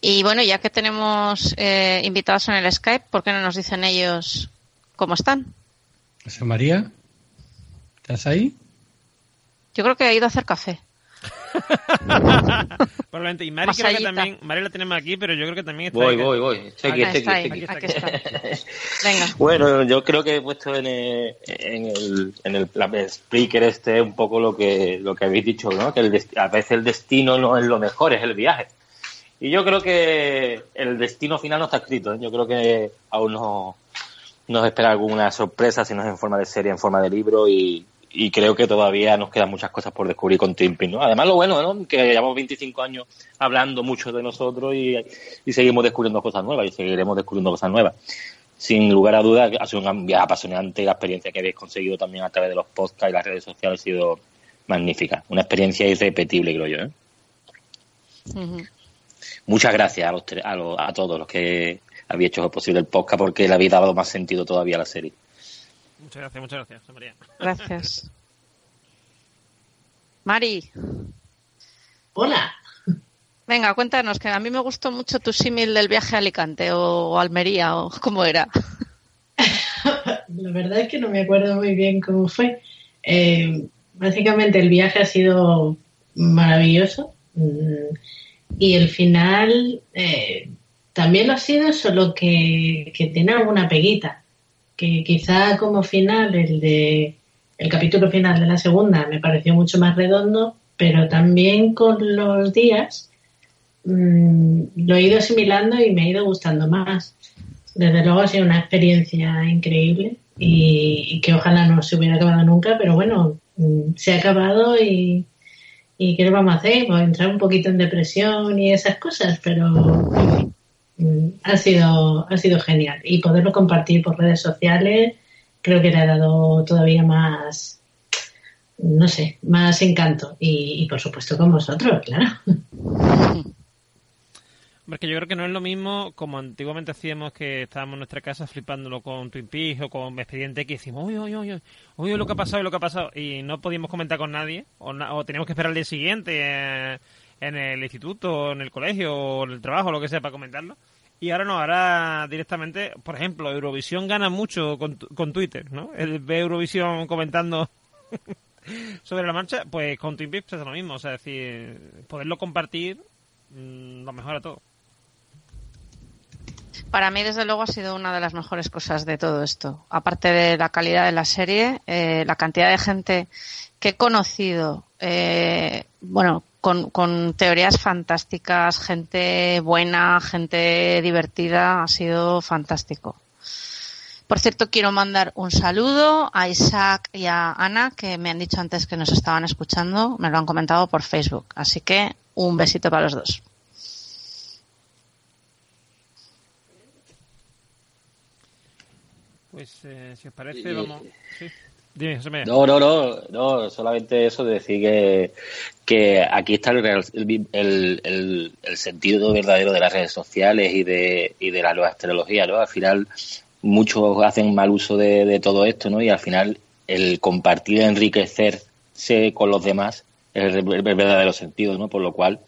Y bueno, ya que tenemos eh, invitados en el Skype, ¿por qué no nos dicen ellos cómo están? José María, ¿estás ahí? Yo creo que ha ido a hacer café. Probablemente. Y Mari creo que también, Mari la tenemos aquí, pero yo creo que también está Voy, voy, voy. Estoy aquí, estoy aquí, ahí, estoy aquí. aquí está. Venga. Bueno, yo creo que he puesto en el, en el, en el speaker este un poco lo que, lo que habéis dicho, ¿no? Que a veces el destino no es lo mejor, es el viaje. Y yo creo que el destino final no está escrito. ¿eh? Yo creo que aún no, nos espera alguna sorpresa, si no es en forma de serie, en forma de libro. Y, creo que todavía nos quedan muchas cosas por descubrir con Peaks, ¿no? Además, lo bueno, ¿no? Que llevamos 25 años hablando mucho de nosotros y, y seguimos descubriendo cosas nuevas y seguiremos descubriendo cosas nuevas. Sin lugar a dudas, ha sido un viaje apasionante. La experiencia que habéis conseguido también a través de los podcasts y las redes sociales ha sido magnífica. Una experiencia irrepetible, creo yo. ¿eh? Muchas gracias a, los a, los- a todos los que habéis hecho posible el podcast porque le habéis dado más sentido todavía a la serie. Muchas gracias, muchas gracias, María. Gracias. Mari, Hola. venga, cuéntanos, que a mí me gustó mucho tu símil del viaje a Alicante o Almería o cómo era. La verdad es que no me acuerdo muy bien cómo fue. Eh, básicamente el viaje ha sido maravilloso mm, y el final eh, también lo ha sido, solo que, que tiene alguna peguita. Que quizá como final el de el capítulo final de la segunda me pareció mucho más redondo, pero también con los días mm, lo he ido asimilando y me ha ido gustando más. Desde luego ha sido una experiencia increíble y, y que ojalá no se hubiera acabado nunca, pero bueno, mm, se ha acabado y, y ¿qué le vamos a hacer? Pues entrar un poquito en depresión y esas cosas, pero mm, ha sido, ha sido genial. Y poderlo compartir por redes sociales creo que le ha dado todavía más, no sé, más encanto. Y, y por supuesto con vosotros, claro. Porque yo creo que no es lo mismo como antiguamente hacíamos que estábamos en nuestra casa flipándolo con Twin Peaks o con Expediente X decimos, uy, uy, uy, uy, lo que ha pasado y lo que ha pasado. Y no podíamos comentar con nadie o, o teníamos que esperar al día siguiente eh, en el instituto, en el colegio o en el trabajo, lo que sea, para comentarlo. Y ahora no, ahora directamente, por ejemplo, Eurovisión gana mucho con, con Twitter, ¿no? El ve Eurovisión comentando sobre la marcha, pues con Twin Peaks pasa lo mismo. O sea, es decir, poderlo compartir mm, lo mejora todo. Para mí, desde luego, ha sido una de las mejores cosas de todo esto. Aparte de la calidad de la serie, eh, la cantidad de gente que he conocido, eh, bueno, con, con teorías fantásticas, gente buena, gente divertida, ha sido fantástico. Por cierto, quiero mandar un saludo a Isaac y a Ana, que me han dicho antes que nos estaban escuchando, me lo han comentado por Facebook. Así que un besito para los dos. Pues eh, si os parece, Y- vamos. Sí. Dime, José María. No, no, no, no, solamente eso de decir que, que aquí está el, el, el, sentido verdadero de las redes sociales y de, y de la nueva astrología, ¿no? Al final, muchos hacen mal uso de, de todo esto, ¿no? Y al final, el compartir, enriquecerse con los demás es el, verdadero sentido, ¿no? Por lo cual,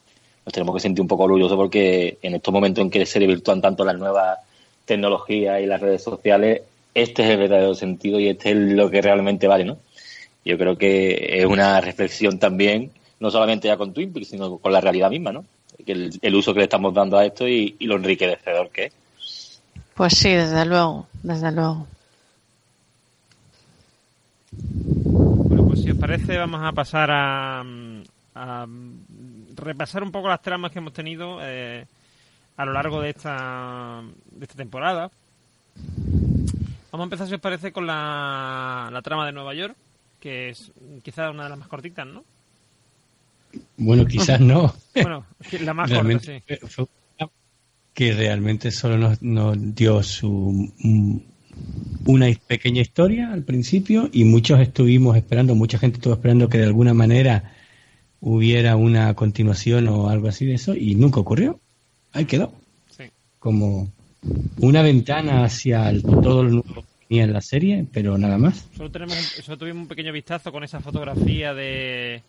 nos tenemos que sentir un poco orgullosos porque en estos momentos en que se desvirtúan tanto las nuevas tecnologías y las redes sociales, este es el verdadero sentido y este es lo que realmente vale, ¿no? Yo creo que es una reflexión también, no solamente ya con Twin Peaks, sino con la realidad misma, ¿no? El, el uso que le estamos dando a esto y, y lo enriquecedor que es. Pues sí, desde luego, desde luego. Bueno, pues si os parece, vamos a pasar a, a repasar un poco las tramas que hemos tenido eh, a lo largo de esta, de esta temporada. Vamos a empezar, si os parece, con la, la trama de Nueva York, que es quizás una de las más cortitas, ¿no? Bueno, quizás no. Bueno, la más corta, realmente sí. fue- una que realmente solo nos, nos dio su una pequeña historia al principio y muchos estuvimos esperando, mucha gente estuvo esperando que de alguna manera hubiera una continuación o algo así de eso y nunca ocurrió. Ahí quedó. Sí. Como una ventana hacia el- todo lo nuevo que venía en la serie, pero nada más. Solo, tenemos solo tuvimos un pequeño vistazo con esa fotografía de,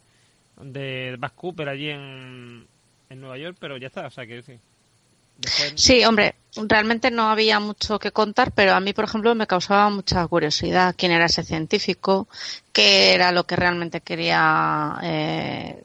de Bass Cooper allí en, en Nueva York, pero ya está, o sea que sí. Sí, hombre, realmente no había mucho que contar, pero a mí, por ejemplo, me causaba mucha curiosidad quién era ese científico, qué era lo que realmente quería eh,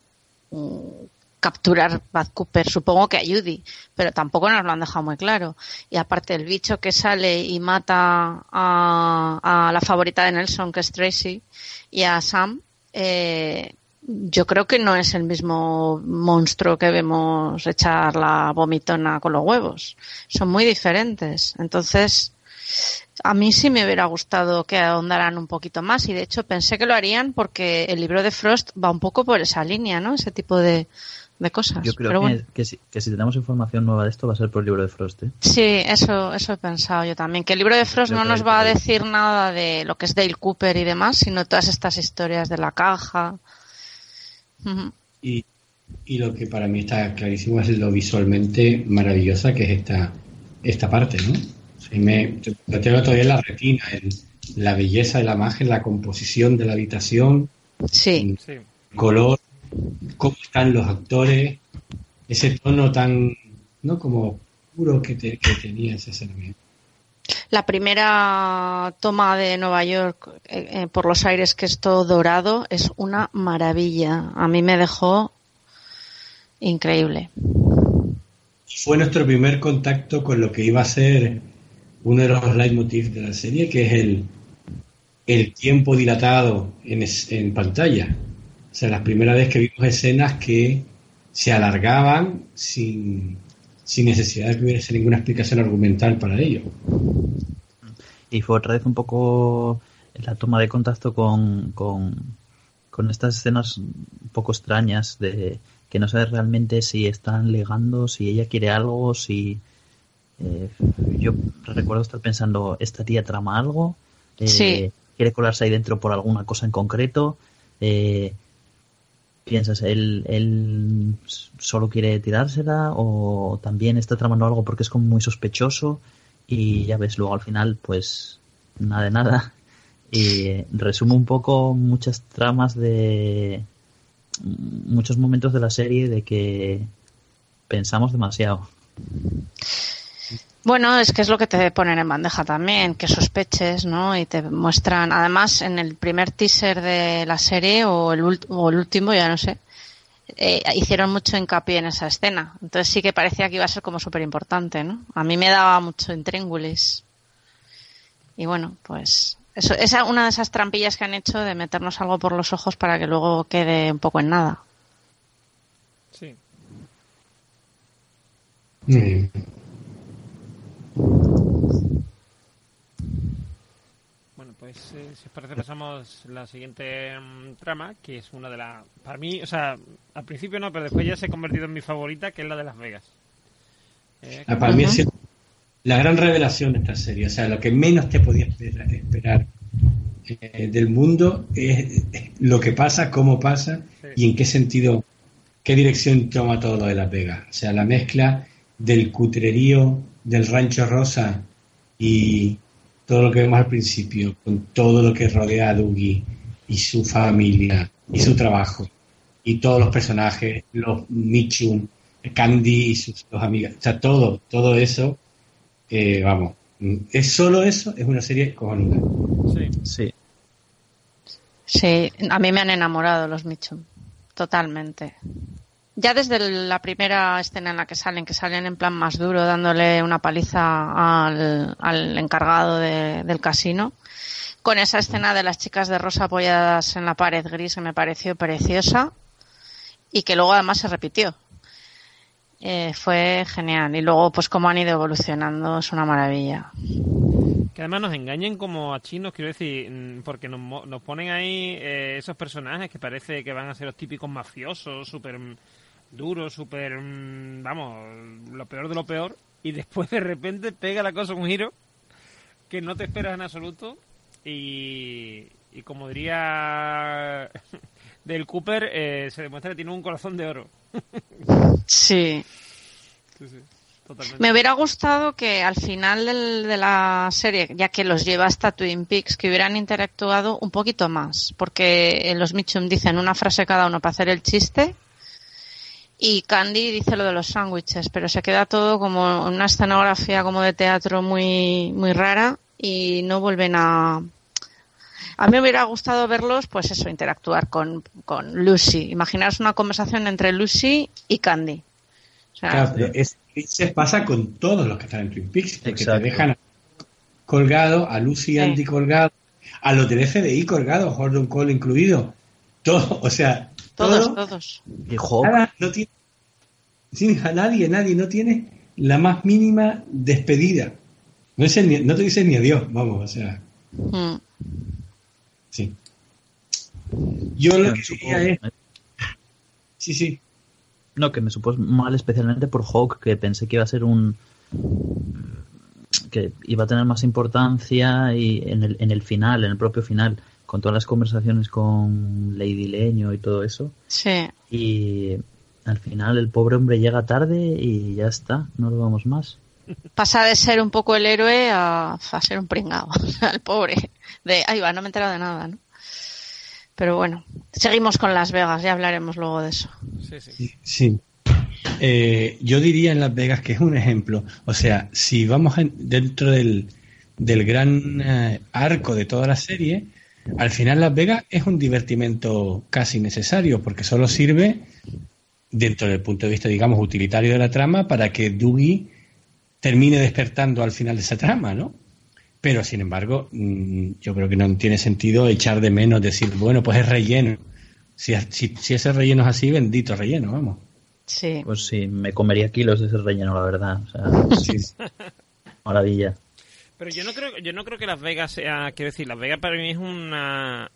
capturar Bad Cooper. Supongo que a Judy, pero tampoco nos lo han dejado muy claro. Y aparte, el bicho que sale y mata a, a la favorita de Nelson, que es Tracy, y a Sam, eh, yo creo que no es el mismo monstruo que vemos echar la vomitona con los huevos. Son muy diferentes. Entonces, a mí sí me hubiera gustado que ahondaran un poquito más y de hecho pensé que lo harían porque el libro de Frost va un poco por esa línea, ¿no? Ese tipo de, cosas. Yo creo que, si, tenemos información nueva de esto va a ser por el libro de Frost. ¿eh? Sí, eso, eso he pensado yo también. Que el libro de Frost no nos va a decir nada de lo que es Dale Cooper y demás, sino todas estas historias de la caja y, lo que para mí está clarísimo es lo visualmente maravillosa que es esta, esta parte, ¿no? me, lo tengo todavía en la retina, la belleza de la imagen, la composición de la habitación, sí. el color, cómo están los actores, ese tono tan, ¿no? Como puro que, tenía ese ser la primera toma de Nueva York eh, eh, por los aires, que es todo dorado, es una maravilla. A mí me dejó increíble. Fue nuestro primer contacto con lo que iba a ser uno de los leitmotivs de la serie, que es el, el tiempo dilatado en, en pantalla. O sea, la primera vez que vimos escenas que se alargaban sin, sin necesidad de que hubiese ninguna explicación argumental para ello. Y fue otra vez un poco la toma de contacto con, con, estas escenas un poco extrañas de que no sabes realmente si están legando, si ella quiere algo, si... Eh, yo recuerdo estar pensando, ¿esta tía trama algo? Eh, ¿Quiere colarse ahí dentro por alguna cosa en concreto? Eh, piensas, ¿él, ¿él solo quiere tirársela o también está tramando algo porque es como muy sospechoso? Y ya ves, luego al final, pues nada de nada. Y resume un poco muchas tramas de muchos momentos de la serie de que pensamos demasiado. Bueno, es que es lo que te ponen en bandeja también, que sospeches, ¿no? Y te muestran, además, en el primer teaser de la serie o el, o el último, ya no sé, eh, hicieron mucho hincapié en esa escena. Entonces sí que parecía que iba a ser como súper importante, ¿no? A mí me daba mucho intríngulis. Y bueno, pues eso es una de esas trampillas que han hecho de meternos algo por los ojos para que luego quede un poco en nada. Sí. Bueno, pues eh, si os parece pasamos la siguiente mm, trama, que es una de las... Para mí, o sea, al principio no, pero después ya se ha convertido en mi favorita, que es la de Las Vegas. Eh, ah, para mí es la gran revelación de esta serie, o sea, lo que menos te podías esperar, eh, del mundo es, lo que pasa, cómo pasa y en qué sentido, qué dirección toma todo lo de Las Vegas. O sea, la mezcla del cutrerío del Rancho Rosa y todo lo que vemos al principio, con todo lo que rodea a Dougie y su familia y su trabajo y todos los personajes, los Michum, Candy y sus dos amigas, o sea, todo, todo eso, eh, vamos, es solo eso, es una serie cojonuda. Sí, sí. Sí, a mí me han enamorado los Michum, totalmente ya desde la primera escena en la que salen, que salen en plan más duro, dándole una paliza al, encargado del casino, con esa escena de las chicas de rosa apoyadas en la pared gris que me pareció preciosa y que luego además se repitió. Eh, fue genial. Y luego, pues, cómo han ido evolucionando, es una maravilla. Que además nos engañen como a chinos, quiero decir, mm, porque nos, nos ponen ahí eh, esos personajes que parece que van a ser los típicos mafiosos, súper duro, súper, mm, vamos, lo peor de lo peor, y después de repente pega la cosa un giro que no te esperas en absoluto y, y como diría del Cooper, eh, se demuestra que tiene un corazón de oro. sí. Me hubiera gustado que al final de la serie, ya que los lleva hasta Twin Peaks, que hubieran interactuado un poquito más, porque los Mitchum dicen una frase cada uno para hacer el chiste Y Candy dice lo de los sándwiches, pero se queda todo como una escenografía como de teatro muy, muy rara y no vuelven a... A mí me hubiera gustado verlos, pues eso, interactuar con, con Lucy. Imaginaros una conversación entre Lucy y Candy. O sea, Claro, pero es, se pasa con todos los que están en Twin Peaks, porque Exacto. te dejan colgado, a Lucy y Sí. Andy colgado, a los del FBI colgado, Gordon Cole incluido. Todo, o sea, todos, todo, todos. Y no tiene, sí, a nadie, nadie, no tiene la más mínima despedida. No, es ni- no te dices ni adiós, vamos, o sea, Mm. sí. Yo lo que diría es, sí, sí, No, que me supo mal especialmente por Hawk, que pensé que iba a ser un... que iba a tener más importancia y en el, en el final, en el propio final, con todas las conversaciones con Lady Leño y todo eso. Sí. Y al final el pobre hombre llega tarde y ya está, no lo vamos más. Pasa de ser un poco el héroe a, a ser un pringao, al pobre. De, ay, va, no me he enterado de nada, ¿no? Pero bueno, seguimos con Las Vegas, ya hablaremos luego de eso. Sí, sí. Sí, sí. Eh, yo diría en Las Vegas que es un ejemplo. O sea, si vamos en- dentro del, del gran eh, arco de toda la serie, al final Las Vegas es un divertimento casi necesario porque solo sirve dentro del punto de vista, digamos, utilitario de la trama para que Dougie termine despertando al final de esa trama, ¿no? Pero, sin embargo, mm, yo creo que no tiene sentido echar de menos decir, bueno, pues es relleno. Si, si, si ese relleno es así, bendito relleno, vamos. Sí. Pues sí, me comería kilos de ese relleno, la verdad. O sea, Sí, maravilla. Pero yo no creo, yo no creo que Las Vegas sea, quiero decir, Las Vegas para mí es una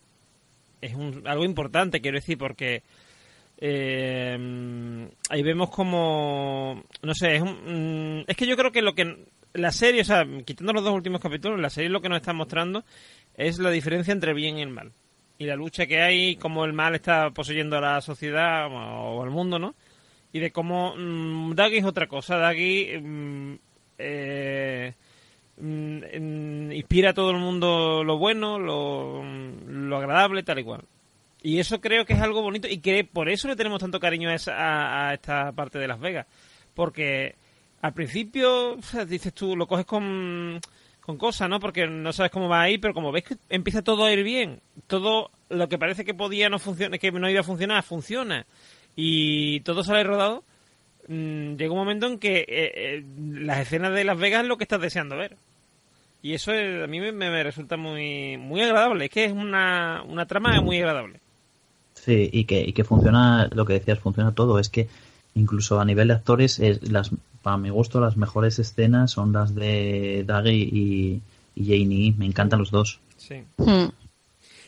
es un, algo importante, quiero decir, porque eh, ahí vemos como, no sé, es, un, mm, es que yo creo que lo que la serie, o sea, quitando los dos últimos capítulos, la serie lo que nos está mostrando es la diferencia entre bien y el mal. Y la lucha que hay, cómo el mal está poseyendo a la sociedad o al mundo, ¿no? Y de cómo mmm, Daggy es otra cosa. Daggy mm, eh, inspira a todo el mundo lo bueno, lo, lo agradable, tal y cual. Y eso creo que es algo bonito y que por eso le tenemos tanto cariño a, esa, a, esta parte de Las Vegas. Porque al principio, dices tú, lo coges con, con cosas, ¿no? Porque no sabes cómo va a ir, pero como ves que empieza todo a ir bien, todo lo que parece que podía no funcionar, que no iba a funcionar, funciona. Y todo sale rodado. Mmm, llega un momento en que eh, eh, las escenas de Las Vegas es lo que estás deseando ver. Y eso es, a mí me, me, resulta muy muy agradable. Es que es una, una trama muy agradable. Sí, y que, y que funciona, lo que decías, funciona todo. Es que incluso a nivel de actores, es las, para mi gusto, las mejores escenas son las de Daggy y, y Janie. Me encantan los dos. Sí. Hmm.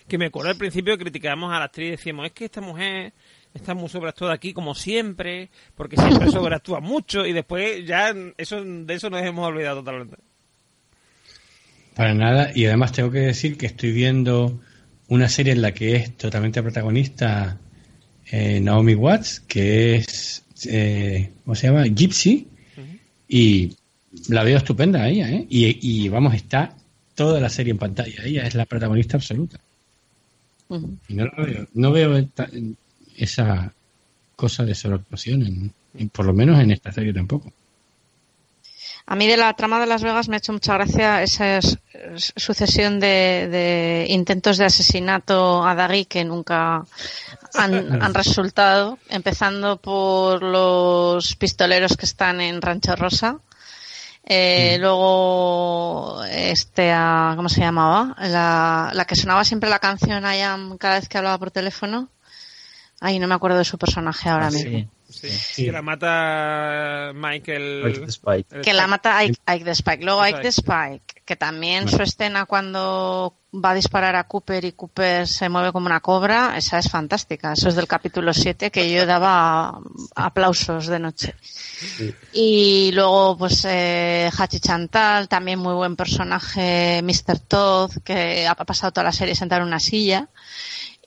Que me acuerdo al principio criticábamos a la actriz y decíamos, es que esta mujer está muy sobreactuada aquí como siempre, porque siempre sobreactúa mucho y después ya eso de eso nos hemos olvidado totalmente. Para nada, y además tengo que decir que estoy viendo una serie en la que es totalmente protagonista eh, Naomi Watts, que es, eh, ¿cómo se llama? Gypsy, uh -huh. y la veo estupenda ella, ¿eh? Y, y, vamos, está toda la serie en pantalla, ella es la protagonista absoluta. Uh -huh. Y no la veo, no veo esa cosa de sobreactuación, por lo menos en esta serie tampoco. A mí de la trama de Las Vegas me ha hecho mucha gracia esa sucesión de, de intentos de asesinato a Daggy que nunca han, han, resultado, empezando por los pistoleros que están en Rancho Rosa. Eh, mm. Luego, este, ¿cómo se llamaba? La, la que sonaba siempre la canción I am cada vez que hablaba por teléfono. Ay, no me acuerdo de su personaje ahora ah, mismo. Sí. Sí, sí. Que la mata Michael. Ike the Spike. Que la mata Ike, Ike the Spike. Luego Ike the Spike, que también su escena cuando va a disparar a Cooper y Cooper se mueve como una cobra, esa es fantástica. Eso es del capítulo 7 que yo daba aplausos de noche. Sí. Y luego, pues, eh, Hachi Chantal, también muy buen personaje, Mr. Todd, que ha pasado toda la serie sentado en una silla.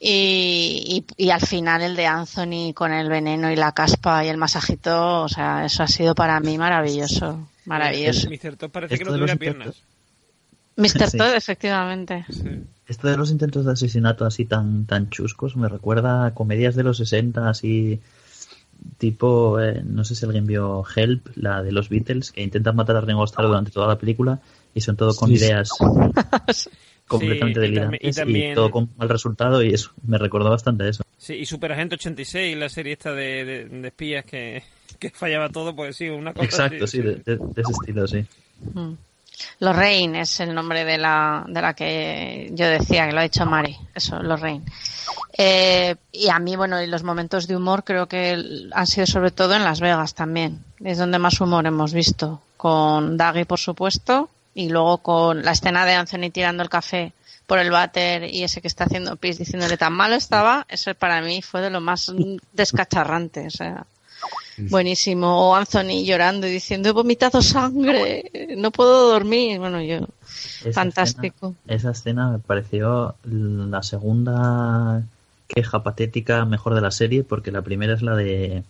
Y, y, y, al final el de Anthony con el veneno y la caspa y el masajito, o sea, eso ha sido para mí maravilloso, maravilloso. Mr. Todd parece Esto que no tuviera piernas. Mr. Sí. Todd, efectivamente. Sí. Esto de los intentos de asesinato así tan tan chuscos me recuerda a comedias de los 60 así tipo, eh, no sé si alguien vio Help, la de los Beatles, que intentan matar a Ringo Starr durante toda la película y son todo con Sí, sí. ideas completamente Sí, y tam- y delirantes y, también- todo con mal resultado y eso me recordó bastante eso. Sí, y Super Agente 86, la serie esta de, de- de espías que, que fallaba todo, pues sí, una cosa Exacto, así, sí, de, de- de ese estilo, sí. Mm. Lorraine es el nombre de la, de la que yo decía, que lo ha dicho Mari. Eso, Lorraine. Eh, y a mí, bueno, y los momentos de humor creo que han sido sobre todo en Las Vegas también. Es donde más humor hemos visto. Con Daggy, por supuesto, y luego con la escena de Anthony tirando el café por el váter y ese que está haciendo pis diciéndole tan malo estaba, eso para mí fue de lo más descacharrante. O sea, buenísimo. O Anthony llorando y diciendo, he vomitado sangre, no puedo dormir. Bueno, yo, Esa fantástico. escena- esa escena me pareció la segunda queja patética mejor de la serie, porque la primera es la de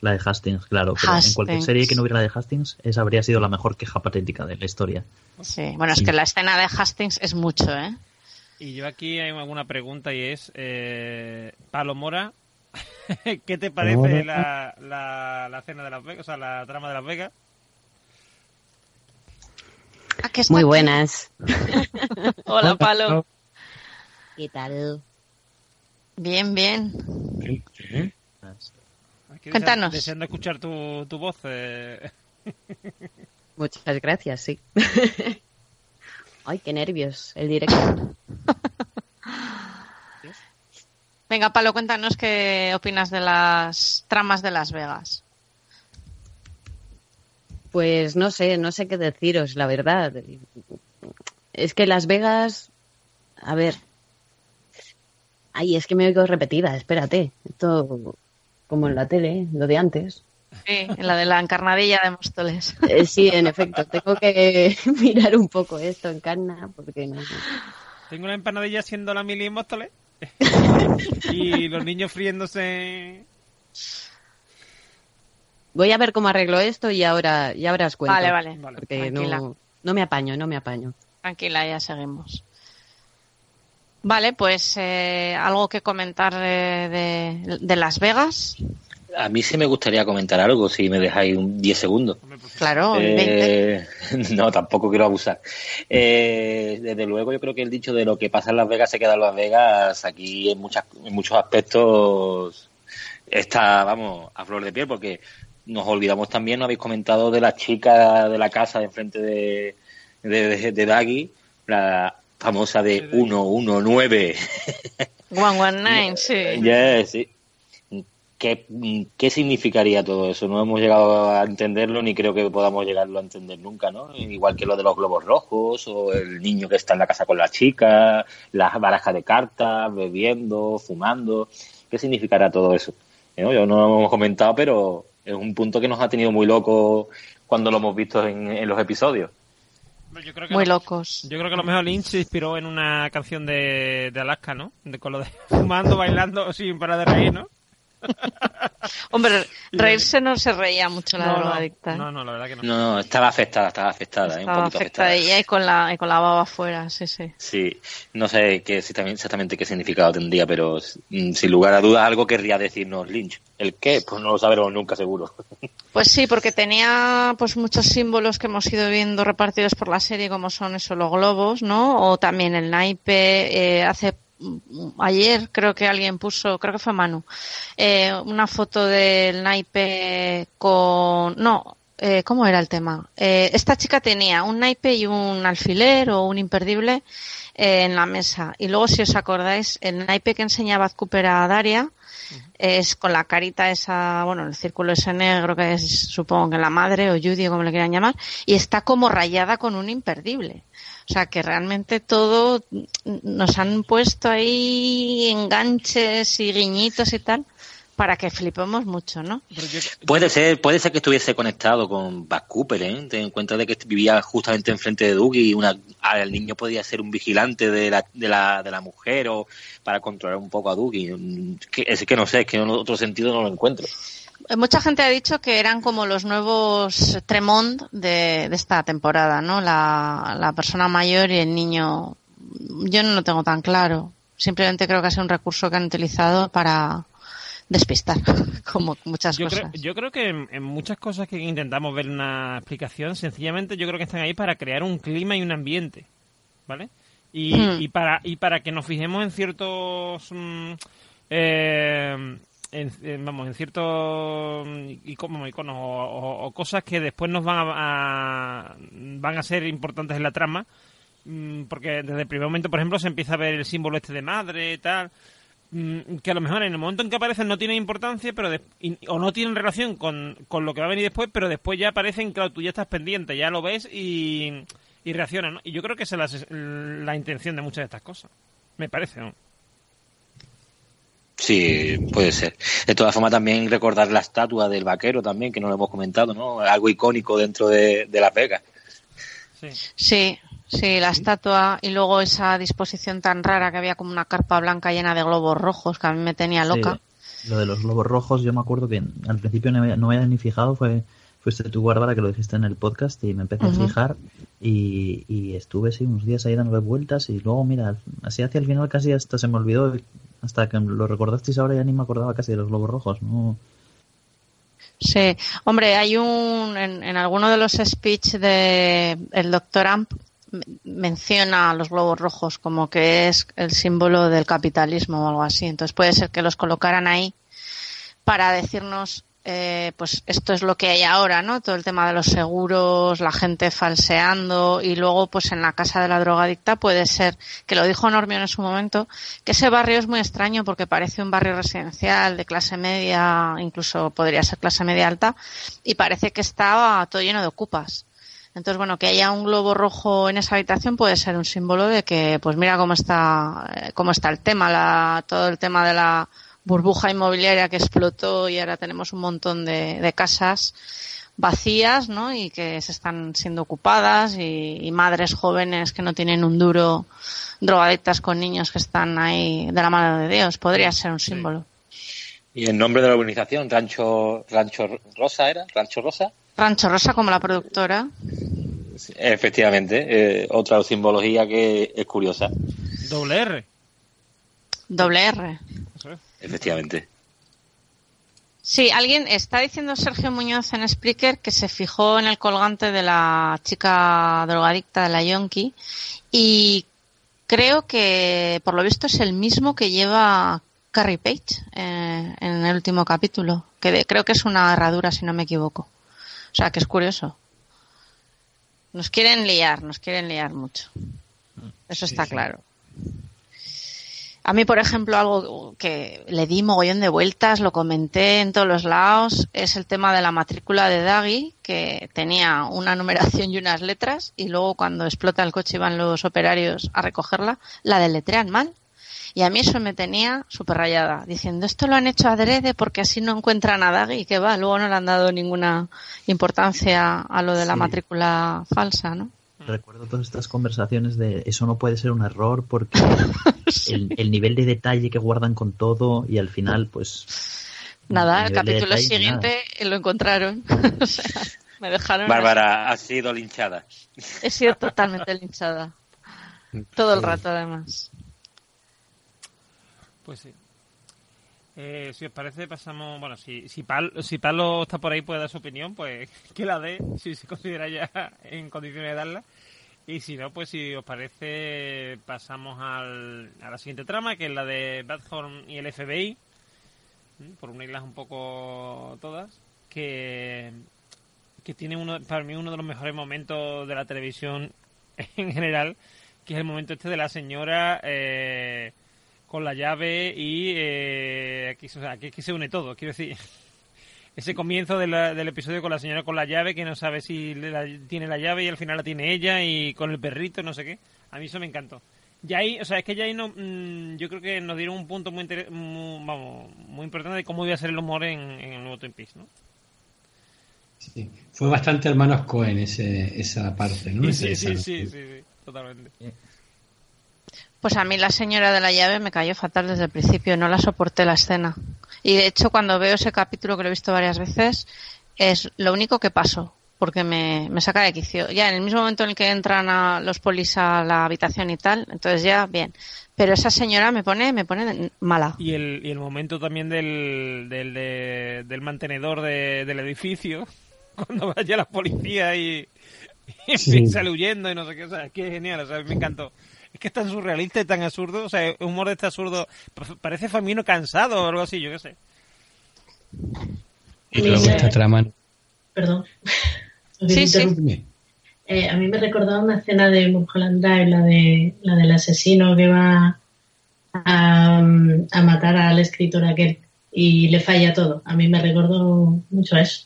la de Hastings, claro. Pero en cualquier Hastings. serie que no hubiera la de Hastings, esa habría sido la mejor queja patética de la historia. Sí, bueno, es Sí. que la escena de Hastings es mucho, ¿eh? Y yo aquí hay alguna pregunta y es, eh, Palo Mora, ¿qué te parece la, la, la cena de Las Vegas, o sea, la trama de Las Vegas? Ah, Muy buenas. Hola, Palo. ¿Qué tal? Bien, bien. ¿Eh? Cuéntanos. Deseando, deseando escuchar tu, tu voz. eh. Muchas gracias, sí. Ay, qué nervios, el directo. Venga, Palo, cuéntanos qué opinas de las tramas de Las Vegas. Pues no sé, no sé qué deciros, la verdad. Es que Las Vegas, a ver. Ay, es que me oigo repetida, espérate. Esto como en la tele, lo de antes. Sí, la de la encarnadilla de Móstoles. Eh, sí, en efecto, tengo que mirar un poco esto en carna porque no. Tengo la empanadilla siendo la mili en Móstoles. y los niños friéndose. Voy a ver cómo arreglo esto y ahora, y ahora os cuento. Vale, vale. Porque Tranquila. no, no me apaño, no me apaño. Tranquila, ya seguimos. Vale, pues eh, algo que comentar eh, de, de Las Vegas. A mí sí me gustaría comentar algo, si me dejáis un 10 segundos. Pues, Claro, el 20. Eh, no, tampoco quiero abusar. Eh, desde luego, yo creo que el dicho de lo que pasa en Las Vegas se queda en Las Vegas, aquí en, muchas, en muchos aspectos está, vamos, a flor de piel, porque nos olvidamos también, no habéis comentado de la chica de la casa de enfrente de, de, de, de Daggy, la famosa de 119. 119, sí. Yes, sí. ¿Qué, ¿Qué significaría todo eso? No hemos llegado a entenderlo ni creo que podamos llegarlo a entender nunca, ¿no? Igual que lo de los globos rojos o el niño que está en la casa con la chica, las barajas de cartas, bebiendo, fumando. ¿Qué significará todo eso? ¿No? Yo no lo hemos comentado, pero es un punto que nos ha tenido muy loco cuando lo hemos visto en, en los episodios. Yo creo que Muy lo- locos. Yo creo que a lo mejor Lynch se inspiró en una canción de, de Alaska, ¿no? De, con lo de fumando, bailando sin parar de reír, ¿no? Hombre, reírse no se reía mucho la no, drogadicta. ¿eh? no, no, la verdad que no. No, no, estaba afectada, estaba afectada, ¿eh? un Estaba poquito afectada. afectadilla y con la, y con la baba afuera, sí, sí. Sí, no sé qué, exactamente- qué significado tendría, pero mm, sin lugar a dudas algo querría decirnos Lynch. ¿El qué? Pues no lo sabremos nunca seguro. Pues sí, porque tenía pues muchos símbolos que hemos ido viendo repartidos por la serie, como son eso, los globos, ¿no? O también el naipe. eh, hace ayer creo que alguien puso, creo que fue Manu, eh, una foto del naipe con, no, eh, ¿cómo era el tema? Eh, esta chica tenía un naipe y un alfiler o un imperdible eh, en la mesa. Y luego, si os acordáis, el naipe que enseñaba Cooper a Daria es con la carita esa, bueno, el círculo ese negro que es, supongo que la madre o Judy como le quieran llamar, y está como rayada con un imperdible. O sea que realmente todo nos han puesto ahí enganches y guiñitos y tal para que flipemos mucho, ¿no? Puede ser, puede ser que estuviese conectado con Buck Cooper, ¿eh? Ten en cuenta de que vivía justamente enfrente de Dougie y una, el niño podía ser un vigilante de la, de la, de la mujer o para controlar un poco a Dougie. Mm, que- Es que no sé, es que en otro sentido no lo encuentro. Mucha gente ha dicho que eran como los nuevos Tremont de, de esta temporada, ¿no? La, la persona mayor y el niño. Yo no lo tengo tan claro. Simplemente creo que ha sido un recurso que han utilizado para despistar, como muchas Yo cosas. creo, yo creo que en, en muchas cosas que intentamos ver una explicación, sencillamente yo creo que están ahí para crear un clima y un ambiente, ¿vale? Y, Hmm. y para y para que nos fijemos en ciertos mm, eh, en, vamos en ciertos mm, iconos, o, cosas que después nos van a, van a ser importantes en la trama Mm, porque desde el primer momento por ejemplo se empieza a ver el símbolo este de madre tal mm, que a lo mejor en el momento en que aparecen no tienen importancia pero de- o no tienen relación con, con lo que va a venir después pero después ya aparecen claro tú ya estás pendiente ya lo ves y, reaccionas y yo creo que esa es la, la intención de muchas de estas cosas me parece ¿no? Sí, puede ser. De todas formas, también recordar la estatua del vaquero también, que no lo hemos comentado, ¿no? Algo icónico dentro de, de Las Vegas. sí Sí, sí, la estatua y luego esa disposición tan rara que había como una carpa blanca llena de globos rojos que a mí me tenía loca. Sí, lo de los globos rojos, yo me acuerdo que al principio no me, no me había ni fijado, fue fuiste tú, Bárbara, que lo dijiste en el podcast y me empecé a fijar y, y estuve sí, unos días ahí dándole vueltas y luego, mira, así hacia el final casi hasta se me olvidó, hasta que lo recordasteis ahora ya ni me acordaba casi de los globos rojos, ¿no? Sí, hombre, hay un en, en alguno de los speech de el doctor Amp menciona a los globos rojos como que es el símbolo del capitalismo o algo así. Entonces puede ser que los colocaran ahí para decirnos, eh, pues esto es lo que hay ahora, ¿no? Todo el tema de los seguros, la gente falseando y luego, pues en la casa de la drogadicta puede ser, que lo dijo Normion en su momento, que ese barrio es muy extraño porque parece un barrio residencial de clase media, incluso podría ser clase media alta, y parece que estaba todo lleno de ocupas. Entonces, bueno, que haya un globo rojo en esa habitación puede ser un símbolo de que, pues mira cómo está, eh, cómo está el tema, la, todo el tema de la burbuja inmobiliaria que explotó y ahora tenemos un montón de, de casas vacías, ¿no? Y que se están siendo ocupadas y, y madres jóvenes que no tienen un duro, drogadictas con niños que están ahí de la mano de Dios. Podría ser un símbolo. Y el nombre de la urbanización, Rancho, Rancho Rosa, ¿era? Rancho Rosa. Rancho Rosa como la productora. Sí, Efectivamente, eh, otra simbología que es curiosa. doble R Doble R. Efectivamente. Sí, alguien está diciendo Sergio Muñoz en Spreaker que se fijó en el colgante de la chica drogadicta de la Yonki y creo que por lo visto es el mismo que lleva Carrie Page eh, en el último capítulo, que de- creo que es una herradura si no me equivoco. O sea, que es curioso. Nos quieren liar, nos quieren liar mucho. Eso Sí, está sí. claro. A mí, por ejemplo, algo que le di mogollón de vueltas, lo comenté en todos los lados, es el tema de la matrícula de Daggy, que tenía una numeración y unas letras, y luego cuando explota el coche y van los operarios a recogerla, la deletrean mal. Y a mí eso me tenía súper rayada, diciendo, esto lo han hecho adrede porque así no encuentran a Daggy, y que va, luego no le han dado ninguna importancia a lo de la Sí. matrícula falsa, ¿no? Recuerdo todas estas conversaciones de eso no puede ser un error porque el, el nivel de detalle que guardan con todo y al final pues Nada, el de capítulo detalle, siguiente lo encontraron. o sea, me dejaron. Bárbara ha sido linchada. He sido totalmente linchada. Todo el rato, además. Pues sí. Eh, si os parece, pasamos. Bueno, si, si, Pal- si Pablo está por ahí, puede dar su opinión, pues que la dé, si se considera ya en condiciones de darla. Y si no, pues si os parece, pasamos al, a la siguiente trama, que es la de Badhorn y el FBI. Por unirlas un poco todas. Que, que tiene uno, para mí uno de los mejores momentos de la televisión en general, que es el momento este de la señora. Eh, con la llave y eh, aquí, o aquí se une todo, quiero decir. Ese comienzo de la- del episodio con la señora con la llave, que no sabe si le la- tiene la llave y al final la tiene ella, y con el perrito, no sé qué. A mí eso me encantó. Y ahí, o sea, es que ya ahí no, mm, yo creo que nos dieron un punto muy, inter- muy, vamos, muy importante de cómo iba a ser el humor en, en el nuevo Twin Peaks, ¿no? Sí. Fue bastante hermanos Cohen ese, esa parte, ¿no? Sí, Ese- sí, sí, esa- sí, sí, totalmente. Pues a mí la señora de la llave me cayó fatal desde el principio, no la soporté la escena. Y de hecho cuando veo ese capítulo que lo he visto varias veces, es lo único que pasó. porque me, me saca de quicio. Ya en el mismo momento en el que entran a los polis a la habitación y tal, entonces ya bien. Pero esa señora me pone, me pone mala. Y el, y el momento también del, del, de- del mantenedor de- del edificio, cuando vaya la policía y, y Sí. sale huyendo y no sé qué, o sea, es que es genial, o sea, me encantó. Es que es tan surrealista y tan absurdo, o sea, un humor de este absurdo, pa- parece Famino cansado o algo así, yo qué sé. Y luego Sí. esta trama. Perdón. Sí, sí. Eh, a mí me recordaba una escena de Mulholland Drive, la, de, la del asesino que va a, a matar al escritor aquel y le falla todo. A mí me recordó mucho a eso.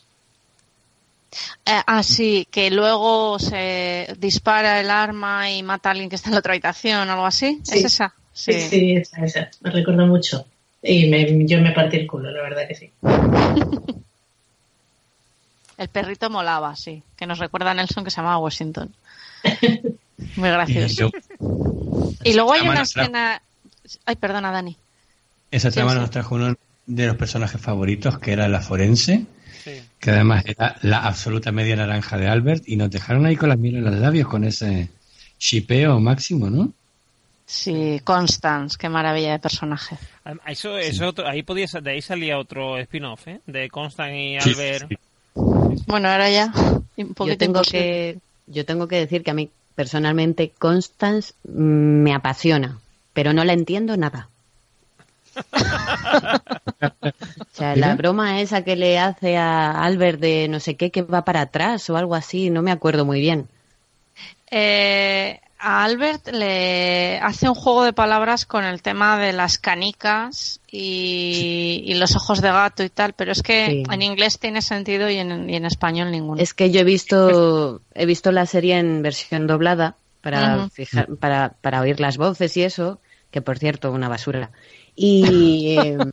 Eh, ah, sí, que luego se dispara el arma y mata a alguien que está en la otra habitación o algo así. Sí. ¿Es esa? Sí, sí, esa, esa. Me recordó mucho. Y me- yo me partí el culo, la verdad que sí. El perrito molaba, sí. Que nos recuerda a Nelson que se llamaba Washington. Muy Y gracioso. yo- Y luego hay una escena. Ay, perdona, Dani. Esa trama Sí, sí. nos trajo uno de los personajes favoritos, que era la forense, Sí. que además era la absoluta media naranja de Albert, y nos dejaron ahí con la miel en los labios con ese shipeo máximo, ¿no? Sí, Constance, qué maravilla de personaje. Eso, otro- ahí podía, de ahí salía otro spin-off, ¿eh? De Constant y Albert. sí. Bueno, ahora ya. Un Yo poquito tengo imposible. que, yo tengo que decir que a mí personalmente Constance mm, me apasiona, pero no la entiendo nada. O sea, la broma esa que le hace a Albert de no sé qué que va para atrás o algo así, no me acuerdo muy bien. Eh, a Albert le hace un juego de palabras con el tema de las canicas y, y los ojos de gato y tal, pero es que Sí. en inglés tiene sentido y en, y en español ninguno. Es que yo he visto he visto la serie en versión doblada para fijar, para, para oír las voces y eso, que por cierto una basura. Y em,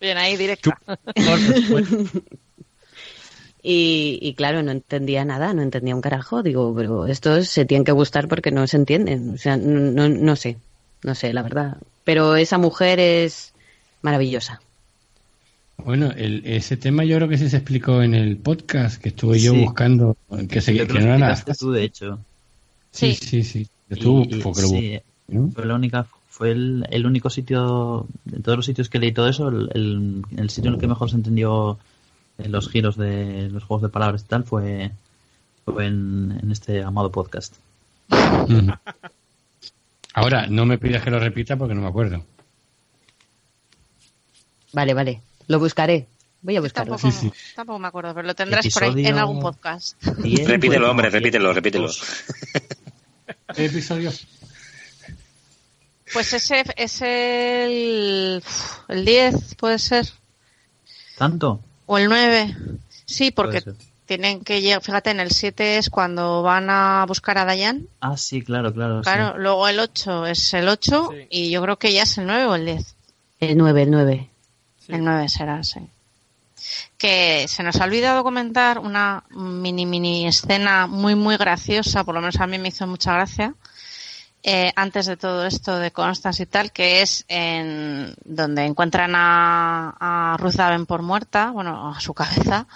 Bien, ahí directa. Y, y claro, no entendía nada, no entendía un carajo. Digo, pero estos se tienen que gustar porque no se entienden. O sea, no, no, no sé, no sé, la verdad. Pero esa mujer es maravillosa. Bueno, el- ese tema yo creo que sí se explicó en el podcast que estuve yo Sí. buscando, que, se, que no era nada tú, de hecho. Sí, Sí. sí, sí. Estuvo, Y- y- porque lo sí, ¿no? fue la única, fue el, el único sitio, de todos los sitios que leí todo eso, el, el, el sitio en el que mejor se entendió eh, los giros de los juegos de palabras y tal fue, fue en, en este amado podcast. Ahora, no me pidas que lo repita porque no me acuerdo. Vale, vale, lo buscaré. Voy a buscarlo. tampoco, Sí, sí. tampoco me acuerdo, pero lo tendrás por ahí en algún podcast. Repítelo, pues, hombre, repítelo, repítelo. dos. ¿Qué episodio? Pues ese es el, el 10, puede ser, ¿Tanto? o el 9. Sí, porque tienen que llegar, fíjate, en el 7 es cuando van a buscar a Dayan. Ah, sí, claro, claro. sí. Claro, luego el 8 es el 8 Sí. y yo creo que ya es el 9 o el 10. El 9, el 9. Sí. El 9 será, sí. Que se nos ha olvidado comentar una mini mini escena muy muy graciosa, por lo menos a mí me hizo mucha gracia, eh, antes de todo esto de Constance y tal, que es en donde encuentran a, a Ruth Davenport muerta, bueno, a su cabeza,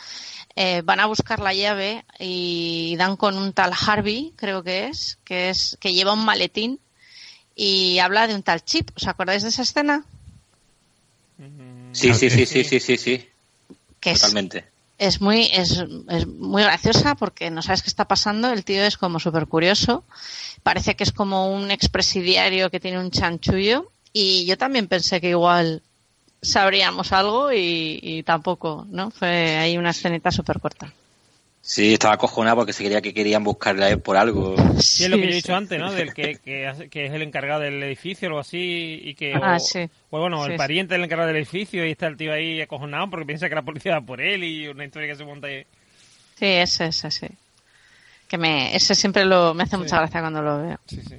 eh, van a buscar la llave y dan con un tal Harvey, creo que es, que es que lleva un maletín y habla de un tal Chip. ¿Os acordáis de esa escena? Mm, Sí, sí, sí, sí, sí, sí, sí. Que Totalmente. es muy es, es muy graciosa porque no sabes qué está pasando. El tío es como súper curioso parece que es como un expresidiario que tiene un chanchullo. Y yo también pensé que igual sabríamos algo y, y tampoco no fue ahí una escenita súper corta Sí, estaba acojonado porque se creía que querían buscarle a él por algo. Sí, es lo que yo he dicho antes, ¿no? Del que, que, es el encargado del edificio o algo así y que... Ah, o, sí. o bueno, Sí, el sí. pariente del encargado del edificio y está el tío ahí acojonado porque piensa que la policía va por él y una historia que se monta ahí. sí ese ese sí que me ese siempre lo me hace Sí. mucha gracia cuando lo veo Sí, sí.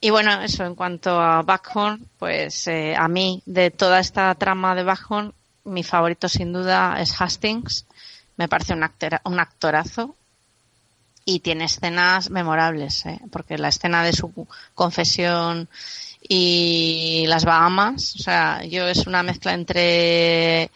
Y bueno, eso en cuanto a Backhorn, pues eh, a mí de toda esta trama de Backhorn, mi favorito sin duda es Hastings. Me parece un, actora- un actorazo y tiene escenas memorables, ¿eh? porque la escena de su confesión y las Bahamas, o sea, yo es una mezcla entre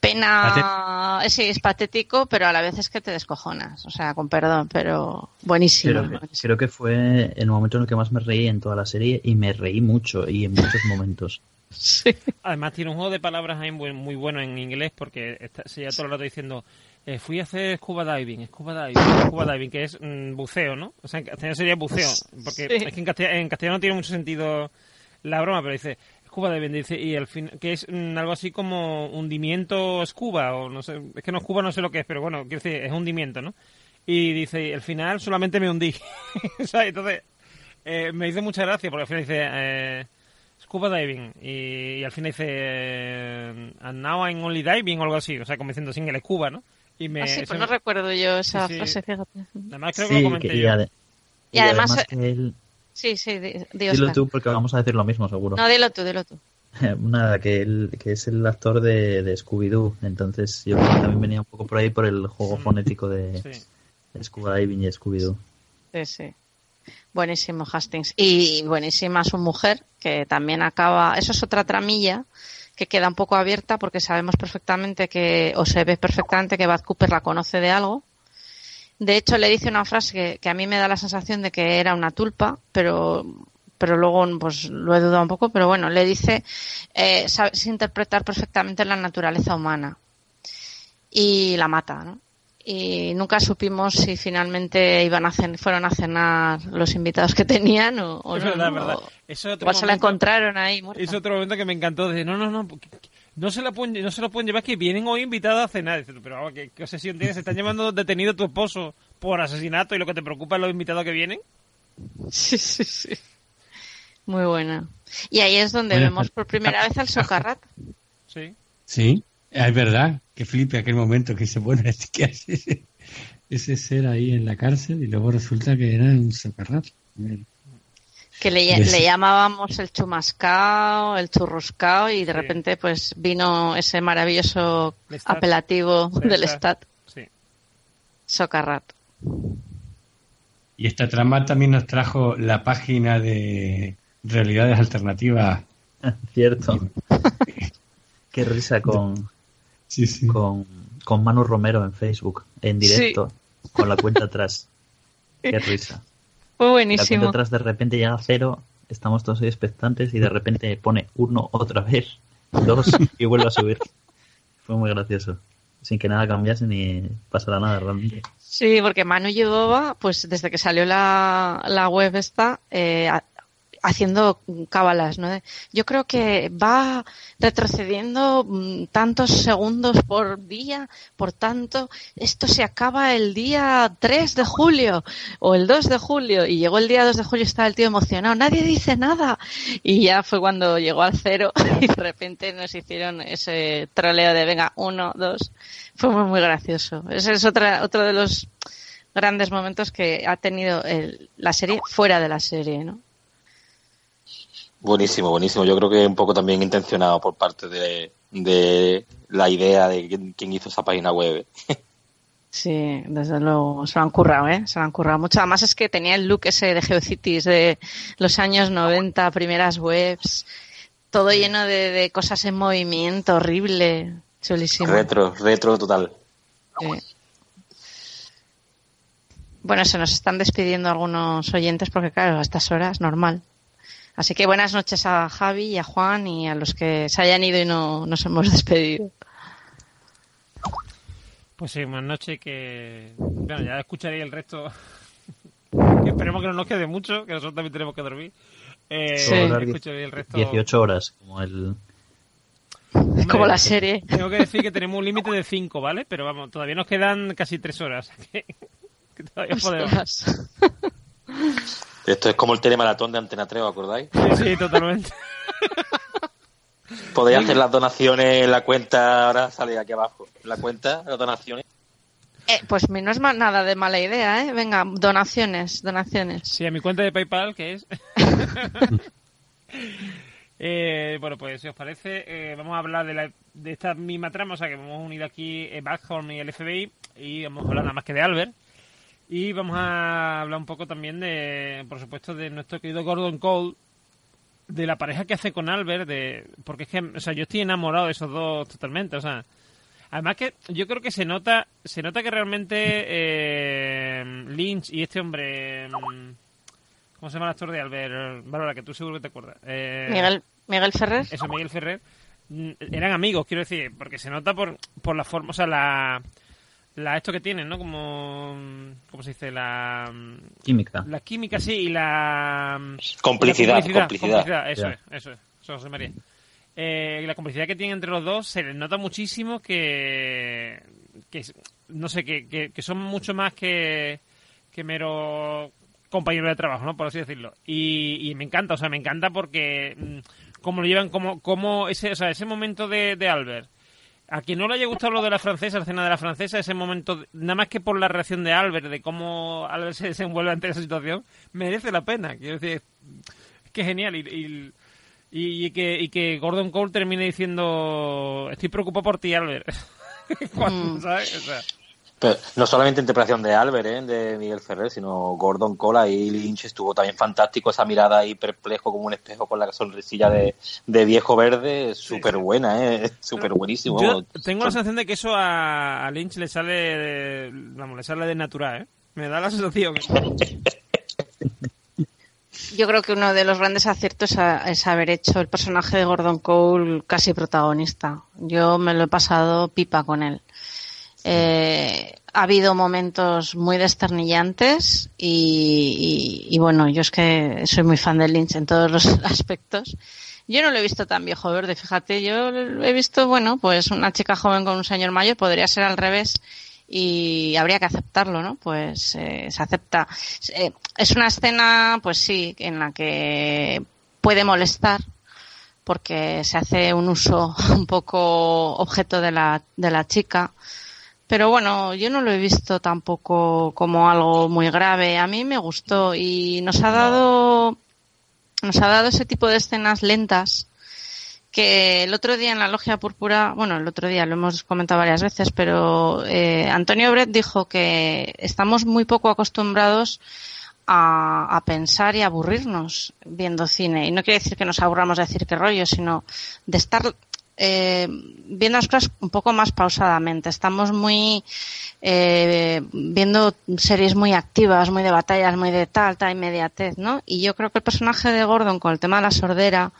pena, sí, es patético, pero a la vez es que te descojonas, o sea, con perdón, pero buenísimo. Creo, que- buenísimo. creo que fue el momento en el que más me reí en toda la serie y me reí mucho y en muchos momentos. Sí. Además tiene un juego de palabras ahí muy, muy bueno en inglés porque está, se lleva todo el rato diciendo eh, fui a hacer scuba diving, scuba diving, scuba diving, que es mm, buceo, ¿no? O sea, en castellano sería buceo, porque Sí. es que en castellano, en castellano no tiene mucho sentido la broma, pero dice scuba diving, dice, y al fin, que es mm, algo así como hundimiento scuba, o no sé, es que no scuba no sé lo que es, pero bueno, quiero decir, es hundimiento, ¿no? Y dice, al final solamente me hundí. O sea, Entonces, eh, me hizo mucha gracia porque al final dice eh, scuba diving y, y al final dice eh, and now I'm only diving o algo así, o sea, como diciendo sin el scuba, ¿no? Y me, Ah, sí, pues me- no recuerdo yo esa Sí, frase, fíjate. además creo que lo Sí, comenté que- y, yo. ade- Y y además- además que él... Sí, sí, di, di, Dilo tú porque vamos a decir lo mismo, seguro. No, dilo tú, dilo tú. Nada, que él que es el actor de, de Scooby-Doo. Entonces yo creo que también venía un poco por ahí por el juego fonético de Sí. de Scuba Diving y Scooby-Doo. Sí, sí. Buenísimo Hastings. Y buenísima su mujer, que también acaba. Eso es otra tramilla que queda un poco abierta porque sabemos perfectamente que, o se ve perfectamente que Bad Cooper la conoce de algo. De hecho, le dice una frase que, a mí me da la sensación de que era una tulpa, pero, pero luego pues lo he dudado un poco. Pero bueno, le dice, eh, sabes interpretar perfectamente la naturaleza humana. Y la mata, ¿no? Y nunca supimos si finalmente iban a cen- fueron a cenar los invitados que tenían o, o Es no, verdad. O- Eso es otro igual se la encontraron ahí muerta. Es otro momento que me encantó. No, no, no. porque- No se, la pueden, no se lo pueden llevar, que vienen hoy invitados a cenar. Dice, pero ¿qué, qué obsesión tienes? ¿Se están llevando detenido a tu esposo por asesinato y lo que te preocupa es los invitados que vienen? Sí, sí, sí. Muy buena. Y ahí es donde Bueno, vemos por primera vez al socarrat. Sí. Sí, es verdad, que flipe aquel momento que dice, bueno, este que hace ese, ese ser ahí en la cárcel y luego resulta que era un socarrato. Que le, le llamábamos el chumascao, el churruscao y de Sí. repente pues vino ese maravilloso Lestat. apelativo del Lestat. Stat, Sí. socarrat. Y esta trama también nos trajo la página de realidades alternativas. Cierto. Qué risa con, Sí, sí. con, con Manu Romero en Facebook, en directo, con la cuenta atrás. Qué risa. Fue La buenísimo. cuenta atrás de repente llega a cero, estamos todos ahí expectantes y de repente pone uno otra vez, dos y vuelve a subir. Fue muy gracioso. Sin que nada cambiase ni pasara nada realmente. Sí, porque Manu llevaba, pues desde que salió la, la web esta, eh, haciendo cábalas, ¿no? Yo creo que va retrocediendo mm, tantos segundos por día, por tanto, esto se acaba el día 3 de julio o el 2 de julio y llegó el día 2 de julio y estaba el tío emocionado, nadie dice nada y ya fue cuando llegó al cero y de repente nos hicieron ese troleo de venga, uno, dos, fue muy, muy gracioso. Ese es otra, otro de los grandes momentos que ha tenido el- la serie fuera de la serie, ¿no? Buenísimo, buenísimo. Yo creo que un poco también intencionado por parte de, de la idea de quién, quién hizo esa página web. Sí, desde luego, se lo han currado, ¿eh? Se lo han currado mucho. Además es que tenía el look ese de Geocities de los años 90, primeras webs, todo lleno de, de cosas en movimiento, horrible, chulísimo. Retro, retro total. Sí. Bueno, se nos están despidiendo algunos oyentes porque, claro, a estas horas, normal. Así que buenas noches a Javi y a Juan y a los que se hayan ido y no nos hemos despedido. Pues sí, buenas noches que... Bueno, ya escucharéis el resto. que esperemos que no nos quede mucho, que nosotros también tenemos que dormir. Eh, Sí. Escucharéis el resto. 18 horas, como el... Hombre, Como la serie. Tengo que decir que tenemos un límite de 5, ¿vale? Pero vamos, todavía nos quedan casi 3 horas. que, que todavía podemos. Esto es como el telemaratón de Antena 3, ¿os acordáis? Sí, sí, totalmente. Podéis hacer las donaciones en la cuenta, ahora sale aquí abajo. En la cuenta, las donaciones. Eh, pues no es nada de mala idea, ¿eh? Venga, donaciones, donaciones. Sí, a mi cuenta de PayPal, que es. Eh, bueno, pues si os parece, eh, vamos a hablar de, la, de esta misma trama, o sea que hemos unido aquí eh, Backhorn y el FBI y vamos a hablar nada más que de Albert. Y vamos a hablar un poco también de, por supuesto, de nuestro querido Gordon Cole, de la pareja que hace con Albert, de porque es que, o sea, yo estoy enamorado de esos dos totalmente, o sea, Además que yo creo que se nota, se nota que realmente eh, Lynch y este hombre, mm, ¿cómo se llama el actor de Albert? Bárbara, que tú seguro que te acuerdas. Eh, Miguel, Miguel Ferrer. Eso, Miguel Ferrer. mm, Eran amigos, quiero decir, porque se nota por, por la forma, o sea, la, la esto que tienen, ¿no? Como, ¿cómo se dice? La, Química. la química, sí, y la... Complicidad, la complicidad. Eso es, eso es, eso José María. Eh, la complicidad que tienen entre los dos se les nota muchísimo que, que no sé, que, que, que son mucho más que, que mero compañero de trabajo, ¿no? Por así decirlo. Y, y me encanta, o sea, me encanta porque mm, cómo lo llevan, como, como ese, o sea, ese momento de, de Albert. A quien no le haya gustado lo de la francesa, la escena de la francesa, ese momento, nada más que por la reacción de Albert, de cómo Albert se desenvuelve ante esa situación, merece la pena. Quiero decir, es que es genial. Y, y, y- que, y que Gordon Cole termine diciendo, estoy preocupado por ti, Albert. Cuando, Mm. ¿sabes? O sea, Pero no solamente interpretación de Albert, ¿eh? de Miguel Ferrer, sino Gordon Cole y Lynch estuvo también fantástico, esa mirada ahí perplejo como un espejo con la sonrisilla de, de viejo verde, súper buena, ¿eh? súper buenísimo. yo tengo la sensación de que eso a, a Lynch le sale, de, vamos, le sale de natural, ¿eh? Me da la sensación. Yo creo que uno de los grandes aciertos es haber hecho el personaje de Gordon Cole casi protagonista. Yo me lo he pasado pipa con él. Eh, ha habido momentos muy desternillantes y, y- y bueno, yo es que soy muy fan de Lynch en todos los aspectos. Yo no lo he visto tan viejo verde, fíjate, yo lo he visto, bueno, pues una chica joven con un señor mayor, podría ser al revés y habría que aceptarlo, ¿no? Pues eh, se acepta. Eh, es una escena, pues sí, en la que puede molestar porque se hace un uso un poco objeto de la, de la chica. Pero bueno, yo no lo he visto tampoco como algo muy grave. A mí me gustó y nos ha dado, nos ha dado ese tipo de escenas lentas que el otro día en la logia púrpura, bueno, el otro día lo hemos comentado varias veces, pero eh, Antonio Brett dijo que estamos muy poco acostumbrados a, a pensar y aburrirnos viendo cine. Y no quiere decir que nos aburramos de decir qué rollo, sino de estar eh, viendo las cosas un poco más pausadamente. Estamos muy eh, viendo series muy activas, muy de batallas, muy de tal, tal inmediatez, ¿no? Y yo creo que el personaje de Gordon con el tema de la sordera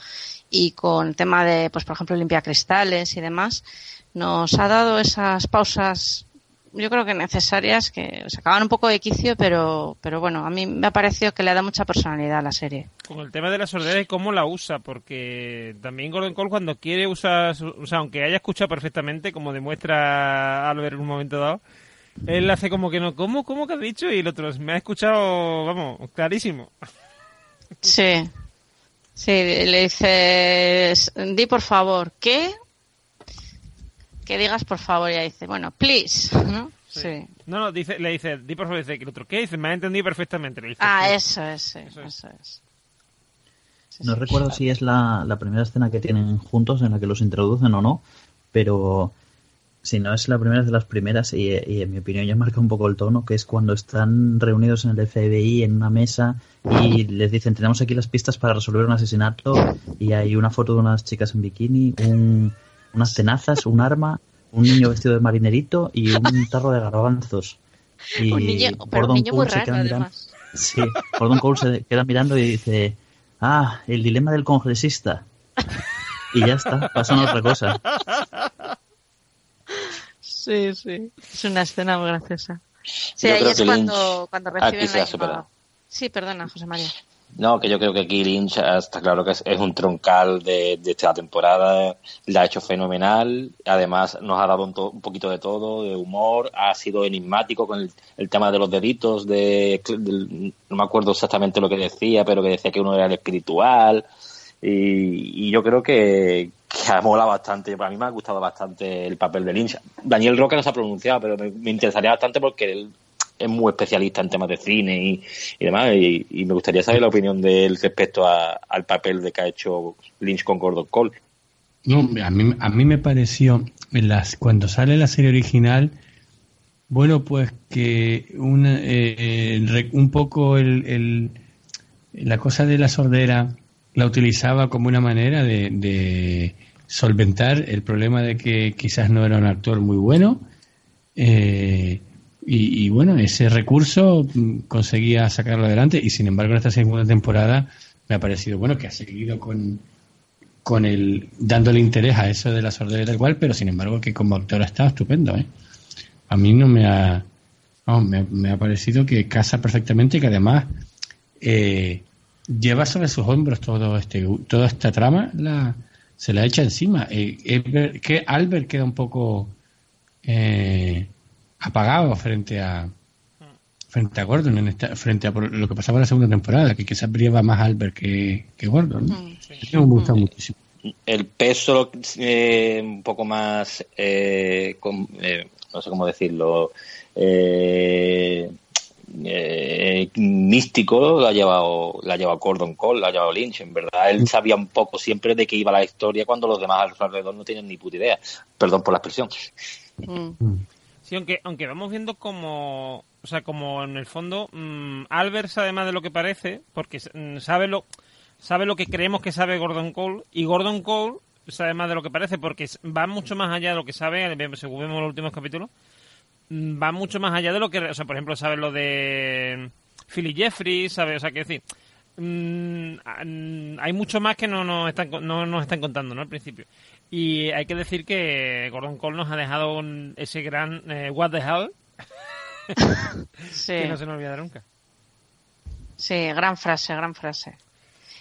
y con el tema de, pues por ejemplo, limpiacristales y demás, nos ha dado esas pausas, yo creo que necesarias, que se acaban un poco de quicio, pero, pero bueno, a mí me ha parecido que le da mucha personalidad a la serie. Con el tema de la sordera y cómo la usa, porque también Gordon Cole cuando quiere usar, o sea, aunque haya escuchado perfectamente, como demuestra Albert en un momento dado, él hace como que no, ¿cómo, cómo que has dicho? Y el otro, me ha escuchado, vamos, clarísimo. Sí. Sí, le dices, di por favor, ¿qué? Que digas por favor, y ella dice, bueno, please, ¿no? Sí. No, no, dice, le dice, di por favor, dice que el otro, ¿qué? Dice, me ha entendido perfectamente. Le dice, Ah, "Sí". eso es, sí, Eso eso es. es. Sí, No sí. recuerdo si es la, la primera escena que tienen juntos en la que los introducen o no, pero si no es la primera es de las primeras y, y en mi opinión ya marca un poco el tono, que es cuando están reunidos en el FBI en una mesa y les dicen tenemos aquí las pistas para resolver un asesinato y hay una foto de unas chicas en bikini, un- unas tenazas, un arma, un niño vestido de marinerito y un tarro de garbanzos. Y Un niño, pero un Gordon niño muy Cole se raro, queda mirando- además. Sí, Gordon Cole se queda mirando y dice, ah, el dilema del congresista. Y ya está, pasa a otra cosa. Sí, sí. Es una escena muy graciosa. Sí, Yo ahí creo es que cuando, cuando aquí reciben se la. Sí, perdona, José María. No, que yo creo que aquí Lynch eh, está claro que es, es un troncal de, de esta temporada, la ha hecho fenomenal, además nos ha dado un, to- un poquito de todo, de humor, ha sido enigmático con el, tema de los deditos, de, no me acuerdo exactamente lo que decía, pero que decía que uno era el espiritual, y, y yo creo que, que ha molado bastante, a mí me ha gustado bastante el papel de Lynch. Daniel Roca no se ha pronunciado, pero me, me interesaría bastante porque él es muy especialista en temas de cine y, y demás, y, me gustaría saber la opinión de él respecto a- al papel de que ha hecho Lynch con Gordon Cole. No, a mí, a mí me pareció, las, cuando sale la serie original, bueno, pues que una, eh, re- un poco el, el- la cosa de la sordera la utilizaba como una manera de, de, solventar el problema de que quizás no era un actor muy bueno. Eh, y, y, bueno, ese recurso mm, conseguía sacarlo adelante y sin embargo en esta segunda temporada me ha parecido bueno que ha seguido con, con el dándole interés a eso de la sordera y tal cual, pero sin embargo que como actor está estupendo. ¿eh? A mí no me ha, me, me, ha parecido que casa perfectamente y que además eh, lleva sobre sus hombros todo este toda esta trama la se la echa encima eh, que Albert queda un poco eh, apagado frente a frente a Gordon en esta, frente a lo que pasaba en la segunda temporada que quizás brillaba más Albert que, que Gordon ¿no? sí. me gusta muchísimo el peso eh, un poco más con, no sé cómo decirlo eh, eh, místico lo ha llevado la ha llevado Gordon Cole, la ha llevado Lynch, en verdad él sabía un poco siempre de qué iba la historia cuando los demás alrededor no tienen ni puta idea, perdón por la expresión. Mm. Sí, aunque vamos viendo como o sea, como en el fondo mmm, Albert sabe más de lo que parece, porque mm, sabe lo sabe lo que creemos que sabe Gordon Cole y Gordon Cole sabe más de lo que parece porque va mucho más allá de lo que sabe, según vemos los últimos capítulos va mucho más allá de lo que, o sea, por ejemplo, sabes lo de Philly Jeffries, ¿sabes? O sea, que decir, hay mucho más que no nos están, no nos están contando, ¿no? Al principio. Y hay que decir que Gordon Cole nos ha dejado un, ese gran eh, What the hell sí. que no se nos olvida nunca. Sí, gran frase, gran frase.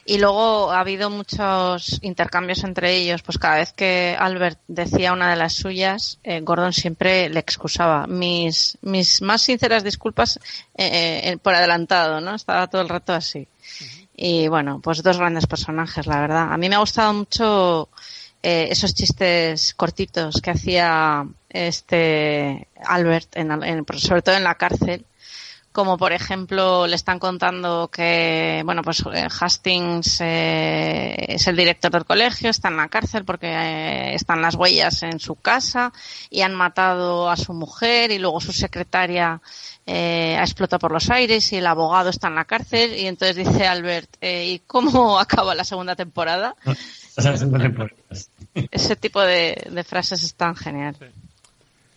Y luego ha habido muchos intercambios entre ellos, pues cada vez que Albert decía una de las suyas, eh, Gordon siempre le excusaba. Mis, mis más sinceras disculpas eh, eh, por adelantado, ¿no? Estaba todo el rato así. Uh -huh. Y bueno, pues dos grandes personajes, la verdad. A mí me ha gustado mucho eh, esos chistes cortitos que hacía este Albert, en, en, sobre todo en la cárcel como por ejemplo le están contando que bueno pues Hastings eh, es el director del colegio está en la cárcel porque eh, están las huellas en su casa y han matado a su mujer y luego su secretaria eh, ha explotado por los aires y el abogado está en la cárcel y entonces dice Albert eh, ¿y cómo acaba la segunda temporada? Ese tipo de, de, frases están genial. Sí.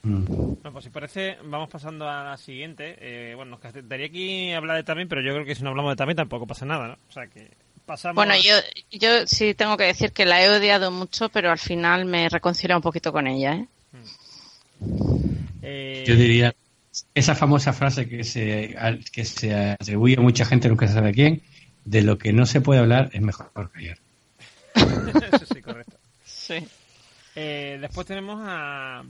Mm. Bueno, pues si parece, vamos pasando a la siguiente. Eh, bueno, nos daría aquí hablar de Tammy, pero yo creo que si no hablamos de Tammy tampoco pasa nada, ¿no? O sea que pasamos. Bueno, yo, yo sí tengo que decir que la he odiado mucho, pero al final me reconcilio un poquito con ella, ¿eh? eh... Yo diría esa famosa frase que se, que se atribuye a mucha gente, nunca se sabe a quién, de lo que no se puede hablar es mejor callar. Eso sí, correcto. Sí. Eh, después tenemos a,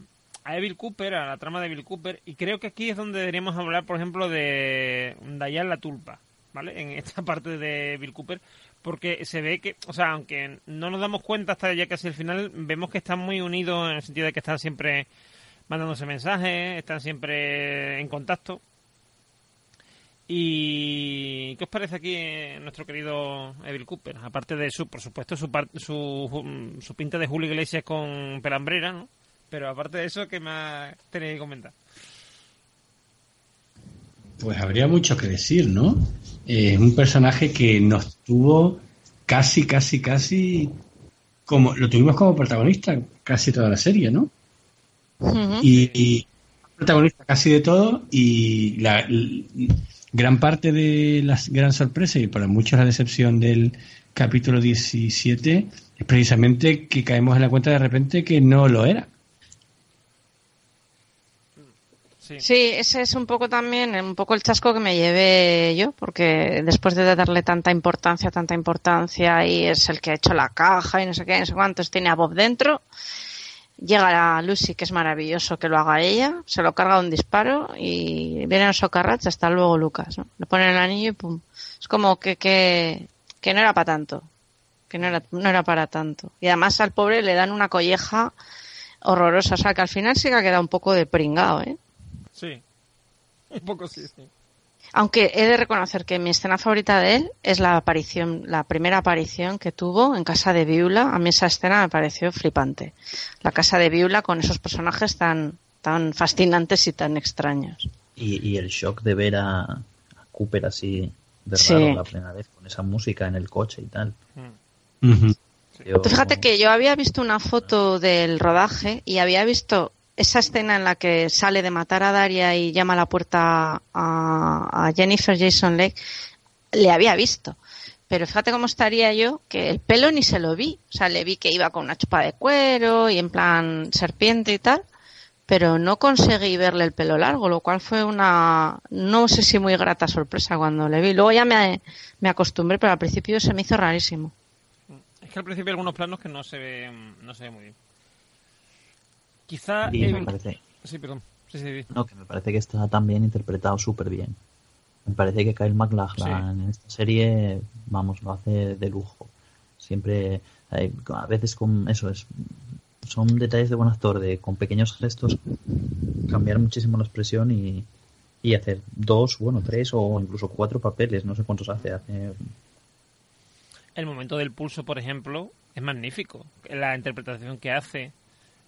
a Evil Cooper, a la trama de Evil Cooper, y creo que aquí es donde deberíamos hablar, por ejemplo, de Dayan la Tulpa, ¿vale? En esta parte de Evil Cooper, porque se ve que, o sea, aunque no nos damos cuenta hasta ya casi el final, vemos que están muy unidos en el sentido de que están siempre mandándose mensajes, están siempre en contacto. ¿Y qué os parece aquí nuestro querido Evil Cooper? Aparte de su, por supuesto, su, su, su pinta de Julio Iglesias con pelambrera, ¿no? Pero aparte de eso, ¿qué más tenéis que comentar? Pues habría mucho que decir, ¿no? Es eh, un personaje que nos tuvo casi, casi, casi como lo tuvimos como protagonista casi toda la serie, ¿no? Uh -huh. y, y, protagonista casi de todo y la, la, gran parte de la gran sorpresa y para muchos la decepción del capítulo 17 es precisamente que caemos en la cuenta de repente que no lo era. Sí. sí. ese es un poco también, un poco el chasco que me llevé yo, porque después de darle tanta importancia, tanta importancia, y es el que ha hecho la caja y no sé qué, no sé cuántos, tiene a Bob dentro, llega a Lucy, que es maravilloso que lo haga ella, se lo carga un disparo y viene a socarrach hasta luego Lucas, ¿no? Le ponen el anillo y pum. Es como que, que, que no era para tanto, que no era, no era para tanto. Y además al pobre le dan una colleja horrorosa, o sea que al final sí que ha quedado un poco de pringao, ¿eh? Sí, un poco sí, sí. Aunque he de reconocer que mi escena favorita de él es la aparición, la primera aparición que tuvo en Casa de Viula. A mí esa escena me pareció flipante. La Casa de Viula con esos personajes tan, tan fascinantes y tan extraños. Y, y el shock de ver a, a Cooper así de raro sí. la primera vez con esa música en el coche y tal. Mm. Uh -huh. Yo- Tú fíjate que yo había visto una foto del rodaje y había visto esa escena en la que sale de matar a Daria y llama a la puerta a, Jennifer Jason Leigh, le había visto. Pero fíjate cómo estaría yo, que el pelo ni se lo vi. O sea, le vi que iba con una chupa de cuero y en plan serpiente y tal, pero no conseguí verle el pelo largo, lo cual fue una, no sé si muy grata sorpresa cuando le vi. Luego ya me, me acostumbré, pero al principio se me hizo rarísimo. Es que al principio hay algunos planos que no se ve, no se ve muy bien. Quizá... Y me parece, Sí, perdón. Sí, sí, sí. no, que me parece que está también interpretado súper bien. Me parece que Kyle MacLachlan en esta serie, vamos, lo hace de lujo. Siempre, eh, a veces con eso es, son detalles de buen actor, de con pequeños gestos cambiar muchísimo la expresión y, y hacer dos, bueno, tres o incluso cuatro papeles, no sé cuántos hace, hace El momento del pulso, por ejemplo, es magnífico. La interpretación que hace,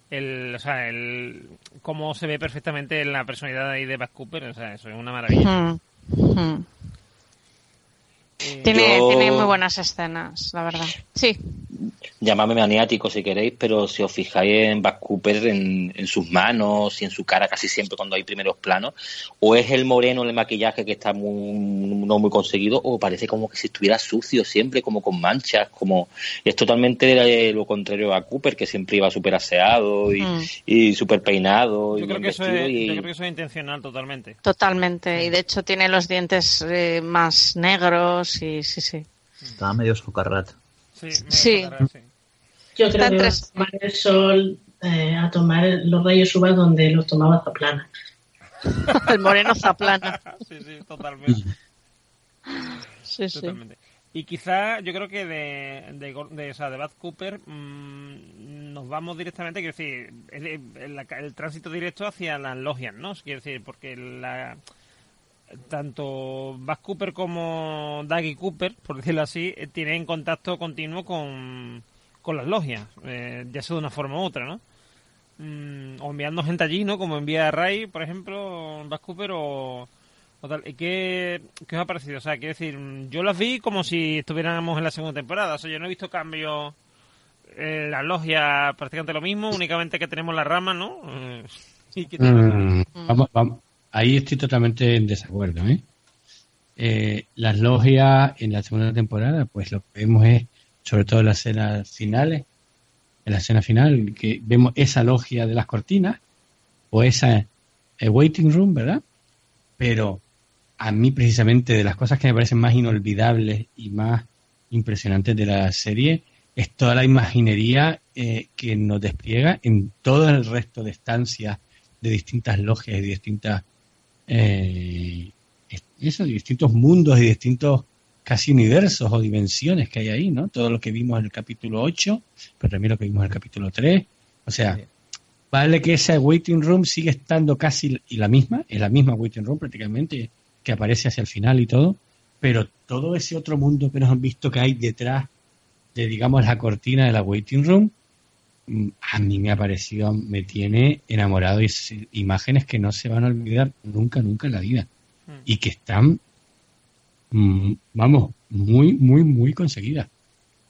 el, o sea, el cómo se ve perfectamente en la personalidad ahí de Baz Cooper, o sea, eso es una maravilla. Mm, mm. Eh, Tiene, Yo- tiene muy buenas escenas, la verdad. Sí, Llamadme maniático si queréis, pero si os fijáis en Bad Cooper, en, en sus manos y en su cara casi siempre cuando hay primeros planos, o es el moreno, el maquillaje que está muy, no muy conseguido, o parece como que si estuviera sucio siempre, como con manchas, como es totalmente lo contrario a Cooper, que siempre iba súper aseado y, Mm. y súper peinado y yo, creo bien que eso es, y- yo creo que eso es intencional totalmente. totalmente. Y de hecho tiene los dientes eh, más negros y sí, sí. estaba medio socarrat. Sí. Yo creo que va a tomar el sol eh, a tomar los rayos UVA donde los tomaba Zaplana. El moreno zaplana. sí, sí, totalmente. Sí, sí. Totalmente. Y quizá yo creo que de, de, de, o sea, de Bad Cooper mm, nos vamos directamente, quiero decir, el, el- la- el tránsito directo hacia las logias, ¿no? Quiero decir, porque la, tanto Bad Cooper como Daggy Cooper, por decirlo así, eh, tienen contacto continuo con, con las logias, eh, ya sea de una forma u otra, ¿no? Mm, o enviando gente allí, ¿no? Como envía Ray, por ejemplo, Bad Cooper o, tal. ¿Y qué, qué os ha parecido? O sea, quiero decir, mm, yo las vi como si estuviéramos en la segunda temporada. O sea, yo no he visto cambios en la logia, prácticamente lo mismo, únicamente que tenemos la rama, ¿no? Eh, Mm, vamos, vamos. Ahí estoy totalmente en desacuerdo. ¿eh? Eh, las logias en la segunda temporada, pues lo que vemos es, sobre todo en las escenas finales, en la escena final, que vemos esa logia de las cortinas o esa waiting room, ¿verdad? Pero a mí precisamente de las cosas que me parecen más inolvidables y más impresionantes de la serie es toda la imaginería eh, que nos despliega en todo el resto de estancias de distintas logias y distintas eh, es- eso, distintos mundos y distintos casi universos o dimensiones que hay ahí, ¿no? Todo lo que vimos en el capítulo 8, pero también lo que vimos en el capítulo 3. O sea, Sí. vale que esa waiting room sigue estando casi y la misma, es la misma waiting room prácticamente, que aparece hacia el final y todo, pero todo ese otro mundo que nos han visto que hay detrás de, digamos, la cortina de la waiting room, a mí me ha parecido, me tiene enamorado y es imágenes que no se van a olvidar nunca, nunca en la vida. Mm. Y que están, mm, vamos, muy, muy, muy conseguidas.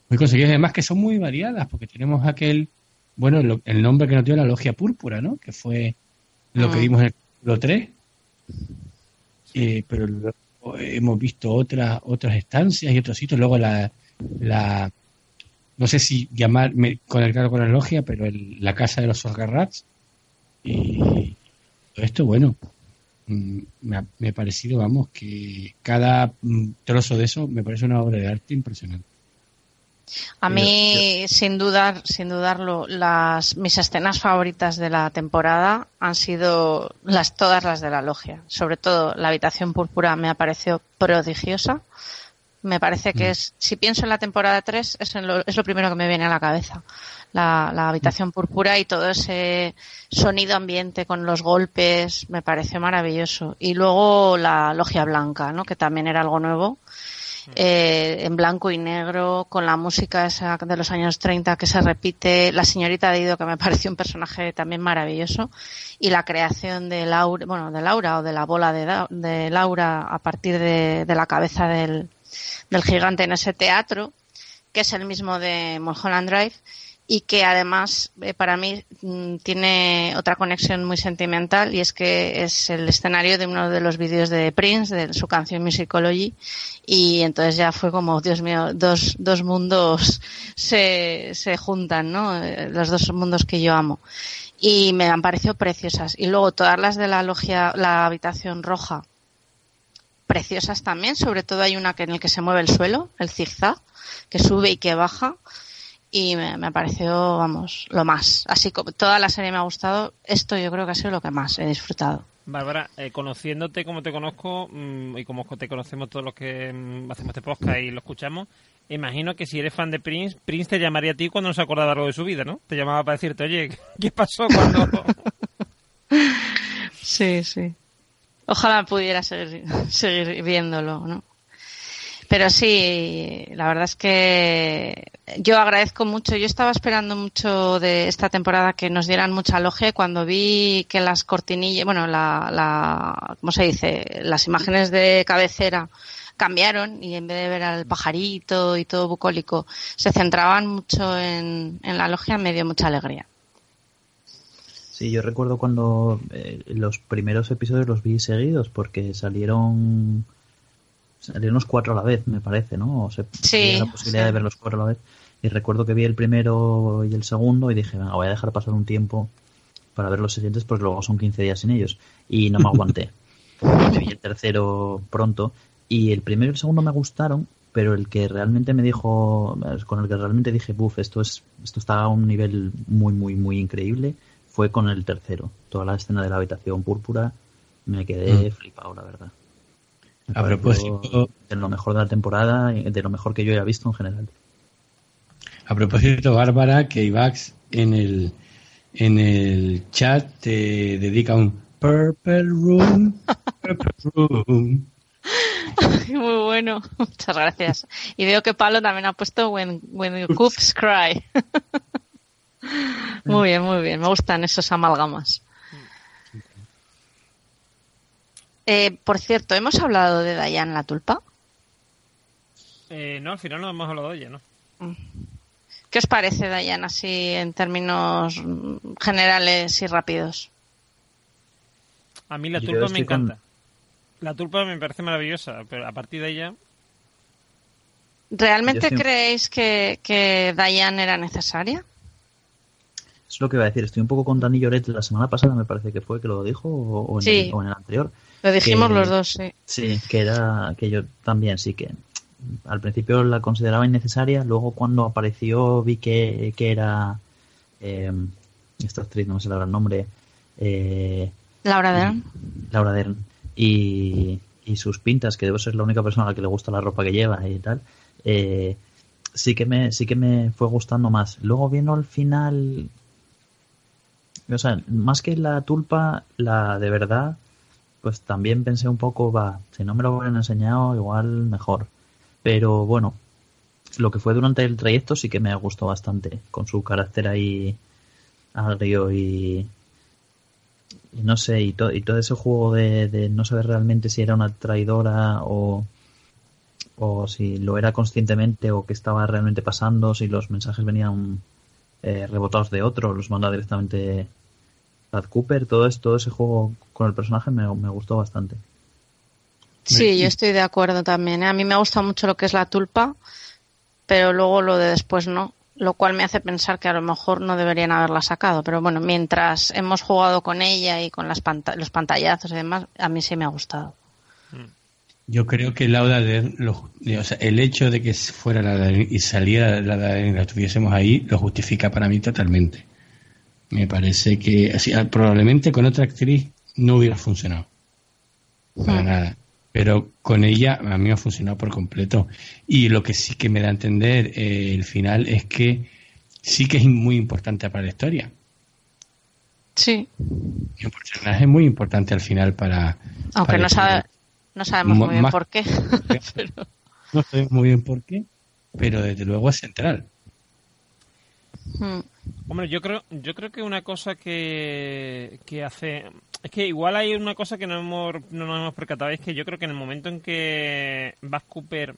Muy conseguidas, además que son muy variadas, porque tenemos aquel, bueno, lo- el nombre que nos dio la logia púrpura, ¿no? Que fue lo que Mm. vimos en el capítulo 3. Eh, pero luego hemos visto otras otras estancias y otros sitios. Luego la, la no sé si llamar, me- conectarlo con la logia, pero el- la casa de los Sorgarrats. Y todo esto, bueno, mm, me ha, me ha parecido, vamos, que cada mm, trozo de eso me parece una obra de arte impresionante. A mí, sin dudar, sin dudarlo, las mis escenas favoritas de la temporada han sido las todas las de la logia. Sobre todo la habitación púrpura me ha parecido prodigiosa. Me parece que es, si pienso en la temporada 3, es, en lo, es lo primero que me viene a la cabeza. La, la habitación púrpura y todo ese sonido ambiente con los golpes me pareció maravilloso. Y luego la logia blanca, ¿no? que también era algo nuevo eh, en blanco y negro, con la música esa de los años 30 que se repite, la señorita Dido, que me pareció un personaje también maravilloso, y la creación de Laura, bueno, de Laura o de la bola de, de Laura a partir de, de la cabeza del, del gigante en ese teatro, que es el mismo de Mulholland Drive y que además eh, para mí mm, tiene otra conexión muy sentimental y es que es el escenario de uno de los vídeos de Prince, de su canción Musicology y entonces ya fue como, Dios mío, dos, dos mundos se, se juntan, ¿no? Eh, los dos mundos que yo amo. Y me han parecido preciosas. Y luego todas las de la logia, la habitación roja, preciosas también, sobre todo hay una que en el que se mueve el suelo, el zigzag, que sube y que baja y me, me pareció, vamos, lo más. Así como toda la serie me ha gustado, esto yo creo que ha sido lo que más he disfrutado. Bárbara, eh, conociéndote como te conozco mm, y como te conocemos todos los que mm, hacemos este podcast y lo escuchamos, imagino que si eres fan de Prince, Prince te llamaría a ti cuando no se acordaba algo de su vida, ¿no? Te llamaba para decirte, oye, ¿qué pasó cuando...? sí, sí. Ojalá pudiera seguir, seguir viéndolo, ¿no? Pero sí, la verdad es que yo agradezco mucho. Yo estaba esperando mucho de esta temporada que nos dieran mucha logia cuando vi que las cortinillas, bueno, la, la, ¿cómo se dice? Las imágenes de cabecera cambiaron y en vez de ver al pajarito y todo bucólico, se centraban mucho en, en la logia, me dio mucha alegría. Sí, yo recuerdo cuando eh, los primeros episodios los vi seguidos porque salieron salieron los cuatro a la vez, me parece, ¿no? O sea, sí, la posibilidad sí. de ver los cuatro a la vez. Y recuerdo que vi el primero y el segundo y dije, venga, voy a dejar pasar un tiempo para ver los siguientes porque luego son 15 días sin ellos. Y no me aguanté. me vi el tercero pronto. Y el primero y el segundo me gustaron, pero el que realmente me dijo, con el que realmente dije, buf, esto, es, esto está a un nivel muy, muy, muy increíble, fue con el tercero. Toda la escena de la habitación púrpura, me quedé Mm. flipado, la verdad. A Me propósito- De lo mejor de la temporada, de lo mejor que yo haya visto en general. A propósito, Bárbara, que Ivax en el, en el chat te dedica un Purple Room, Purple Room. Muy bueno, muchas gracias. Y veo que Palo también ha puesto When, when coops cry. muy bien, muy bien. Me gustan esos amalgamas. Eh, por cierto, ¿hemos hablado de Dayan la tulpa? Eh, no, al final no hemos hablado de ella, ¿no? ¿Qué os parece Dayan así en términos mm, generales y rápidos? A mí la Yo tulpa me con- encanta. La tulpa me parece maravillosa, pero a partir de ella... ¿Realmente creéis que, que Dayan era necesaria? Es lo que iba a decir. Estoy un poco con Dani Lloret la semana pasada, me parece que fue que lo dijo, o, o en, Sí. el, o en el anterior. Lo dijimos Que- los dos, sí. Sí, que era que yo también sí que al principio la consideraba innecesaria, luego cuando apareció vi que, que era eh, esta actriz, no me sé el nombre, eh, Laura Dern. Laura Dern, y, y sus pintas, que debo ser la única persona a la que le gusta la ropa que lleva y tal, eh, sí que me sí que me fue gustando más. Luego viendo al final, o sea, más que la tulpa, la de verdad, pues también pensé un poco, va, si no me lo hubieran enseñado, igual mejor. Pero bueno, lo que fue durante el trayecto sí que me gustó bastante, con su carácter ahí agrio y, y no sé, y, to- y todo ese juego de, de no saber realmente si era una traidora o, o si lo era conscientemente o qué estaba realmente pasando, si los mensajes venían eh, rebotados de otro, los manda directamente Brad Cooper, todo, es, todo ese juego con el personaje me, me gustó bastante. Sí, yo estoy de acuerdo también. ¿eh? A mí me gusta mucho lo que es la tulpa, pero luego lo de después no, lo cual me hace pensar que a lo mejor no deberían haberla sacado. Pero bueno, mientras hemos jugado con ella y con las panta- los pantallazos y demás, a mí sí me ha gustado. Yo creo que Dern, lo- o sea, el hecho de que fuera la y saliera la y la tuviésemos ahí, lo justifica para mí totalmente. Me parece que así, ah, probablemente con otra actriz no hubiera funcionado. Para nada. Pero con ella a mí me ha funcionado por completo. Y lo que sí que me da a entender eh, el final es que sí que es muy importante para la historia. Sí, Un personaje muy importante al final para. aunque para no, el- sabe, no sabemos Mo- muy bien más- por qué. No sabemos muy bien por qué, pero desde luego es central. Mm. Hombre, yo creo, yo creo que una cosa que, que hace... Es que igual hay una cosa que no, hemos, no nos hemos percatado, es que yo creo que en el momento en que Bas Cooper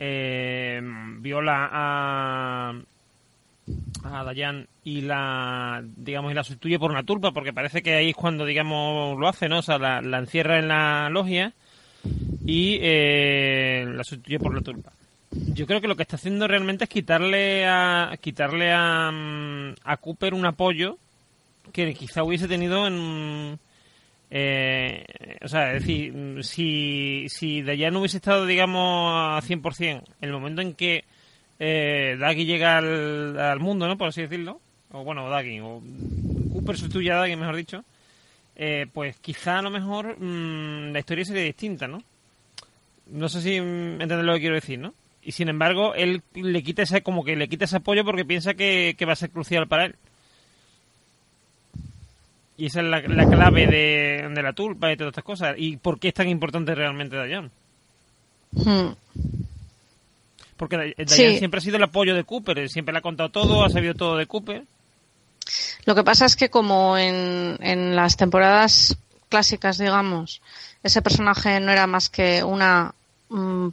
eh, viola a a Dayan y la digamos y la sustituye por una tulpa porque parece que ahí es cuando digamos lo hace no o sea la, encierra en la logia y eh, la sustituye por la tulpa yo creo que lo que está haciendo realmente es quitarle a quitarle a, mm, a Cooper un apoyo que quizá hubiese tenido en eh, o sea, es decir, si, si Dayan hubiese estado, digamos, a 100%, en el momento en que eh, Daggy llega al, mundo, ¿no? Por así decirlo. O bueno, Daggy, o Cooper sustituye a Daggy, mejor dicho. Eh, pues quizá a lo mejor mmm, la historia sería distinta, ¿no? No sé si entender lo que quiero decir, ¿no? Y sin embargo, él le quita ese, como que le quita ese apoyo porque piensa que, va a ser crucial para él. Y esa es la, la clave de, de, la tulpa y todas estas cosas. ¿Y por qué es tan importante realmente Dayan? Hmm. Porque sí. siempre ha sido el apoyo de Cooper, siempre le ha contado todo, ha sabido todo de Cooper. Lo que pasa es que como en, en las temporadas clásicas, digamos, ese personaje no era más que una mmm,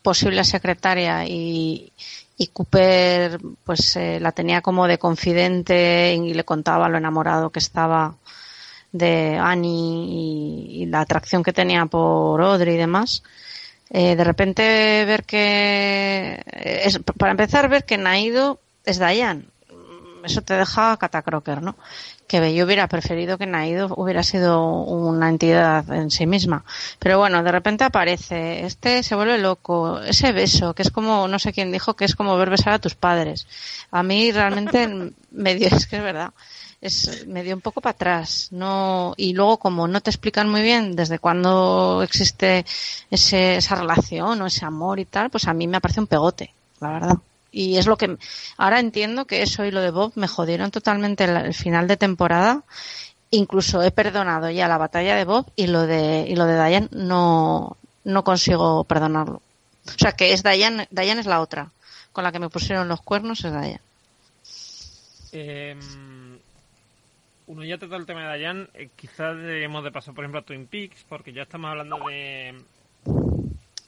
posible secretaria y, y Cooper pues eh, la tenía como de confidente y le contaba lo enamorado que estaba de Annie y, y la atracción que tenía por Audrey y demás. Eh, de repente ver que es, para empezar ver que Naido es Diane eso te deja catacroker, ¿no? Que yo hubiera preferido que Naido hubiera sido una entidad en sí misma. Pero bueno, de repente aparece, este se vuelve loco, ese beso, que es como, no sé quién dijo, que es como ver besar a tus padres. A mí realmente me dio, es que es verdad, es, me dio un poco para atrás, no, y luego como no te explican muy bien desde cuándo existe ese, esa relación o ese amor y tal, pues a mí me parece un pegote, la verdad. Y es lo que ahora entiendo que eso y lo de Bob me jodieron totalmente el, final de temporada. Incluso he perdonado ya la batalla de Bob y lo de y lo de Diane no no consigo perdonarlo. O sea que es Diane Diane es la otra. Con la que me pusieron los cuernos es Diane. Eh, uno ya trata el tema de Diane eh, quizás debemos de pasar por ejemplo a Twin Peaks porque ya estamos hablando de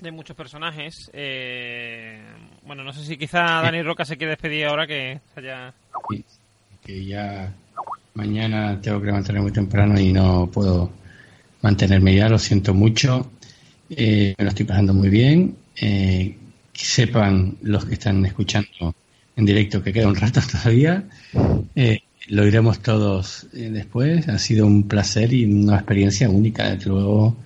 de muchos personajes. Eh, bueno, no sé si quizá Dani Roca se quiere despedir ahora que haya... Sí, que ya mañana tengo que levantarme muy temprano y no puedo mantenerme ya, lo siento mucho. Eh, me lo estoy pasando muy bien. Eh, que sepan los que están escuchando en directo que queda un rato todavía. Eh, lo iremos todos eh, después. Ha sido un placer y una experiencia única. Desde luego,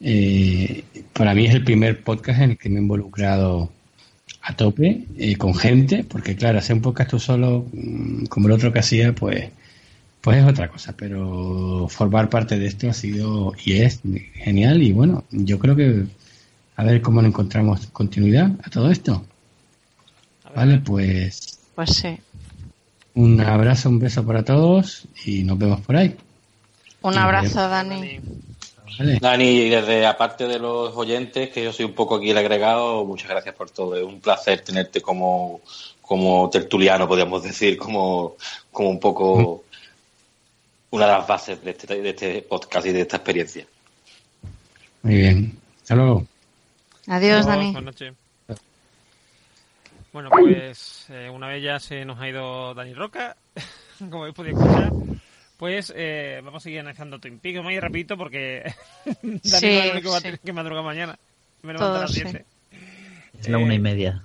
eh, para mí es el primer podcast en el que me he involucrado a tope eh, con gente, porque claro, hacer un podcast tú solo, mm, como el otro que hacía, pues, pues es otra cosa, pero formar parte de esto ha sido y es genial y bueno, yo creo que a ver cómo encontramos continuidad a todo esto. Vale, pues. Pues sí. Un abrazo, un beso para todos y nos vemos por ahí. Un abrazo, Dani. Vale. Dani, desde aparte de los oyentes, que yo soy un poco aquí el agregado, muchas gracias por todo. Es un placer tenerte como, como tertuliano, podríamos decir, como, como un poco una de las bases de este, de este podcast y de esta experiencia. Muy bien. Hasta luego. Adiós, Dani. Buenas noches. Bueno, pues eh, una vez ya se nos ha ido Dani Roca, como habéis podido escuchar. Pues eh, vamos a seguir analizando Twin Peaks muy rapidito porque Dani Sí, es el único que va a sí. tener que madrugar mañana. Me levanto a las sí. 7. Es la una y media.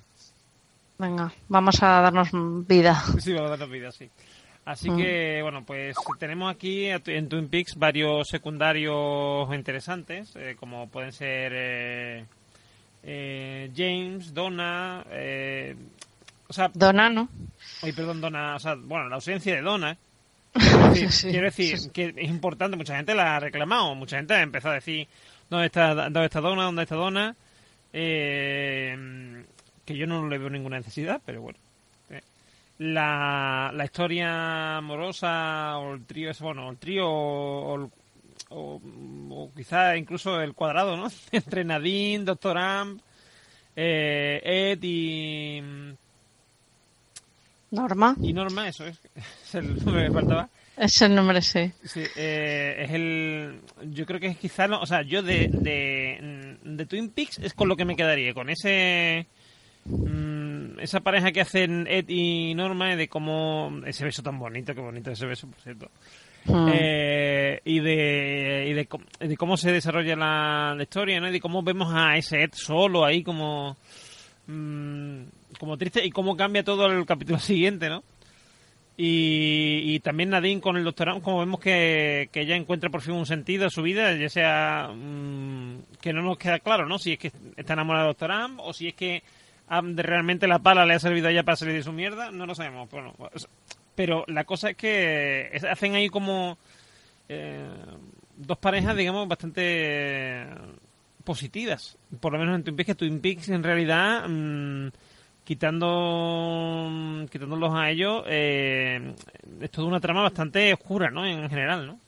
Venga, vamos a darnos vida. Sí, vamos a darnos vida, sí. Así Mm. que, bueno, pues tenemos aquí en Twin Peaks varios secundarios interesantes, eh, como pueden ser eh, James, Donna, eh, o sea, Donna, ¿no? Ay, perdón, Donna, o sea, bueno, la ausencia de Donna. Quiero decir, Sí, quiero decir sí. que es importante, mucha gente la ha reclamado, mucha gente ha empezado a decir, ¿dónde está, dónde está Donna? ¿Dónde está Donna? Eh, que yo no le veo ninguna necesidad, pero bueno. Eh, La, la historia amorosa o el trío, ese, bueno, el trío o, el- o, o quizá incluso el cuadrado, ¿no? Entre Nadine, Doctor Amp, eh, Ed y Norma. Y Norma, eso es, es el nombre que me faltaba. Es el nombre, sí. Sí, eh, es el. Yo creo que es quizá. No, o sea, yo de, de, de Twin Peaks es con lo que me quedaría. Con ese. mm, esa pareja que hacen Ed y Norma, de cómo. Ese beso tan bonito, qué bonito ese beso, por cierto. Mm. Eh, y de, y de, cómo- de se desarrolla la, historia, ¿no? Y de cómo vemos a ese Ed solo ahí como mm, como triste y cómo cambia todo el capítulo siguiente, ¿no? Y, y también Nadine con el doctorado, como vemos que, que ella encuentra por fin un sentido a su vida, ya sea mm, que no nos queda claro, ¿no? Si es que está enamorada del doctor o si es que de realmente la pala le ha servido a ella para salir de su mierda, no lo sabemos. Bueno, pero la cosa es que hacen ahí como eh, dos parejas, digamos, bastante positivas. Por lo menos en Twin Peaks, que Twin Peaks en realidad, mm, quitando mm, quitándolos a ellos, eh, es toda una trama bastante oscura, ¿no? En general, ¿no?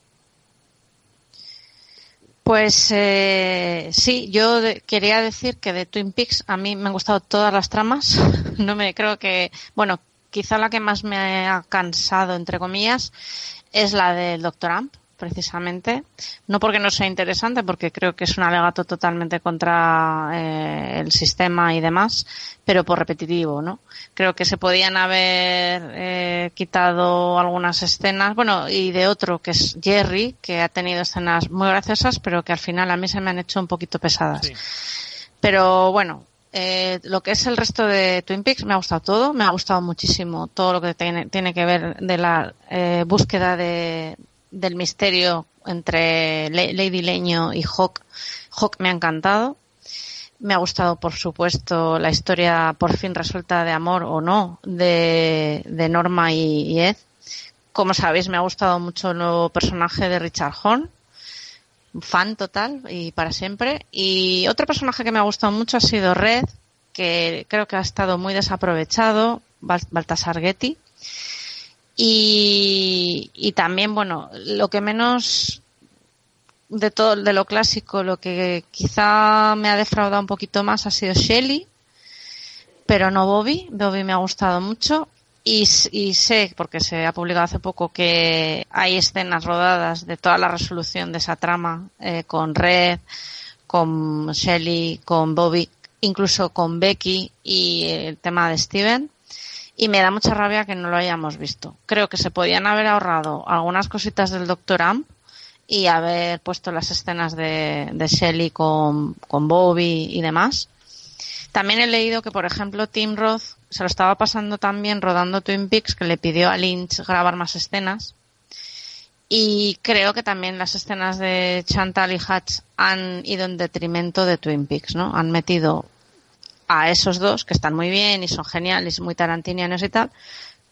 Pues eh, sí, yo quería decir que de Twin Peaks a mí me han gustado todas las tramas. No me creo que, bueno, quizá la que más me ha cansado, entre comillas, es la del Doctor Amp, precisamente. No porque no sea interesante, porque creo que es un alegato totalmente contra eh, el sistema y demás, pero por repetitivo, ¿no? Creo que se podían haber eh, quitado algunas escenas, bueno, y de otro que es Jerry, que ha tenido escenas muy graciosas, pero que al final a mí se me han hecho un poquito pesadas. Sí. Pero bueno, eh, lo que es el resto de Twin Peaks me ha gustado todo, me ha gustado muchísimo todo lo que tiene, tiene que ver de la eh, búsqueda de, del misterio entre Lady Leño y Hawk. Hawk me ha encantado. Me ha gustado, por supuesto, la historia por fin resuelta de amor o no de, de Norma y, y Ed. Como sabéis, me ha gustado mucho el nuevo personaje de Richard Horn fan total y para siempre. Y otro personaje que me ha gustado mucho ha sido Red, que creo que ha estado muy desaprovechado, Bal- Baltasar Getty. Y, y también, bueno, lo que menos de todo, de lo clásico, lo que quizá me ha defraudado un poquito más ha sido Shelley, pero no Bobby. Bobby me ha gustado mucho. Y, y sé, porque se ha publicado hace poco, que hay escenas rodadas de toda la resolución de esa trama eh, con Red, con Shelley, con Bobby, incluso con Becky y el tema de Steven. Y me da mucha rabia que no lo hayamos visto. Creo que se podían haber ahorrado algunas cositas del Dr. Amp y haber puesto las escenas de, de Shelley con, con Bobby y demás. También he leído que, por ejemplo, Tim Roth se lo estaba pasando tan bien rodando Twin Peaks que le pidió a Lynch grabar más escenas. Y creo que también las escenas de Chantal y Hatch han ido en detrimento de Twin Peaks, ¿no? Han metido a esos dos, que están muy bien y son geniales, muy tarantinianos y tal,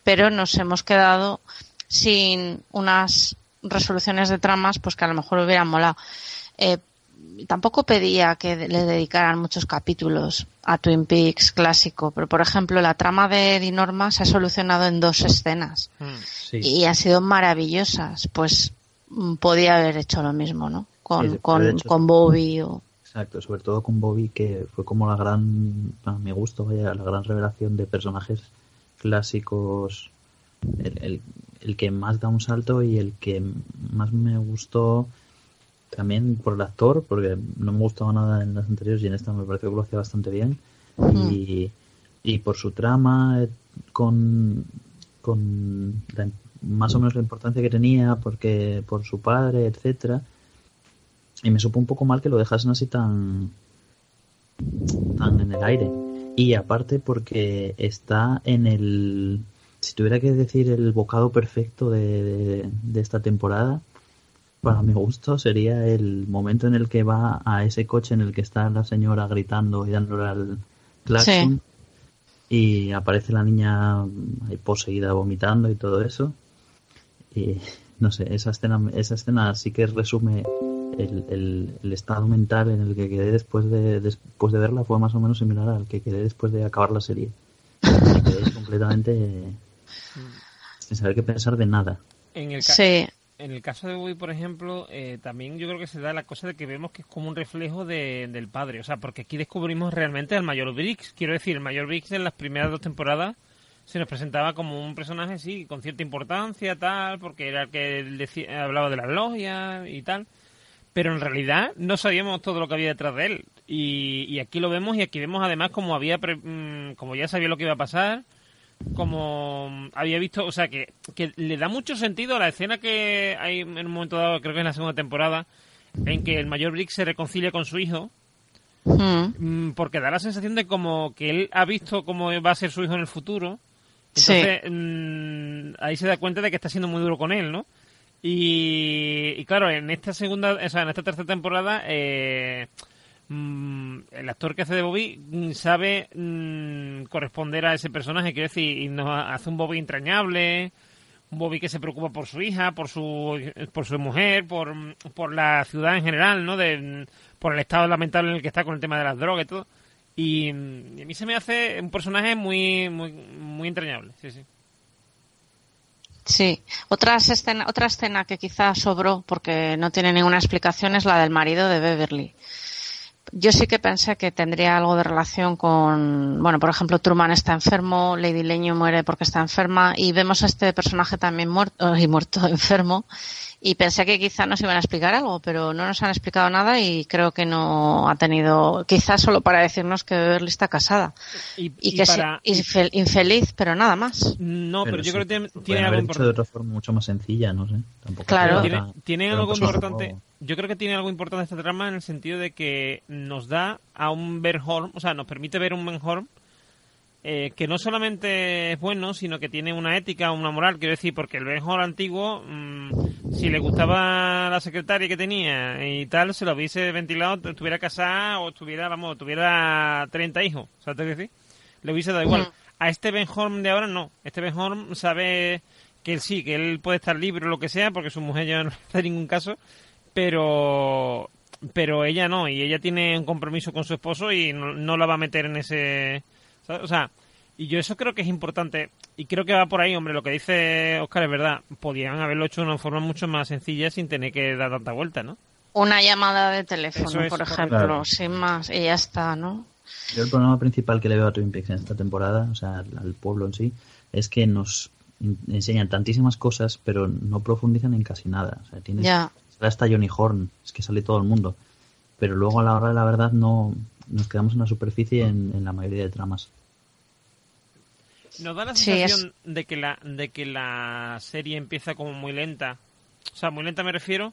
pero nos hemos quedado sin unas resoluciones de tramas pues que a lo mejor hubieran molado. Eh, tampoco pedía que le dedicaran muchos capítulos a Twin Peaks clásico, pero por ejemplo la trama de Dinorma se ha solucionado en dos escenas Mm. Sí. y han sido maravillosas. Pues mm, podía haber hecho lo mismo, ¿no? Con, Sí, con, hecho, con Bobby o... Exacto, sobre todo con Bobby, que fue como la gran, a mi gusto, vaya, la gran revelación de personajes clásicos, el, el, el que más da un salto y el que más me gustó también por el actor, porque no me gustaba nada en las anteriores y en esta me pareció que lo hacía bastante bien, y, y por su trama, eh, con, con la- más o menos la importancia que tenía, porque por su padre, etcétera y me supo un poco mal que lo dejasen así tan tan en el aire. Y aparte porque está en el si tuviera que decir el bocado perfecto de, de- de esta temporada para mi gusto sería el momento en el que va a ese coche en el que está la señora gritando y dándole al claxon y aparece la niña ahí poseída vomitando y todo eso. Y no sé, esa escena, esa escena sí que resume el, el- el estado mental en el que quedé después de, después de verla. Fue más o menos similar al que quedé después de acabar la serie. Me quedé completamente sin saber qué pensar de nada. En el, ca- Sí, en el caso de Bobby, por ejemplo, eh, también yo creo que se da la cosa de que vemos que es como un reflejo de- del padre. O sea, porque aquí descubrimos realmente al mayor Briggs. Quiero decir, el mayor Briggs en las primeras dos temporadas se nos presentaba como un personaje, sí, con cierta importancia, tal, porque era el que hablaba de las logias y tal. Pero en realidad no sabíamos todo lo que había detrás de él. Y, y aquí lo vemos y aquí vemos además como había, pre- mm, ya sabía lo que iba a pasar, como había visto, o sea, que, que le da mucho sentido a la escena que hay en un momento dado, creo que en la segunda temporada, en que el mayor Brick se reconcilia con su hijo, Mm, mm, porque da la sensación de como que él ha visto cómo va a ser su hijo en el futuro. Sí. Entonces, mm, ahí se da cuenta de que está siendo muy duro con él, ¿no? Y, y claro, en esta segunda, o sea, en esta tercera temporada, eh, mm, el actor que hace de Bobby mm, sabe mm, corresponder a ese personaje, quiero decir, y nos hace un Bobby entrañable, un Bobby que se preocupa por su hija, por su, por su mujer, por, por la ciudad en general, ¿no? De, por el estado lamentable en el que está con el tema de las drogas y todo. Y, a mí se me hace un personaje muy, muy, muy entrañable, sí, sí. Sí, Otras escena, otra escena que quizá sobró porque no tiene ninguna explicación es la del marido de Beverly. Yo sí que pensé que tendría algo de relación con, bueno, por ejemplo, Truman está enfermo, Lady Leño muere porque está enferma y vemos a este personaje también muerto y muerto enfermo y pensé que quizá nos iban a explicar algo, pero no nos han explicado nada y creo que no ha tenido, quizás solo para decirnos que Beverly está casada Y, y, y que para... es infel- infeliz, pero nada más. No, pero, yo sí, creo que tiene, algo dicho de importante. otra forma mucho más sencilla, no sé. Tampoco Claro. Tiene, algo importante. Yo creo que tiene algo importante esta trama en el sentido de que nos da a un Ben Horn, o sea, nos permite ver un Ben Horn eh, que no solamente es bueno, sino que tiene una ética, una moral, quiero decir, porque el Ben Horn antiguo, mm, si le gustaba la secretaria que tenía y tal, se lo hubiese ventilado, estuviera casada o estuviera, vamos, tuviera 30 hijos, ¿sabes qué decir? Le hubiese dado igual. Mm. A este Ben Horn de ahora no. Este Ben Horn sabe que él sí, que él puede estar libre o lo que sea, porque su mujer ya no hace ningún caso, pero pero ella no, y ella tiene un compromiso con su esposo y no, no la va a meter en ese... ¿sabes? O sea, y yo eso creo que es importante, y creo que va por ahí, hombre, lo que dice Oscar es verdad, podían haberlo hecho de una forma mucho más sencilla sin tener que dar tanta vuelta, ¿no? Una llamada de teléfono, es, por ejemplo, Claro. sin más, y ya está, ¿no? Yo el problema principal que le veo a Twin Peaks en esta temporada, o sea, al, al pueblo en sí, es que nos enseñan tantísimas cosas, pero no profundizan en casi nada. O sea, tienes, Ya. hasta Johnny Horn, es que sale todo el mundo. Pero luego a la hora de la verdad no nos quedamos en la superficie en, en la mayoría de tramas. Nos da la Sí, sensación de que la de que la serie empieza como muy lenta. O sea, muy lenta me refiero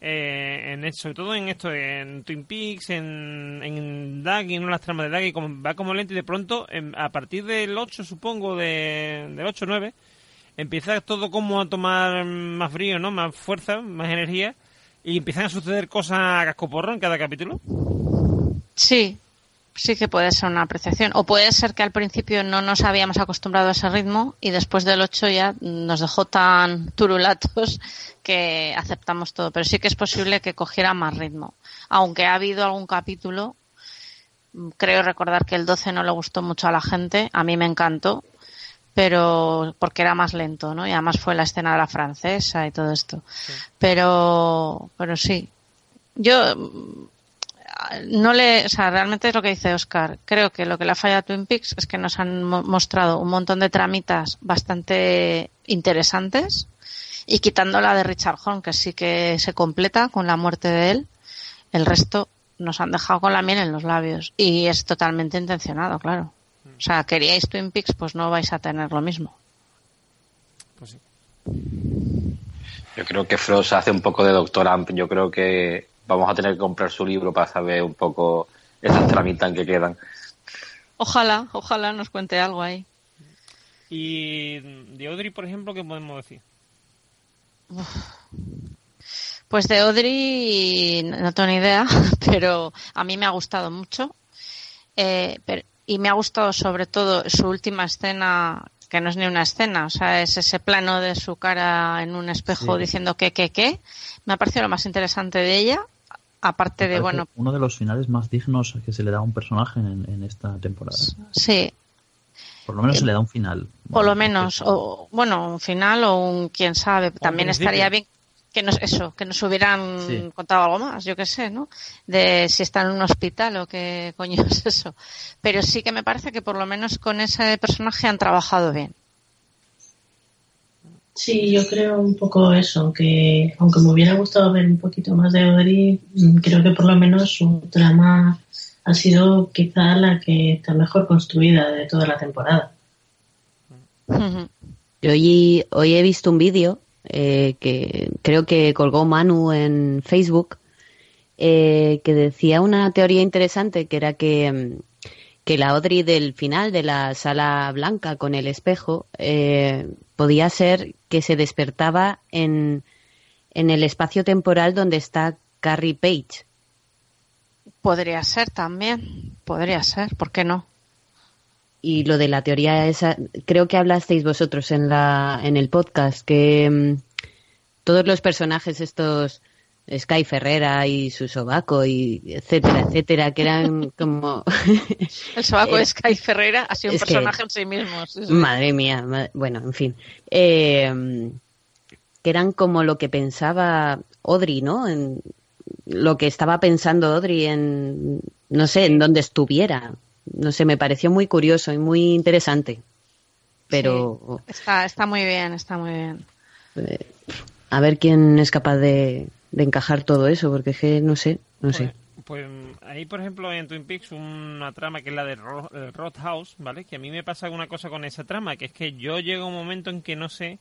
eh, en sobre todo en esto en Twin Peaks, en en Daggy, no las tramas de Daggy, como va como lento y de pronto en- a partir del 8 supongo de del 8 9 empieza todo como a tomar más frío, ¿no? Más fuerza, más energía y empiezan a suceder cosas a cascoporro en cada capítulo. Sí, sí que puede ser una apreciación. O puede ser que al principio no nos habíamos acostumbrado a ese ritmo y después del 8 ya nos dejó tan turulatos que aceptamos todo. Pero sí que es posible que cogiera más ritmo. Aunque ha habido algún capítulo, creo recordar que el 12 no le gustó mucho a la gente, a mí me encantó, pero porque era más lento, ¿no? Y además fue la escena de la francesa y todo esto. Pero, pero sí. Yo no le, o sea, realmente es lo que dice Oscar. Creo que lo que le ha fallado a Twin Peaks es que nos han mo- mostrado un montón de tramitas bastante interesantes y quitando la de Richard Horn, que sí que se completa con la muerte de él, el resto nos han dejado con la miel en los labios y es totalmente intencionado, claro. O sea, queríais Twin Peaks, pues no vais a tener lo mismo. Pues sí. Yo creo que Frost hace un poco de Doctor Amp. Yo creo que vamos a tener que comprar su libro para saber un poco esas tramitas que quedan. Ojalá, ojalá nos cuente algo ahí. Y de Audrey, por ejemplo, ¿qué podemos decir? Pues de Audrey no tengo ni idea, pero a mí me ha gustado mucho. Eh, pero- y me ha gustado sobre todo su última escena, que no es ni una escena, o sea, es ese plano de su cara en un espejo Sí. diciendo que, que, que. Me ha parecido lo más interesante de ella, aparte de, bueno, Uno de los finales más dignos que se le da a un personaje en, en esta temporada. sí, Por lo menos se le da un final. por lo menos, o bueno, un final o un quién sabe. También estaría bien que nos, eso, que nos hubieran Sí. contado algo más, yo qué sé, ¿no? De si está en un hospital o qué coño es eso. Pero sí que me parece que por lo menos con ese personaje han trabajado bien. Sí, yo creo un poco eso, que aunque me hubiera gustado ver un poquito más de Audrey, mm, creo que por lo menos su trama ha sido quizá la que está mejor construida de toda la temporada. Yo hoy, hoy he visto un vídeo eh, que creo que colgó Manu en Facebook eh, que decía una teoría interesante que era que, mm, que la Audrey del final de la sala blanca con el espejo eh, podía ser que se despertaba en, en el espacio temporal donde está Carrie Page. Podría ser también, podría ser, ¿por qué no? Y lo de la teoría esa, creo que hablasteis vosotros en la en el podcast que mm, todos los personajes estos Sky Ferrera y su sobaco y etcétera, etcétera, que eran como El sobaco de Sky Ferreira ha sido un que- personaje en sí mismo. sí, sí. madre mía, bueno, en fin, Eh, que eran como lo que pensaba Audrey, ¿no? En lo que estaba pensando Audrey en no sé, en donde estuviera. No sé, me pareció muy curioso y muy interesante. Pero Está, está muy bien, está muy bien. Eh, a ver quién es capaz de, de encajar todo eso, porque es que no sé, no sé. Pues, pues ahí, por ejemplo, en Twin Peaks, una trama que es la de eh, Roadhouse, ¿vale? Que a mí me pasa una cosa con esa trama, que es que yo llego a un momento en que no sé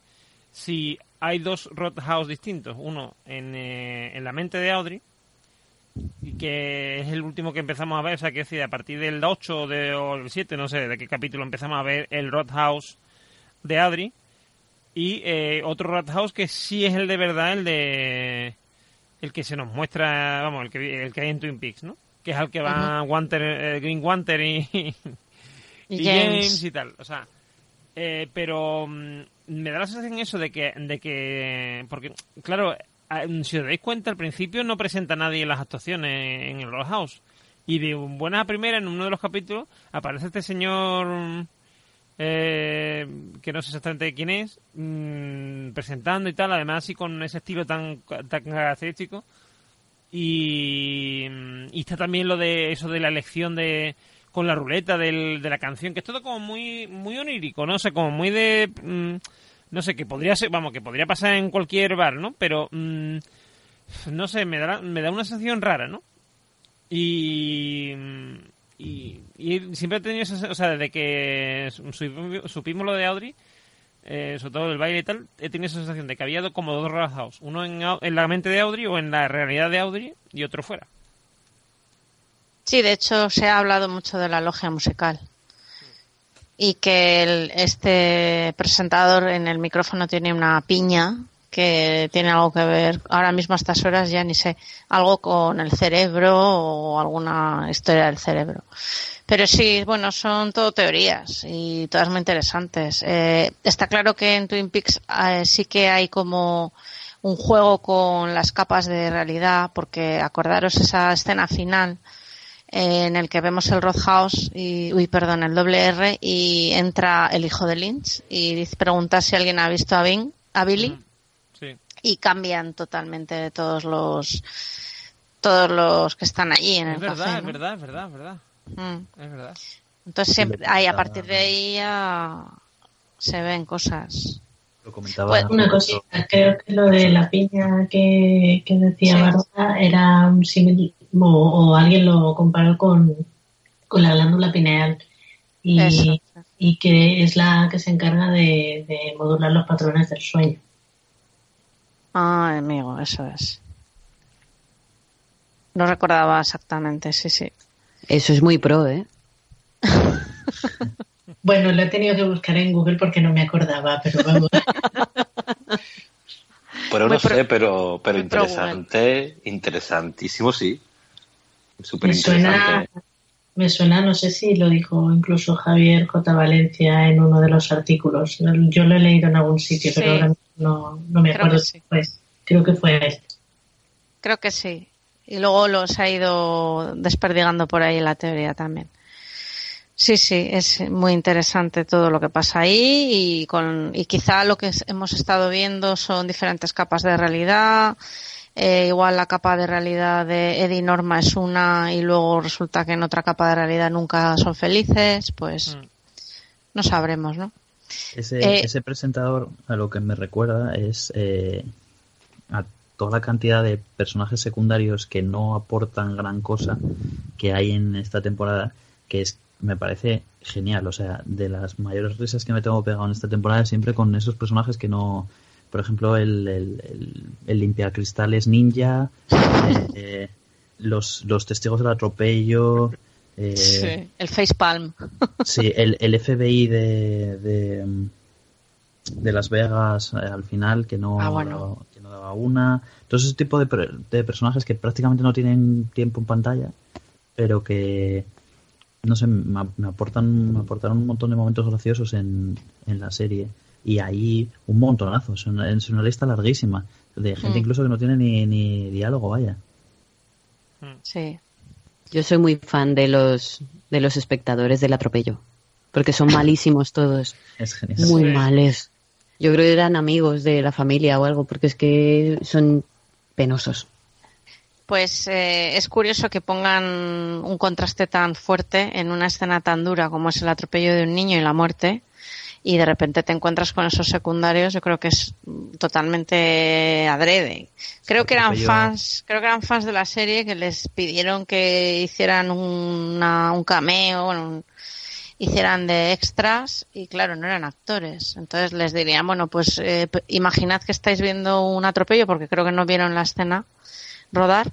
si hay dos Roadhouse distintos. Uno en, eh, en la mente de Audrey, y que es el último que empezamos a ver, o sea, que decir, a partir del 8 o, de, o el 7, no sé de qué capítulo empezamos a ver el Roadhouse de Audrey, y eh, otro Roadhouse que sí es el de verdad, el de el que se nos muestra, vamos, el que, el que hay en Twin Peaks, ¿no? Que es al que va Wanter, eh, Green Wanter y, Y y James. James y tal. O sea, eh, pero mm, me da la sensación eso de que, de que, porque, claro, si os dais cuenta, al principio no presenta a nadie las actuaciones en el Roadhouse. Y de buena a primera, en uno de los capítulos, aparece este señor mm, eh, que no sé exactamente quién es, mm, presentando y tal, además así con ese estilo tan, tan característico. Y, mm, y está también lo de eso de la elección de con la ruleta del, de la canción, que es todo como muy muy onírico, no sé, como muy de mm, no sé, que podría ser, vamos, que podría pasar en cualquier bar, ¿no? Pero mm, no sé, me da me da una sensación rara, ¿no? Y y, siempre he tenido esa, o sea, desde que supimos, lo de Audrey, eh, sobre todo el baile y tal, he tenido esa sensación de que había como dos Roadhouse, uno en, en la mente de Audrey o en la realidad de Audrey y otro fuera. Sí, de hecho se ha hablado mucho de la logia musical y que el- este presentador en el micrófono tiene una piña que tiene algo que ver, ahora mismo a estas horas ya ni sé, algo con el cerebro o alguna historia del cerebro. Pero sí, bueno, son todo teorías y todas muy interesantes. Eh, está claro que en Twin Peaks eh, sí que hay como un juego con las capas de realidad, porque acordaros esa escena final eh, en el que vemos el Roadhouse y, uy, perdón, el doble R y entra el hijo de Lynch y pregunta si alguien ha visto a, a Billy Sí. Y cambian totalmente todos los todos los que están allí en Es el verdad, café, es verdad, es verdad, es verdad. Mm. Es verdad. Entonces siempre, ahí, a partir de ahí ya se ven cosas. Lo comentaba. Pues, Una cosita, creo que lo de la piña que, que decía Sí. Bárbara era un símil, o, o alguien lo comparó con, con la glándula pineal y, Eso. y que es la que se encarga de, de modular los patrones del sueño. Ah, amigo, eso es. No recordaba exactamente, sí, sí. Eso es muy pro, ¿eh? Bueno, lo he tenido que buscar en Google porque no me acordaba, pero vamos. Pero no pro- sé, pero, pero interesante, interesantísimo, sí. Súper Me suena, interesante. me suena, no sé si lo dijo incluso Javier J. Valencia en uno de los artículos. Yo lo he leído en algún sitio, Sí. pero ahora no, no me Creo acuerdo. que sí. Pues, creo que fue este. Creo que sí. Y luego los ha ido desperdigando por ahí la teoría también. Sí, sí, es muy interesante todo lo que pasa ahí y, con, y quizá lo que hemos estado viendo son diferentes capas de realidad. Eh, igual la capa de realidad de Eddie Norma es una y luego resulta que en otra capa de realidad nunca son felices, pues Mm. no sabremos, ¿no? Ese, Eh, ese presentador a lo que me recuerda es eh, a toda la cantidad de personajes secundarios que no aportan gran cosa que hay en esta temporada, que es me parece genial. O sea, de las mayores risas que me tengo pegado en esta temporada siempre con esos personajes que no. Por ejemplo, el, el, el, el limpiacristales ninja, eh, los, los testigos del atropello. Eh, Sí, el facepalm. Sí, el, el FBI de, de, de Las Vegas eh, al final, que no, Ah, bueno. daba, que no daba una. Todo ese tipo de, de personajes que prácticamente no tienen tiempo en pantalla, pero que, no sé, me, ap- me aportan, me aportaron un montón de momentos graciosos en, en la serie. Y ahí un montonazo, es una, es una lista larguísima, de gente Mm. incluso que no tiene ni, ni diálogo, vaya. Sí. Yo soy muy fan de los de los espectadores del atropello, porque son malísimos todos, Es genial. muy Sí. males. Yo creo que eran amigos de la familia o algo, porque es que son penosos. Pues eh, es curioso que pongan un contraste tan fuerte en una escena tan dura como es el atropello de un niño y la muerte y de repente te encuentras con esos secundarios, yo creo que es totalmente adrede. Creo que eran Atropello- fans, creo que eran fans de la serie que les pidieron que hicieran una- un cameo, bueno, un- hicieran de extras y claro, no eran actores. Entonces les dirían, bueno, pues eh, imaginad que estáis viendo un atropello porque creo que no vieron la escena rodar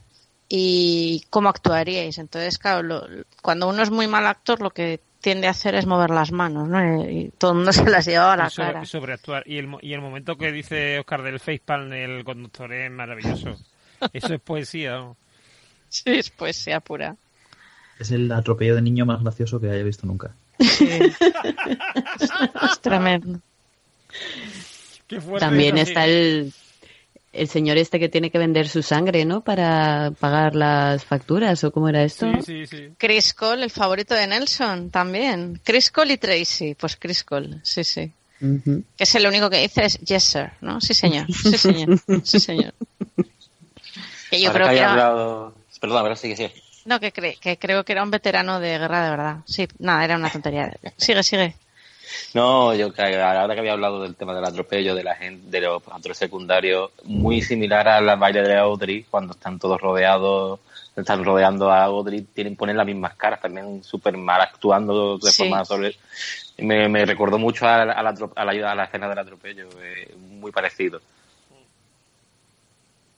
y cómo actuaríais. Entonces, claro, lo- cuando uno es muy mal actor, lo que tiende a hacer es mover las manos, ¿no? Y todo el mundo se las llevaba a la Y sobre- cara. y sobreactuar. Y el, mo- y el momento que dice Oscar del facepalm del conductor es maravilloso. Eso es poesía. ¿no? Sí, es poesía pura. Es el atropello de niño más gracioso que haya visto nunca. Sí. es, es tremendo. Qué fuerte También está el, el señor este que tiene que vender su sangre, ¿no? Para pagar las facturas, ¿o cómo era esto? Sí, sí, sí. Chris Cole, el favorito de Nelson, también. Chris Cole y Tracy. Pues Chris Cole, sí, sí. Que es el único que dice es yes, sir, ¿no? Sí, señor. Sí, señor. Sí, señor. Que yo Ahora creo que era... hablado... Perdón, ahora sí que sí. No, que, cre- que creo que era un veterano de guerra de verdad. Sí, nada, era una tontería. Sigue, sigue. No, yo que ahora que había hablado del tema del atropello de la gente, de los actores secundarios, muy similar al baile de Audrey, cuando están todos rodeados, están rodeando a Audrey, tienen ponen las mismas caras, también súper mal actuando de Sí. forma sobre. Me, me recordó mucho a, la- a la, a la, a la escena del atropello, eh, muy parecido.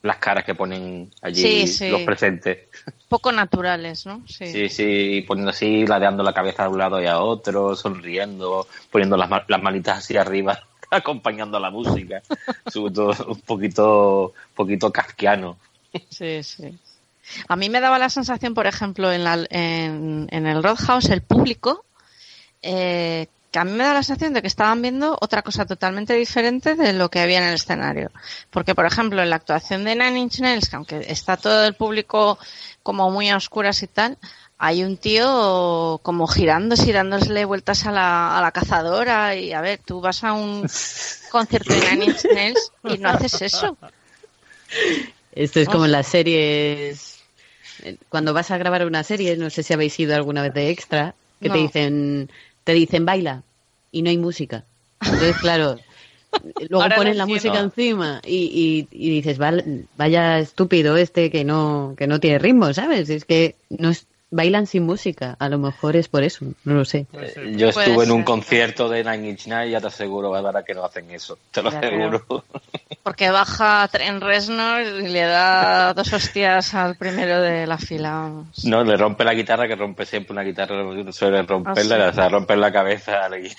Las caras que ponen allí Sí, sí. los presentes. Poco naturales, ¿no? Sí. Sí, sí, poniendo así, ladeando la cabeza de un lado y a otro, sonriendo, poniendo las, las manitas así arriba, acompañando la música. Sobre todo un poquito, poquito kafkiano. Sí, sí. A mí me daba la sensación, por ejemplo, en, la, en, en el Roadhouse, el público, eh, que a mí me da la sensación de que estaban viendo otra cosa totalmente diferente de lo que había en el escenario. Porque, por ejemplo, en la actuación de Nine Inch Nails, que aunque está todo el público como muy a oscuras y tal, hay un tío como girándose y dándole vueltas a la, a la cazadora y a ver, tú vas a un concierto de Nine Inch Nails y no haces eso. Esto es como en las series. eh, Cuando vas a grabar una serie, no sé si habéis ido alguna vez de extra, que te dicen, te dicen baila y no hay música. Entonces, claro, luego Ahora ponen la música encima y, y, y dices, "Val- vaya estúpido este que no, que no tiene ritmo, ¿sabes? Es que no es, bailan sin música. A lo mejor es por eso, no lo sé. Eh, Yo Puede estuve en un ser. concierto de Nine Inch Nails y ya te aseguro, Bárbara, que no hacen eso. Te lo Ya aseguro. Porque baja Tren Reznor y le da dos hostias al primero de la fila. vamos. No, le rompe la guitarra, que rompe siempre una guitarra, suele romperla, Ah, sí. o sea, romper la cabeza. a gui-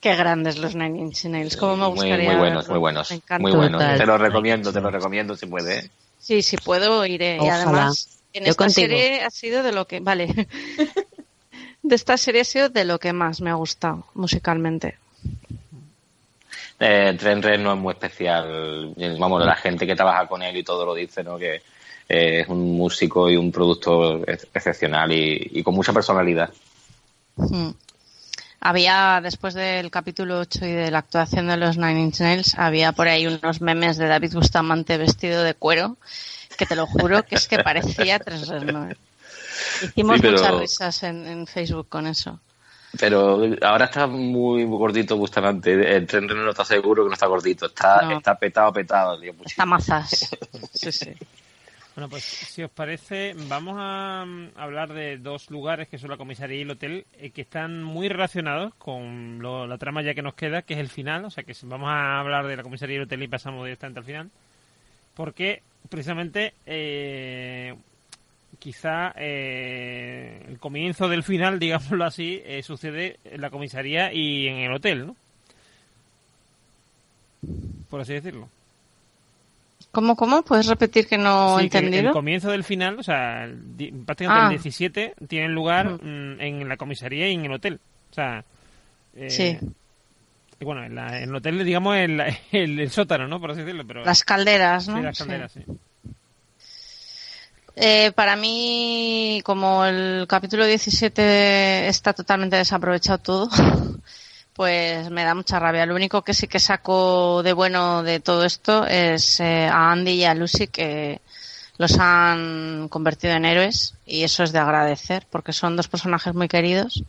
Qué grandes los Nine Inch Nails. Cómo me gustaría muy buenos, muy buenos. Me encanta. Muy buenos. Total. Te lo recomiendo, te lo recomiendo si puede. ¿eh? Sí, si puedo iré. Y Ojalá. además, en Yo esta contigo. serie ha sido de lo que... Vale. De esta serie ha sido de lo que más me ha gustado musicalmente. Eh, Tren Red no es muy especial. Vamos, la gente que trabaja con él y todo lo dice, ¿no? Que eh, es un músico y un productor ex- excepcional y, y con mucha personalidad. Mm. Había, después del capítulo 8 y de la actuación de los Nine Inch Nails, había por ahí unos memes de David Bustamante vestido de cuero, que te lo juro que es que parecía 3 Hicimos Sí, pero- muchas risas en, en Facebook con eso. Pero ahora está muy gordito Bustamante. El tren no está seguro que no está gordito. Está, No. está petado, petado. tío. Está mazas. Sí, sí. Bueno, pues si os parece, vamos a mm, hablar de dos lugares que son la comisaría y el hotel, eh, que están muy relacionados con lo- la trama ya que nos queda, que es el final. O sea que si- vamos a hablar de la comisaría y el hotel y pasamos directamente al final. Porque precisamente eh, quizá eh, el comienzo del final, digámoslo así, eh, sucede en la comisaría y en el hotel, ¿no? Por así decirlo. ¿Cómo, cómo? ¿Puedes repetir que no he Sí, que el- entendido? El comienzo del final, o sea, el prácticamente Ah. el 17 tiene lugar mm, en la comisaría y en el hotel. O sea, eh, Sí. Bueno, en, la- en el hotel, digamos, el, el, el sótano, ¿no? Por así decirlo. Pero, Las calderas, sí, ¿no? las Sí. calderas, sí. Eh, para mí, como el capítulo 17 está totalmente desaprovechado todo, pues me da mucha rabia. Lo único que sí que saco de bueno de todo esto es eh, a Andy y a Lucy que los han convertido en héroes y eso es de agradecer porque son dos personajes muy queridos.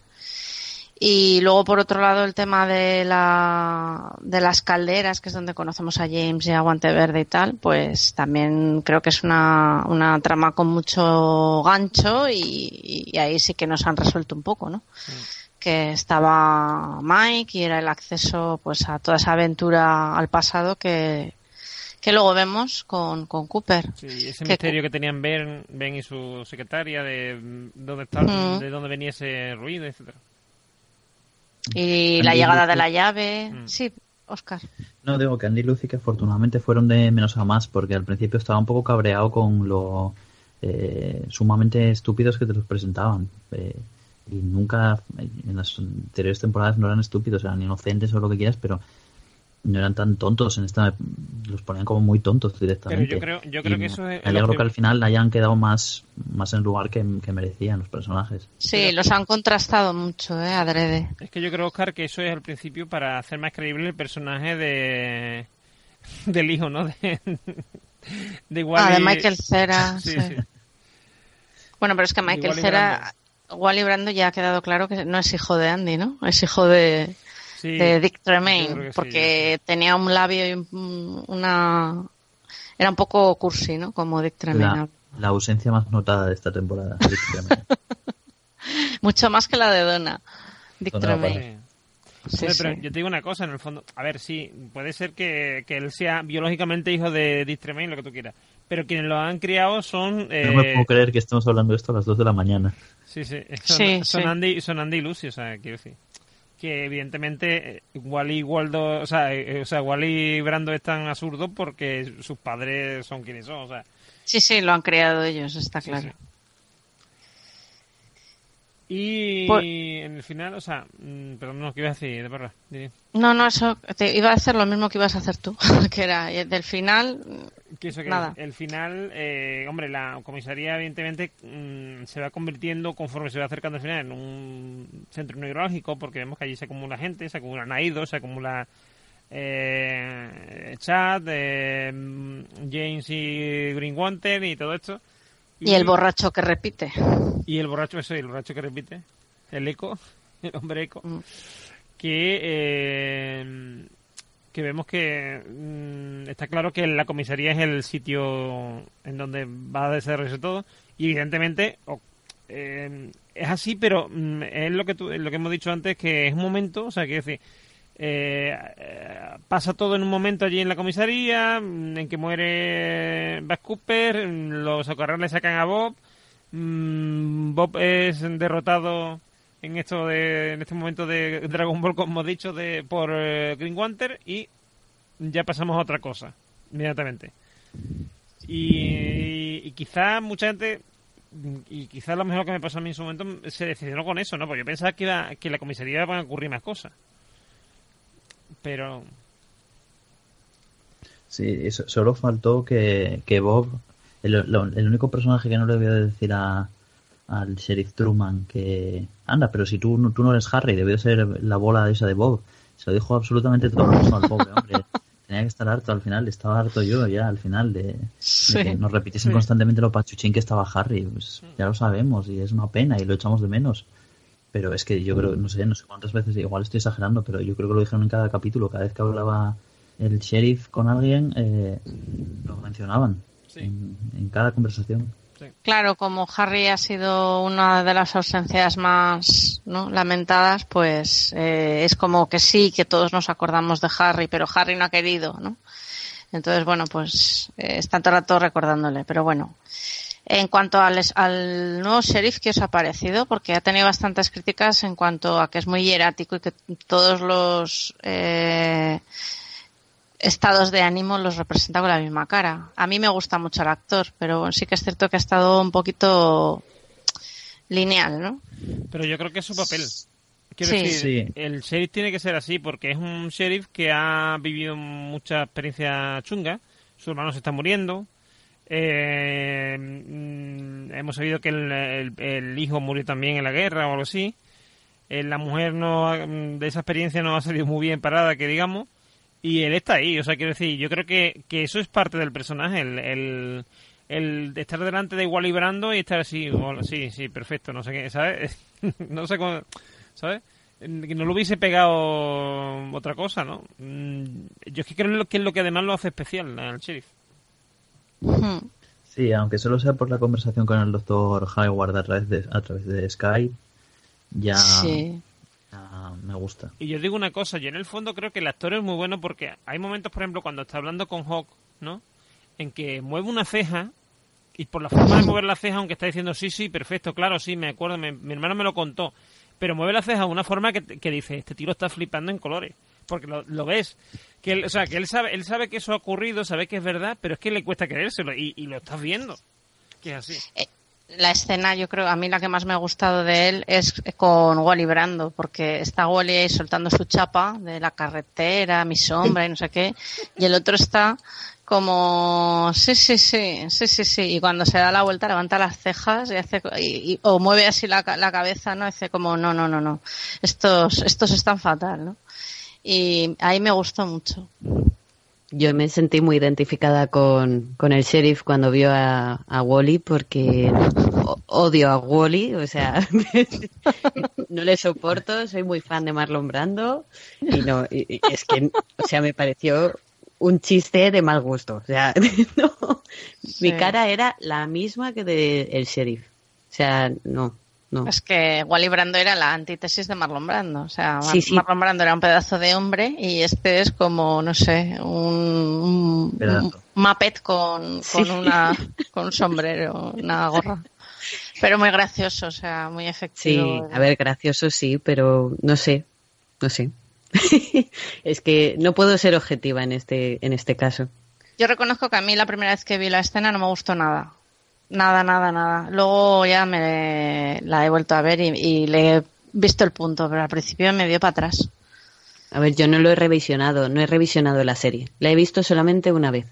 Y luego, por otro lado, el tema de, la, de las calderas, que es donde conocemos a James y a Guante Verde y tal, pues también creo que es una, una trama con mucho gancho y, y ahí sí que nos han resuelto un poco, ¿no? Que estaba Mike y era el acceso pues a toda esa aventura al pasado que, que luego vemos con, con Cooper. Sí, ese Que- misterio que tenían Ben, ben y su secretaria de mm, dónde está, Mm. de dónde venía ese ruido, etcétera. Y la llegada Lucy. de la llave. Mm. Sí, Oscar. No, digo que Andy y Lucy que afortunadamente fueron de menos a más, porque al principio estaba un poco cabreado con lo eh, sumamente estúpidos que te los presentaban. Eh, y nunca, en las anteriores temporadas no eran estúpidos, eran inocentes o lo que quieras, pero no eran tan tontos. En esta los ponían como muy tontos Pero directamente. yo creo, yo creo Y que eso es. Me alegro que al final hayan quedado más, más en el lugar que, que merecían los personajes. Sí, los han contrastado mucho, ¿eh? Adrede. Es que yo creo, Oscar, que eso es al principio para hacer más creíble el personaje de del hijo, ¿no? De, de Ah, Wally. de Michael Cera. Sí, sí. sí. Bueno, pero es que Michael Wally Cera, Wally Brando ya ha quedado claro que no es hijo de Andy, ¿no? Es hijo de, Sí, de Dick Tremaine, que sí, porque tenía un labio y un- una... Era un poco cursi, ¿no? Como Dick Tremaine. La, la ausencia más notada de esta temporada. Rick Tremaine. Mucho más que la de Donna. Dick Donna Tremaine. Sí. Pero sí. yo te digo una cosa, en el fondo, a ver, sí, puede ser que, que él sea biológicamente hijo de Dick Tremaine, lo que tú quieras, pero quienes lo han criado son... eh, No me puedo creer que estemos hablando de esto a las 2 de la mañana. Sí, sí, son, Sí, son sí. Andy, son Andy y Lucy, o sea, quiero decir. Que evidentemente eh, Wally y Waldo, o sea, eh, o sea, Wally y Brando están absurdos porque sus padres son quienes son, o sea. Sí, sí, lo han creado ellos, está Sí, claro. sí. Y en el final, o sea, mm, perdón, no, ¿qué ibas a decir? De verdad, di- No, no, eso te iba a hacer lo mismo que ibas a hacer tú, que era eh, del final. que eso que Nada. el final, eh, hombre, la comisaría evidentemente mm, se va convirtiendo conforme se va acercando al final en un centro neurálgico porque vemos que allí se acumula gente, se acumula Naido, se acumula eh, Chad, eh, mm, James y Greenwater y todo esto. Y el borracho que repite. Y el borracho, eso, el borracho que repite, el eco, el hombre eco, Mm. que, eh, que vemos que mm, está claro que la comisaría es el sitio en donde va a desarrollarse todo y evidentemente eh, es así, pero mm, es lo que, tú- lo que hemos dicho antes, que es un momento, o sea, que decir, eh, eh, pasa todo en un momento allí en la comisaría, mm, en que muere Bas Cooper, mm, los socorros le sacan a Bob, mm, Bob es derrotado en esto de, en este momento de Dragon Ball, como hemos dicho, de, por eh, Green Wanter y ya pasamos a otra cosa, inmediatamente. Y, y quizá mucha gente, y quizá lo mejor que me pasó a mí en su momento, se decidió con eso, ¿no? Porque yo pensaba que, iba, que la comisaría iban a ocurrir más cosas. Pero, Sí, eso- solo faltó que, que Bob, el, el único personaje que no le voy a decir a, al sheriff Truman que, anda, pero si tú, no- tú no eres Harry, debió ser la bola esa de Bob. Se lo dijo absolutamente todo el mundo al pobre hombre. Tenía que estar harto al final, estaba harto yo ya al final de, que nos repitiesen constantemente lo pachuchín que estaba Harry. Pues ya lo sabemos y es una pena y lo echamos de menos. Pero es que yo creo, no sé, no sé cuántas veces, igual estoy exagerando, pero yo creo que lo dijeron en cada capítulo, cada vez que hablaba el sheriff con alguien, eh, lo mencionaban Sí. en, en cada conversación. Claro, como Harry ha sido una de las ausencias más ¿no? lamentadas, pues eh, es como que sí, que todos nos acordamos de Harry, pero Harry no ha querido, ¿no? Entonces, bueno, pues eh, está todo el rato recordándole, pero bueno. En cuanto al, es- al nuevo sheriff, ¿qué os ha parecido? Porque ha tenido bastantes críticas en cuanto a que es muy hierático y que todos los eh, estados de ánimo los representa con la misma cara. A mí me gusta mucho el actor, pero sí que es cierto que ha estado un poquito lineal, ¿no? Pero yo creo que es su papel. Quiero Sí. decir, Sí. el sheriff tiene que ser así porque es un sheriff que ha vivido mucha experiencia chunga. Su hermano se está muriendo. Eh, mm, hemos sabido que el, hijo murió también en la guerra o algo así. Eh, la mujer no ha- mm, de esa experiencia no ha salido muy bien parada, que digamos. Y él está ahí, o sea, quiero decir, yo creo que, eso es parte del personaje, el, estar delante de Wally Brando y estar así, hola, sí, sí, perfecto, no sé qué, ¿sabes? no sé cómo, ¿sabes? Que no lo hubiese pegado otra cosa, ¿no? Mm, Yo es que creo que es lo que además lo hace especial al sheriff. Hmm. Sí, aunque solo sea por la conversación con el doctor Hayward a través de, a través de Skype, ya, Sí. ya me gusta. Y yo digo una cosa, yo en el fondo creo que el actor es muy bueno porque hay momentos, por ejemplo, cuando está hablando con Hawk, ¿no? En que mueve una ceja y por la forma de mover la ceja, aunque está diciendo sí, sí, perfecto, claro, sí, me acuerdo, me- mi hermano me lo contó, pero mueve la ceja de una forma que, que dice, este tiro está flipando en colores, porque lo, ves. Que él, o sea, que él sabe, él sabe que eso ha ocurrido, sabe que es verdad, pero es que le cuesta creérselo y, lo estás viendo. Que es así. La escena, yo creo, a mí la que más me ha gustado de él es con Wally Brando, porque está Wally ahí soltando su chapa de la carretera, mi sombra y no sé qué, y el otro está como, sí, sí, sí, sí, sí, sí, y cuando se da la vuelta levanta las cejas y hace, y- y- o mueve así la, la cabeza, ¿no? Hace como, no, no, no, no, estos, estos están fatal, ¿no? Y ahí me gustó mucho. Yo me sentí muy identificada con, con el sheriff cuando vio a, a Wally porque odio a Wally, o sea, no le soporto, soy muy fan de Marlon Brando y no, y- y es que, o sea, me pareció un chiste de mal gusto, o sea, no, mi cara era la misma que de el sheriff, o sea, no, no. Es que Wally Brando era la antítesis de Marlon Brando. O sea, Mar- Sí, sí. Marlon Brando era un pedazo de hombre y este es como, no sé, un, un, Muppet con, con, Sí. una, con un sombrero, una gorra. Pero muy gracioso, o sea, muy Sí, efectivo. a ver, gracioso sí, pero no sé, no sé. es que no puedo ser objetiva en este, en este caso. Yo reconozco que a mí la primera vez que vi la escena no me gustó nada. Nada, nada, nada. Luego ya me la he vuelto a ver y, y le he visto el punto, pero al principio me dio para atrás. A ver, yo no lo he revisionado, no he revisionado la serie. La he visto solamente una vez.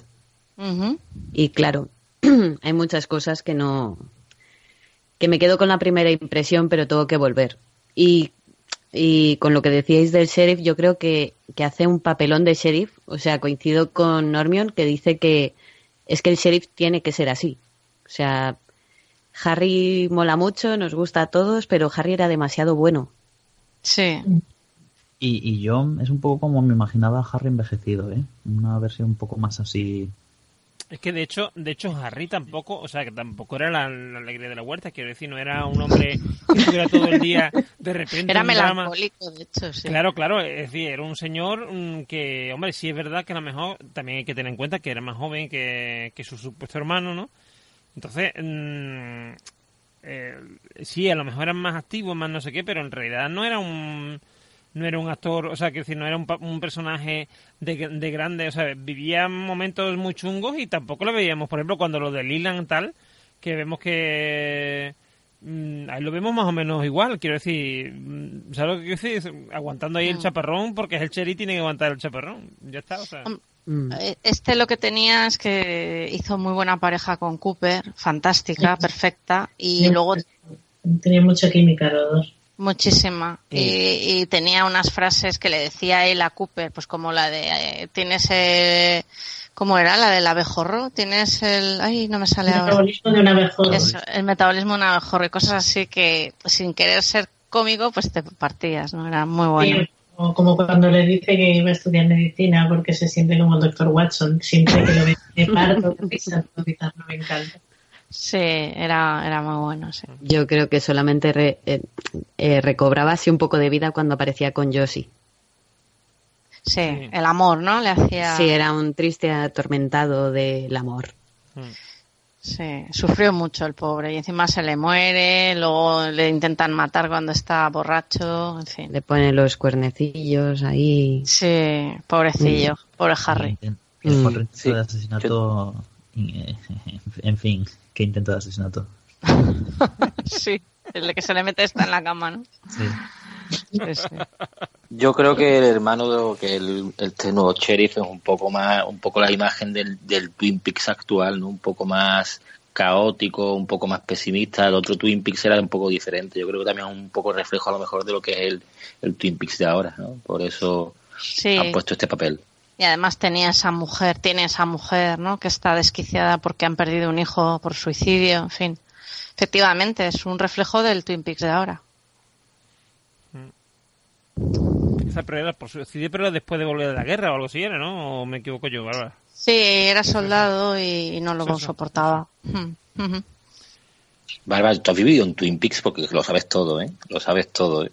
Y claro, hay muchas cosas que no. que me quedo con la primera impresión, pero tengo que volver. Y, y con lo que decíais del sheriff, yo creo que, que hace un papelón de sheriff. O sea, coincido con Normion que dice que es que el sheriff tiene que ser así. O sea, Harry mola mucho, nos gusta a todos, pero Harry era demasiado bueno. Sí. Y, y yo es un poco como me imaginaba a Harry envejecido, ¿eh? Una versión un poco más así. Es que de hecho, de hecho Harry tampoco, o sea, que tampoco era la, la alegría de la huerta, quiero decir, no era un hombre que estuviera todo el día de repente Era melancólico, de hecho, sí. Claro, claro, es decir, era un señor mm, que, hombre, sí es verdad que a lo mejor también hay que tener en cuenta que era más joven que, que su supuesto hermano, ¿no? Entonces, mm, eh, sí, a lo mejor eran más activos, más no sé qué, pero en realidad no era un no era un actor, o sea, quiero decir, no era un, un personaje de, de grande, o sea, vivía momentos muy chungos y tampoco lo veíamos, por ejemplo, cuando lo de Leland tal, que vemos que mm, ahí lo vemos más o menos igual, quiero decir, mm, ¿sabes lo que quiero decir? Aguantando ahí el chaparrón, porque es el Cherry tiene que aguantar el chaparrón, ya está, o sea. Mm. Eh, Este lo que tenía es que hizo muy buena pareja con Cooper, fantástica, perfecta, y Sí. luego tenía mucha química los dos. Muchísima. Y, y tenía unas frases que le decía él a Cooper, pues como la de, eh, tienes, eh, ¿cómo era? La del abejorro, tienes el, ay, no me sale El ahora. metabolismo de un abejorro. Eso, el metabolismo de un abejorro y cosas así que, pues, sin querer ser cómico, pues te partías, ¿no? Era muy bueno. Sí, o como cuando le dice que iba a estudiar medicina porque se siente como el doctor Watson, siempre que lo ve de parto, bizarro, me encanta. Sí, era, era muy bueno, sí. Yo creo que solamente re- eh, eh, recobraba así un poco de vida cuando aparecía con Josie. Sí, el amor, ¿no? Le hacía... Sí, era un triste atormentado del amor. Sí, sufrió mucho el pobre y encima se le muere, luego le intentan matar cuando está borracho, en fin. Le pone los cuernecillos ahí. Sí, pobrecillo, pobre Harry. El Mm. de asesinato. En fin, ¿qué intento de asesinato? Sí, el de que se le mete esta en la cama, ¿no? Sí. Yo creo que el hermano de que el, este nuevo sheriff es un poco más, un poco la imagen del, del Twin Peaks actual, ¿no? Un poco más caótico, un poco más pesimista. El otro Twin Peaks era un poco diferente. Yo creo que también es un poco reflejo a lo mejor de lo que es el, el Twin Peaks de ahora, ¿no? Por eso Sí, han puesto este papel. y además tenía esa mujer, tiene esa mujer, ¿no? Que está desquiciada porque han perdido un hijo por suicidio, en fin. Efectivamente, es un reflejo del Twin Peaks de ahora. Esa pero era por suicidio, pero después de volver de la guerra o algo así era, ¿no? ¿O me equivoco yo, Bárbara? Sí, era soldado y no lo Sí, sí. soportaba. Hmm. Bárbara, tú has vivido en Twin Peaks porque lo sabes todo, ¿eh? Lo sabes todo. ¿eh?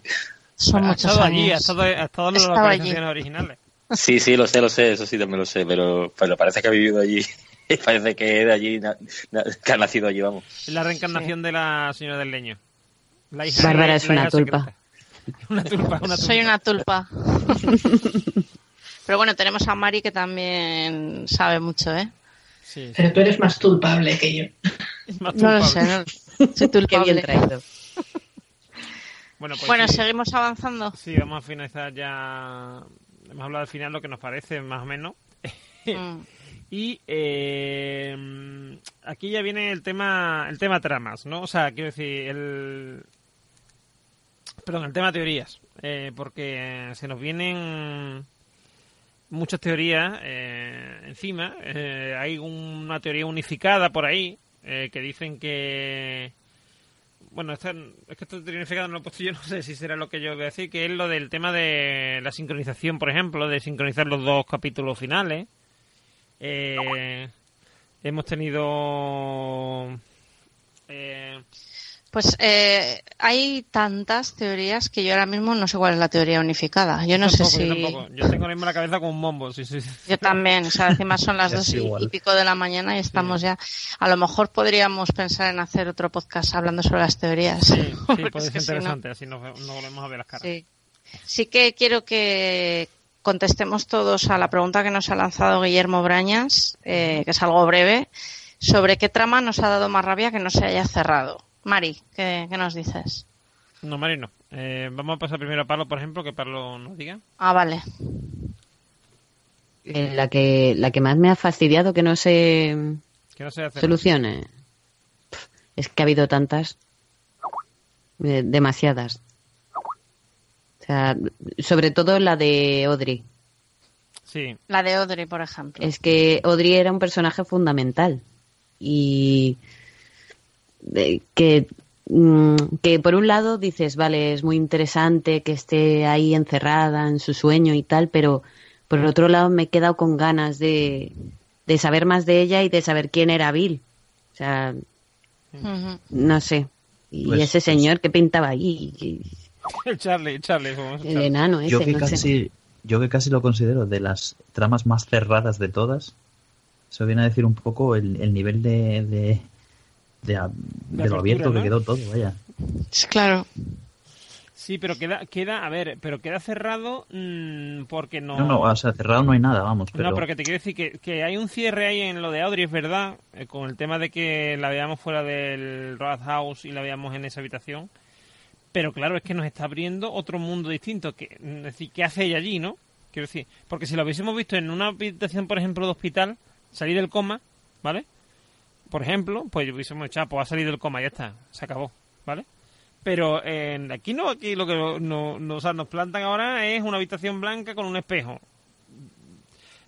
Son ha muchos estado allí, ha años. estado, ha estado en las allí. localizaciones originales. Sí, sí, lo sé, lo sé, eso sí también lo sé, pero, pero parece que ha vivido allí. parece que es de allí, na- na- que ha nacido allí, vamos. Es la reencarnación de la señora del leño. La hija, Bárbara la- es la una hija tulpa. secreta. Una tulpa, una tulpa. Soy una tulpa. Pero bueno, tenemos a Mari que también sabe mucho, ¿eh? Sí, sí. Pero tú eres más culpable que yo. Más No lo tulpa. sé, no. Soy Qué tulpable. bien traído. Bueno, pues Bueno, sí. seguimos avanzando. Sí, vamos a finalizar ya. Hemos hablado al final lo que nos parece, más o menos. Mm. Y eh, aquí ya viene el tema, el tema tramas, ¿no? O sea, quiero decir, el. Perdón, el tema teorías. eh, porque se nos vienen muchas teorías eh, encima. Eh, hay una teoría unificada por ahí eh, que dicen que. Bueno, esta, es que esta teoría unificada no lo he puesto yo, no sé si será lo que yo voy a decir, que es lo del tema de la sincronización, por ejemplo, de sincronizar los dos capítulos finales. Eh, hemos tenido. Pues eh, hay tantas teorías que yo ahora mismo no sé cuál es la teoría unificada. Yo no tampoco, sé si... yo, tampoco. Yo tengo ahora mismo la cabeza como un bombo, sí, sí. sí. Yo también, o sea, encima son las dos y, pico de la mañana y estamos ya. A lo mejor podríamos pensar en hacer otro podcast hablando sobre las teorías. Sí, sí, puede ser que si no- interesante, así nos, nos volvemos a ver las caras. Sí. Sí que quiero que contestemos todos a la pregunta que nos ha lanzado Guillermo Brañas, eh, que es algo breve, sobre qué trama nos ha dado más rabia que no se haya cerrado. Mari, ¿qué, qué nos dices? No, Mari, no. Eh, vamos a pasar primero a Pablo, por ejemplo, que Pablo nos diga. Ah, vale. Eh, La que, la que más me ha fastidiado que no se Que no se hace. solucione. Es que ha habido tantas. Eh, demasiadas. O sea, sobre todo la de Audrey. Sí, La de Audrey, por ejemplo. Es que Audrey era un personaje fundamental. Y que, mm, que por un lado dices, vale, es muy interesante que esté ahí encerrada en su sueño y tal, pero por el otro lado me he quedado con ganas de, de saber más de ella y de saber quién era Bill. O sea, no sé. Y Pues- ese señor que pintaba ahí, el Charlie, Charlie. vamos el Charlie. enano ese, Yo que no sé. casi, yo que casi lo considero de las tramas más cerradas de todas. Eso viene a decir un poco el, el nivel de, de, de, a- de lo abierto ¿no? que quedó todo, vaya. Claro. Sí, pero queda, queda, a ver, pero queda cerrado mm, porque no. No, no, o sea, cerrado no hay nada, vamos, pero, No, pero que te quiero decir que, que hay un cierre ahí en lo de Audrey, es verdad, eh, con el tema de que la veamos fuera del House y la veamos en esa habitación. Pero claro, es que nos está abriendo otro mundo distinto. Que, es decir, ¿qué hace ella allí, no? Quiero decir, porque si lo hubiésemos visto en una habitación, por ejemplo, de hospital, salir del coma, ¿vale? Por ejemplo, pues hubiésemos echado, pues va a salir del coma, ya está, se acabó, ¿vale? Pero en aquí no, aquí lo que no, no- o sea, nos plantan ahora es una habitación blanca con un espejo.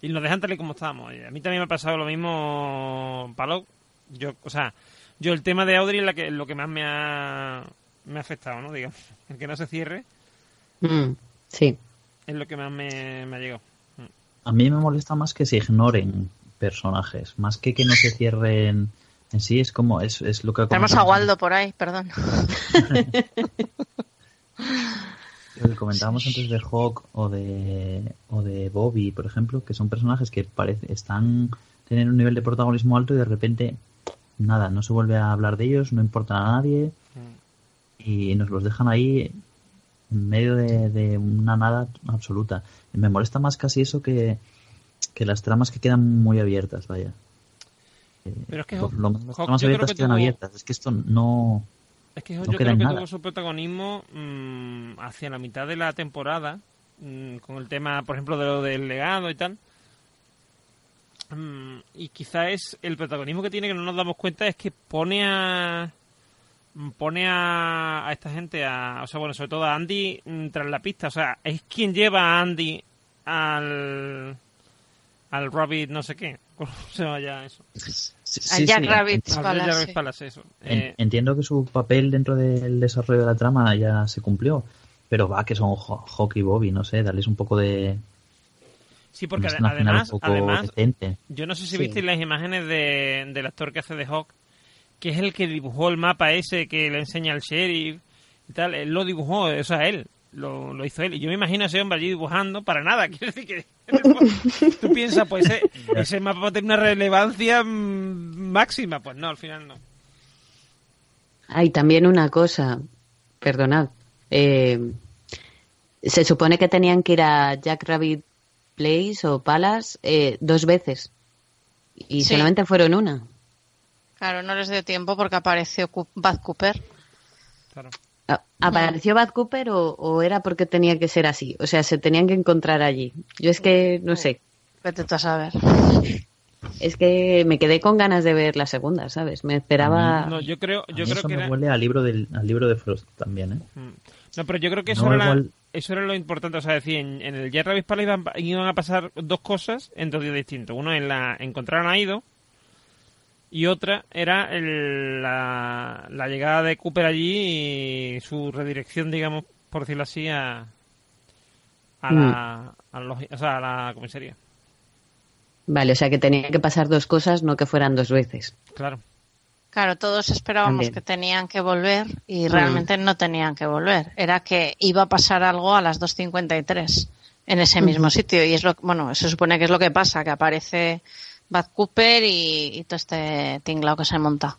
Y nos dejan tal y como estábamos. A mí también me ha pasado lo mismo, Palo. Yo, o sea, yo el tema de Audrey es la que, lo que más me ha, me ha afectado, ¿no? Digamos, el que no se cierre Mm, sí. es lo que más me, me ha llegado. A mí me molesta más que se ignoren personajes, más que que no se cierren en sí, es como, es, es lo que Tenemos a Waldo por ahí, perdón. Lo que comentábamos antes de Hawk o de, o de Bobby, por ejemplo, que son personajes que parece, están tienen un nivel de protagonismo alto y de repente nada, no se vuelve a hablar de ellos, no importa a nadie y nos los dejan ahí en medio de, de una nada absoluta. Me molesta más casi eso que, que las tramas que quedan muy abiertas, vaya. Eh, Pero es que Hawk- lo las Hawk tramas abiertas que quedan tuvo- abiertas. Es que esto no... Es que No yo queda creo que nada. tuvo su protagonismo mm, hacia la mitad de la temporada, mm, con el tema, por ejemplo, de lo del legado y tal. Mm, y quizá es el protagonismo que tiene que no nos damos cuenta es que pone a pone a, a esta gente a, o sea bueno sobre todo a Andy mm, tras la pista o sea es quien lleva a Andy al al Rabbit no sé qué cómo se llama ya eso Sí, Jack sí, Rabbit al Palace. Palace, eso En- Eh, Entiendo que su papel dentro del desarrollo de la trama ya se cumplió, pero va que son Ho- Hawk y Bobby, no sé, darles un poco de sí porque final además un poco además decente. Yo no sé si Sí. visteis las imágenes de, del actor que hace de Hawk, que es el que dibujó el mapa ese que le enseña al sheriff y tal. Él lo dibujó, o sea, él. Lo, lo hizo él. Y yo me imagino a ese hombre allí dibujando para nada. Quiero decir que tú piensas, pues ese, ese mapa va a tener una relevancia mm, máxima. Pues no, al final no. Hay también una cosa, perdonad. eh, se supone que tenían que ir a Jack Rabbit Place o Palace eh, dos veces. Y Sí. solamente fueron una. Claro, no les dio tiempo porque apareció Bad Cooper. Claro. Ah, ¿Apareció Bad Cooper o, o era porque tenía que ser así? O sea, se tenían que encontrar allí. Yo es que, no sé, Vete tú a saber. es que me quedé con ganas de ver la segunda, ¿sabes? Me esperaba... No, yo creo, A yo mí creo eso que me era... huele al libro, del, al libro de Frost también, ¿eh? Mm. No, pero yo creo que eso, No, era, igual- eso era lo importante. O sea, decir, en, en el Jack Rabbit Palace iban, iban a pasar dos cosas en dos días distintos. Uno en la encontrar a Aido y otra era el- la, la llegada de Cooper allí y su redirección, digamos, por decirlo así, a, a, la, a, los- o sea, a la comisaría. Vale, o sea que tenían que pasar dos cosas, no que fueran dos veces. Claro. Claro, todos esperábamos También. que tenían que volver y Mm. realmente no tenían que volver. Era que iba a pasar algo a las 2.53 en ese mismo sitio. Y es lo bueno, se supone que es lo que pasa, que aparece Bad Cooper y, y todo este tinglao que se monta.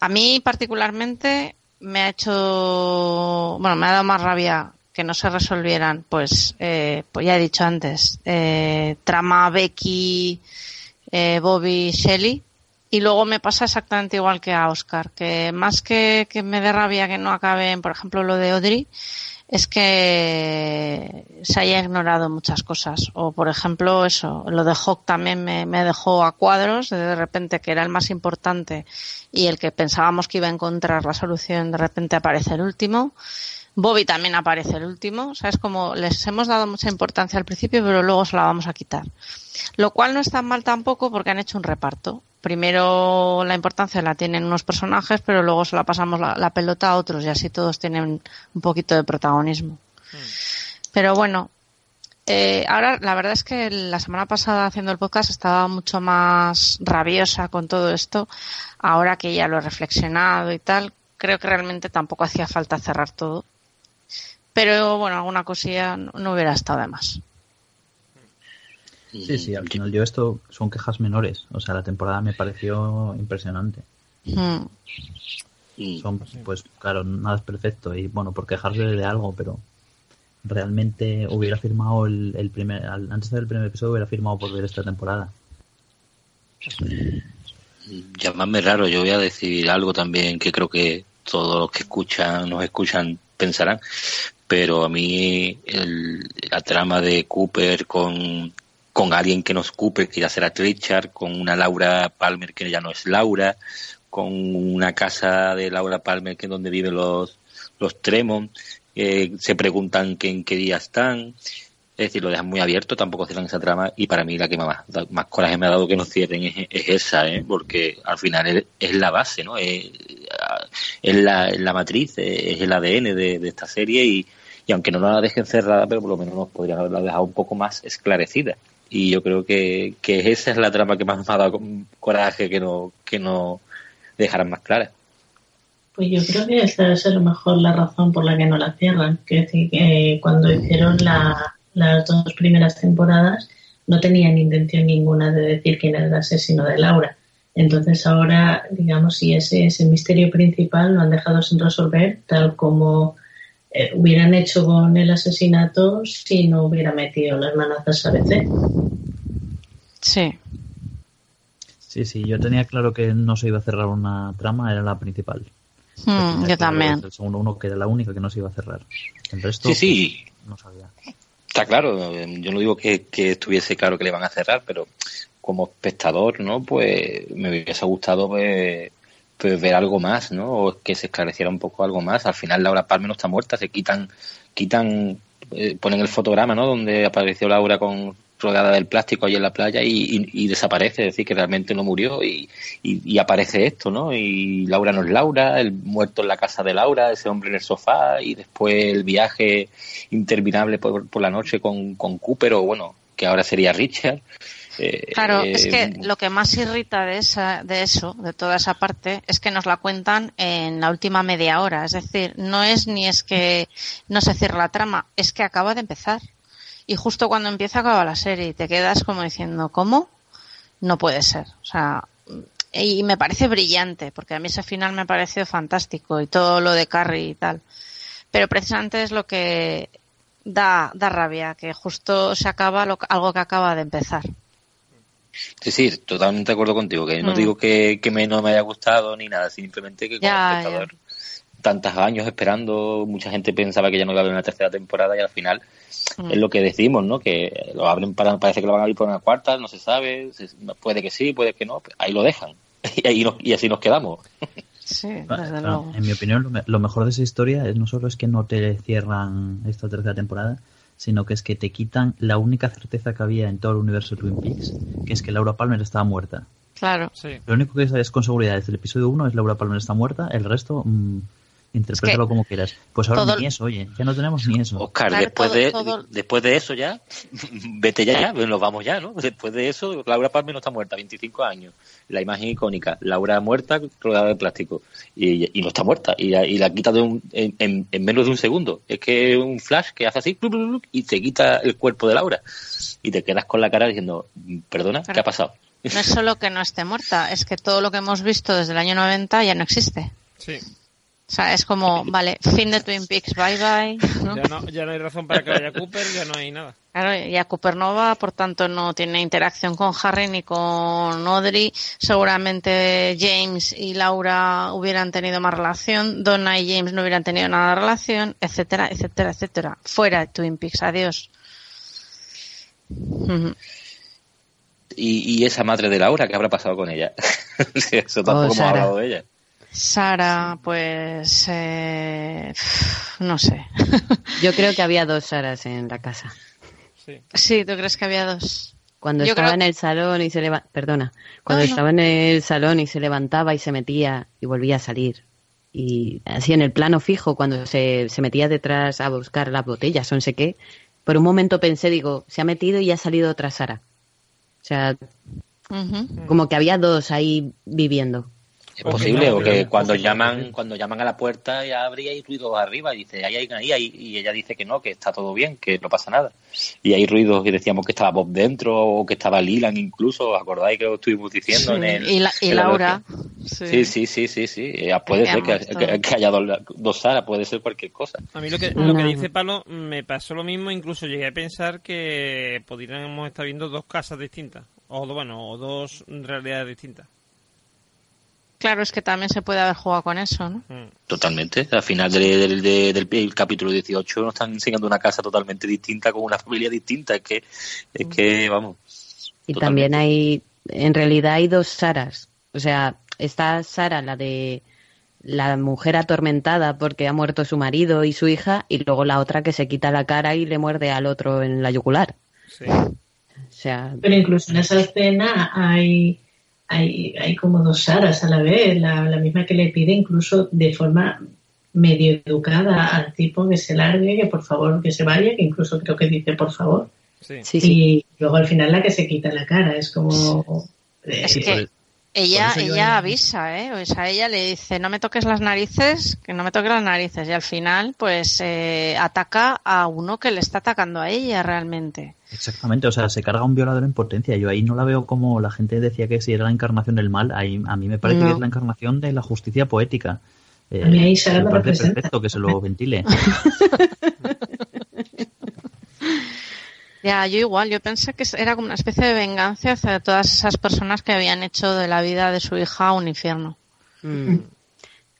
A mí particularmente me ha hecho, bueno, me ha dado más rabia que no se resolvieran, pues, eh, pues ya he dicho antes, eh, trama Becky, eh, Bobby, Shelley. Y luego me pasa exactamente igual que a Oscar, que más que, que me dé rabia que no acaben, por ejemplo, lo de Audrey, es que se haya ignorado muchas cosas. O, por ejemplo, eso, lo de Hawk también me, dejó a cuadros, de, de repente que era el más importante y el que pensábamos que iba a encontrar la solución, de repente aparece el último. Bobby también aparece el último. O sea, es como les hemos dado mucha importancia al principio, pero luego se la vamos a quitar. Lo cual no es tan mal tampoco porque han hecho un reparto. Primero la importancia la tienen unos personajes, pero luego se la pasamos la, la pelota a otros y así todos tienen un poquito de protagonismo. Pero bueno, eh, ahora la verdad es que la semana pasada haciendo el podcast estaba mucho más rabiosa con todo esto. Ahora que ya lo he reflexionado y tal, creo que realmente tampoco hacía falta cerrar todo. Pero bueno, alguna cosilla no, no hubiera estado de más. Sí, sí, al final yo esto son quejas menores. O sea, la temporada me pareció impresionante. Mm. Son, pues claro, nada es perfecto y bueno, por quejarse de algo, pero realmente hubiera firmado el, el primer, al- antes del primer episodio hubiera firmado por ver esta temporada. Llamadme raro, yo voy a decir algo también que creo que todos los que escuchan, nos escuchan, pensarán, pero a mí el- la trama de Cooper con, con alguien que no es Cooper, que ya será Richard, con una Laura Palmer que ya no es Laura, con una casa de Laura Palmer que es donde viven los, los Tremont, eh, se preguntan que en qué día están, es decir, lo dejan muy abierto, tampoco cierran esa trama y para mí la que más, más coraje me ha dado que no cierren es, esa, ¿eh? porque al final es, la base, ¿no? Es, la, la, matriz, es el ADN de, esta serie y, y aunque no la dejen cerrada, pero por lo menos nos podrían haberla dejado un poco más esclarecida. Y yo creo que, que esa es la trama que más me ha dado coraje que no, que no dejaran más clara. Pues yo creo que esa es a lo mejor la razón por la que no la cierran. Que cuando hicieron la, las dos primeras temporadas no tenían intención ninguna de decir quién era el asesino de Laura. Entonces ahora, digamos, si ese es el misterio principal, lo han dejado sin resolver, tal como eh, hubieran hecho con el asesinato si no hubiera metido las manazas ABC. Sí. Sí, sí, yo tenía claro que no se iba a cerrar una trama, era la principal. Hmm, yo también. El segundo uno que era la única que no se iba a cerrar. El resto sí, sí. no sabía. Está claro, yo no digo que, estuviese claro que le van a cerrar, pero como espectador, ¿no? Pues me hubiese gustado pues, pues, ver algo más, ¿no? O que se esclareciera un poco algo más. Al final Laura Palme no está muerta, se quitan, quitan, eh, ponen el fotograma, ¿no? Donde apareció Laura con rodeada del plástico ahí en la playa y, desaparece, es decir, que realmente no murió y, y, aparece esto, ¿no? Y Laura no es Laura, el muerto en la casa de Laura, ese hombre en el sofá y después el viaje interminable por, por la noche con, con Cooper o bueno, que ahora sería Richard. Eh, claro, es que eh, lo que más irrita de, esa, de eso, de toda esa parte, es que nos la cuentan en la última media hora. Es decir, no es ni es que no se cierra la trama, es que acaba de empezar y justo cuando empieza acaba la serie y te quedas como diciendo, ¿cómo? No puede ser. O sea, y me parece brillante, porque a mí ese final me ha parecido fantástico y todo lo de Carrie y tal. Pero precisamente es lo que da, da rabia, que justo se acaba algo que acaba de empezar. Sí, sí, totalmente de acuerdo contigo, que no mm. digo que, que me, no me haya gustado ni nada, simplemente que como espectador tantos años esperando, mucha gente pensaba que ya no iba a haber una tercera temporada y al final mm. es lo que decimos, ¿no? Que lo abren para, parece que lo van a abrir por una cuarta, no se sabe, puede que sí, puede que no, ahí lo dejan y, ahí y así nos quedamos. Sí, desde luego. En mi opinión, lo, mejor de esa historia es no solo es que no te cierran esta tercera temporada, sino que es que te quitan la única certeza que había en todo el universo de Twin Peaks, que es que Laura Palmer estaba muerta. Claro. Sí. Lo único que sabes con seguridad desde el episodio 1 es Laura Palmer está muerta, el resto mm, Interprétalo como quieras. Pues ahora ni eso, oye, ya no tenemos ni eso. Oscar, después, de, después de eso ya, vete ya, ya, nos vamos ya, ¿no? Después de eso, Laura Palme no está muerta, 25 años. La imagen icónica, Laura muerta, rodeada de plástico. Y, y no está muerta, y, y la quita de un, en, en, menos de un segundo. Es que un flash que hace así, y te quita el cuerpo de Laura. Y te quedas con la cara diciendo, perdona, ¿qué ha pasado? No es solo que no esté muerta, es que todo lo que hemos visto desde el año 90 ya no existe. Sí. O sea, es como, vale, fin de Twin Peaks, bye bye. Ya, no, ya no hay razón para que vaya Cooper, ya no hay nada. Claro, ya Cooper no va, por tanto no tiene interacción con Harry ni con Audrey. Seguramente James y Laura hubieran tenido más relación, Donna y James no hubieran tenido nada de relación, etcétera, etcétera, etcétera. Fuera de Twin Peaks, adiós. y, y, esa madre de Laura, ¿qué habrá pasado con ella? Eso tampoco oh, hemos hablado de ella. Sara, pues eh, no sé. Yo creo que había dos Saras en la casa. Sí, ¿tú crees que había dos? Cuando estaba en el salón y se levantaba, perdona, cuando estaba en el salón y se levantaba y se metía y volvía a salir. Y así en el plano fijo, cuando se, se metía detrás a buscar las botellas o no sé qué, por un momento pensé, digo, se ha metido y ha salido otra Sara. O sea, como que había dos ahí viviendo. Es pues posible, o que cuando llaman, cuando llaman a la puerta y abre y hay ruidos arriba, y dice, ahí hay ahí, y ella dice que no, que está todo bien, que no pasa nada. Y hay ruidos y decíamos que estaba Bob dentro, o que estaba Lilan incluso, ¿os acordáis que lo estuvimos diciendo en el. Y, Laura. Sí. sí, sí, sí, sí, Puede ser que, haya dos, dos Sara, puede ser cualquier cosa. A mí lo que, lo que dice Palo me pasó lo mismo, incluso llegué a pensar que podríamos estar viendo dos casas distintas, o bueno, o dos realidades distintas. Claro, es que también se puede haber jugado con eso, ¿no? Mm. Totalmente. Al final del, capítulo 18 nos están enseñando una casa totalmente distinta, con una familia distinta. Es que, es que vamos. Y también hay, en realidad hay dos Saras. O sea, está Sara, la de la mujer atormentada porque ha muerto su marido y su hija, y luego la otra que se quita la cara y le muerde al otro en la yugular. Sí. O sea, Pero incluso en esa escena hay, hay, hay como dos Saras a la vez, la, la misma que le pide incluso de forma medio educada al tipo que se largue, que por favor que se vaya, que incluso creo que dice por favor. Sí. sí, sí. Y luego al final la que se quita la cara, es como... Es eh, que ella, yo ella ahí- avisa, ¿eh? O sea, ella le dice, no me toques las narices, que no me toques las narices. Y al final, pues, eh, ataca a uno que le está atacando a ella realmente. Exactamente, o sea, se carga un violador en potencia. Yo ahí no la veo como la gente decía que si era la encarnación del mal, ahí, a mí me parece No. que es la encarnación de la justicia poética. Eh, A mí ahí Sara me me parece perfecto que se lo ventile. Ya, yo igual, yo pensé que era como una especie de venganza hacia todas esas personas que habían hecho de la vida de su hija un infierno. Mm.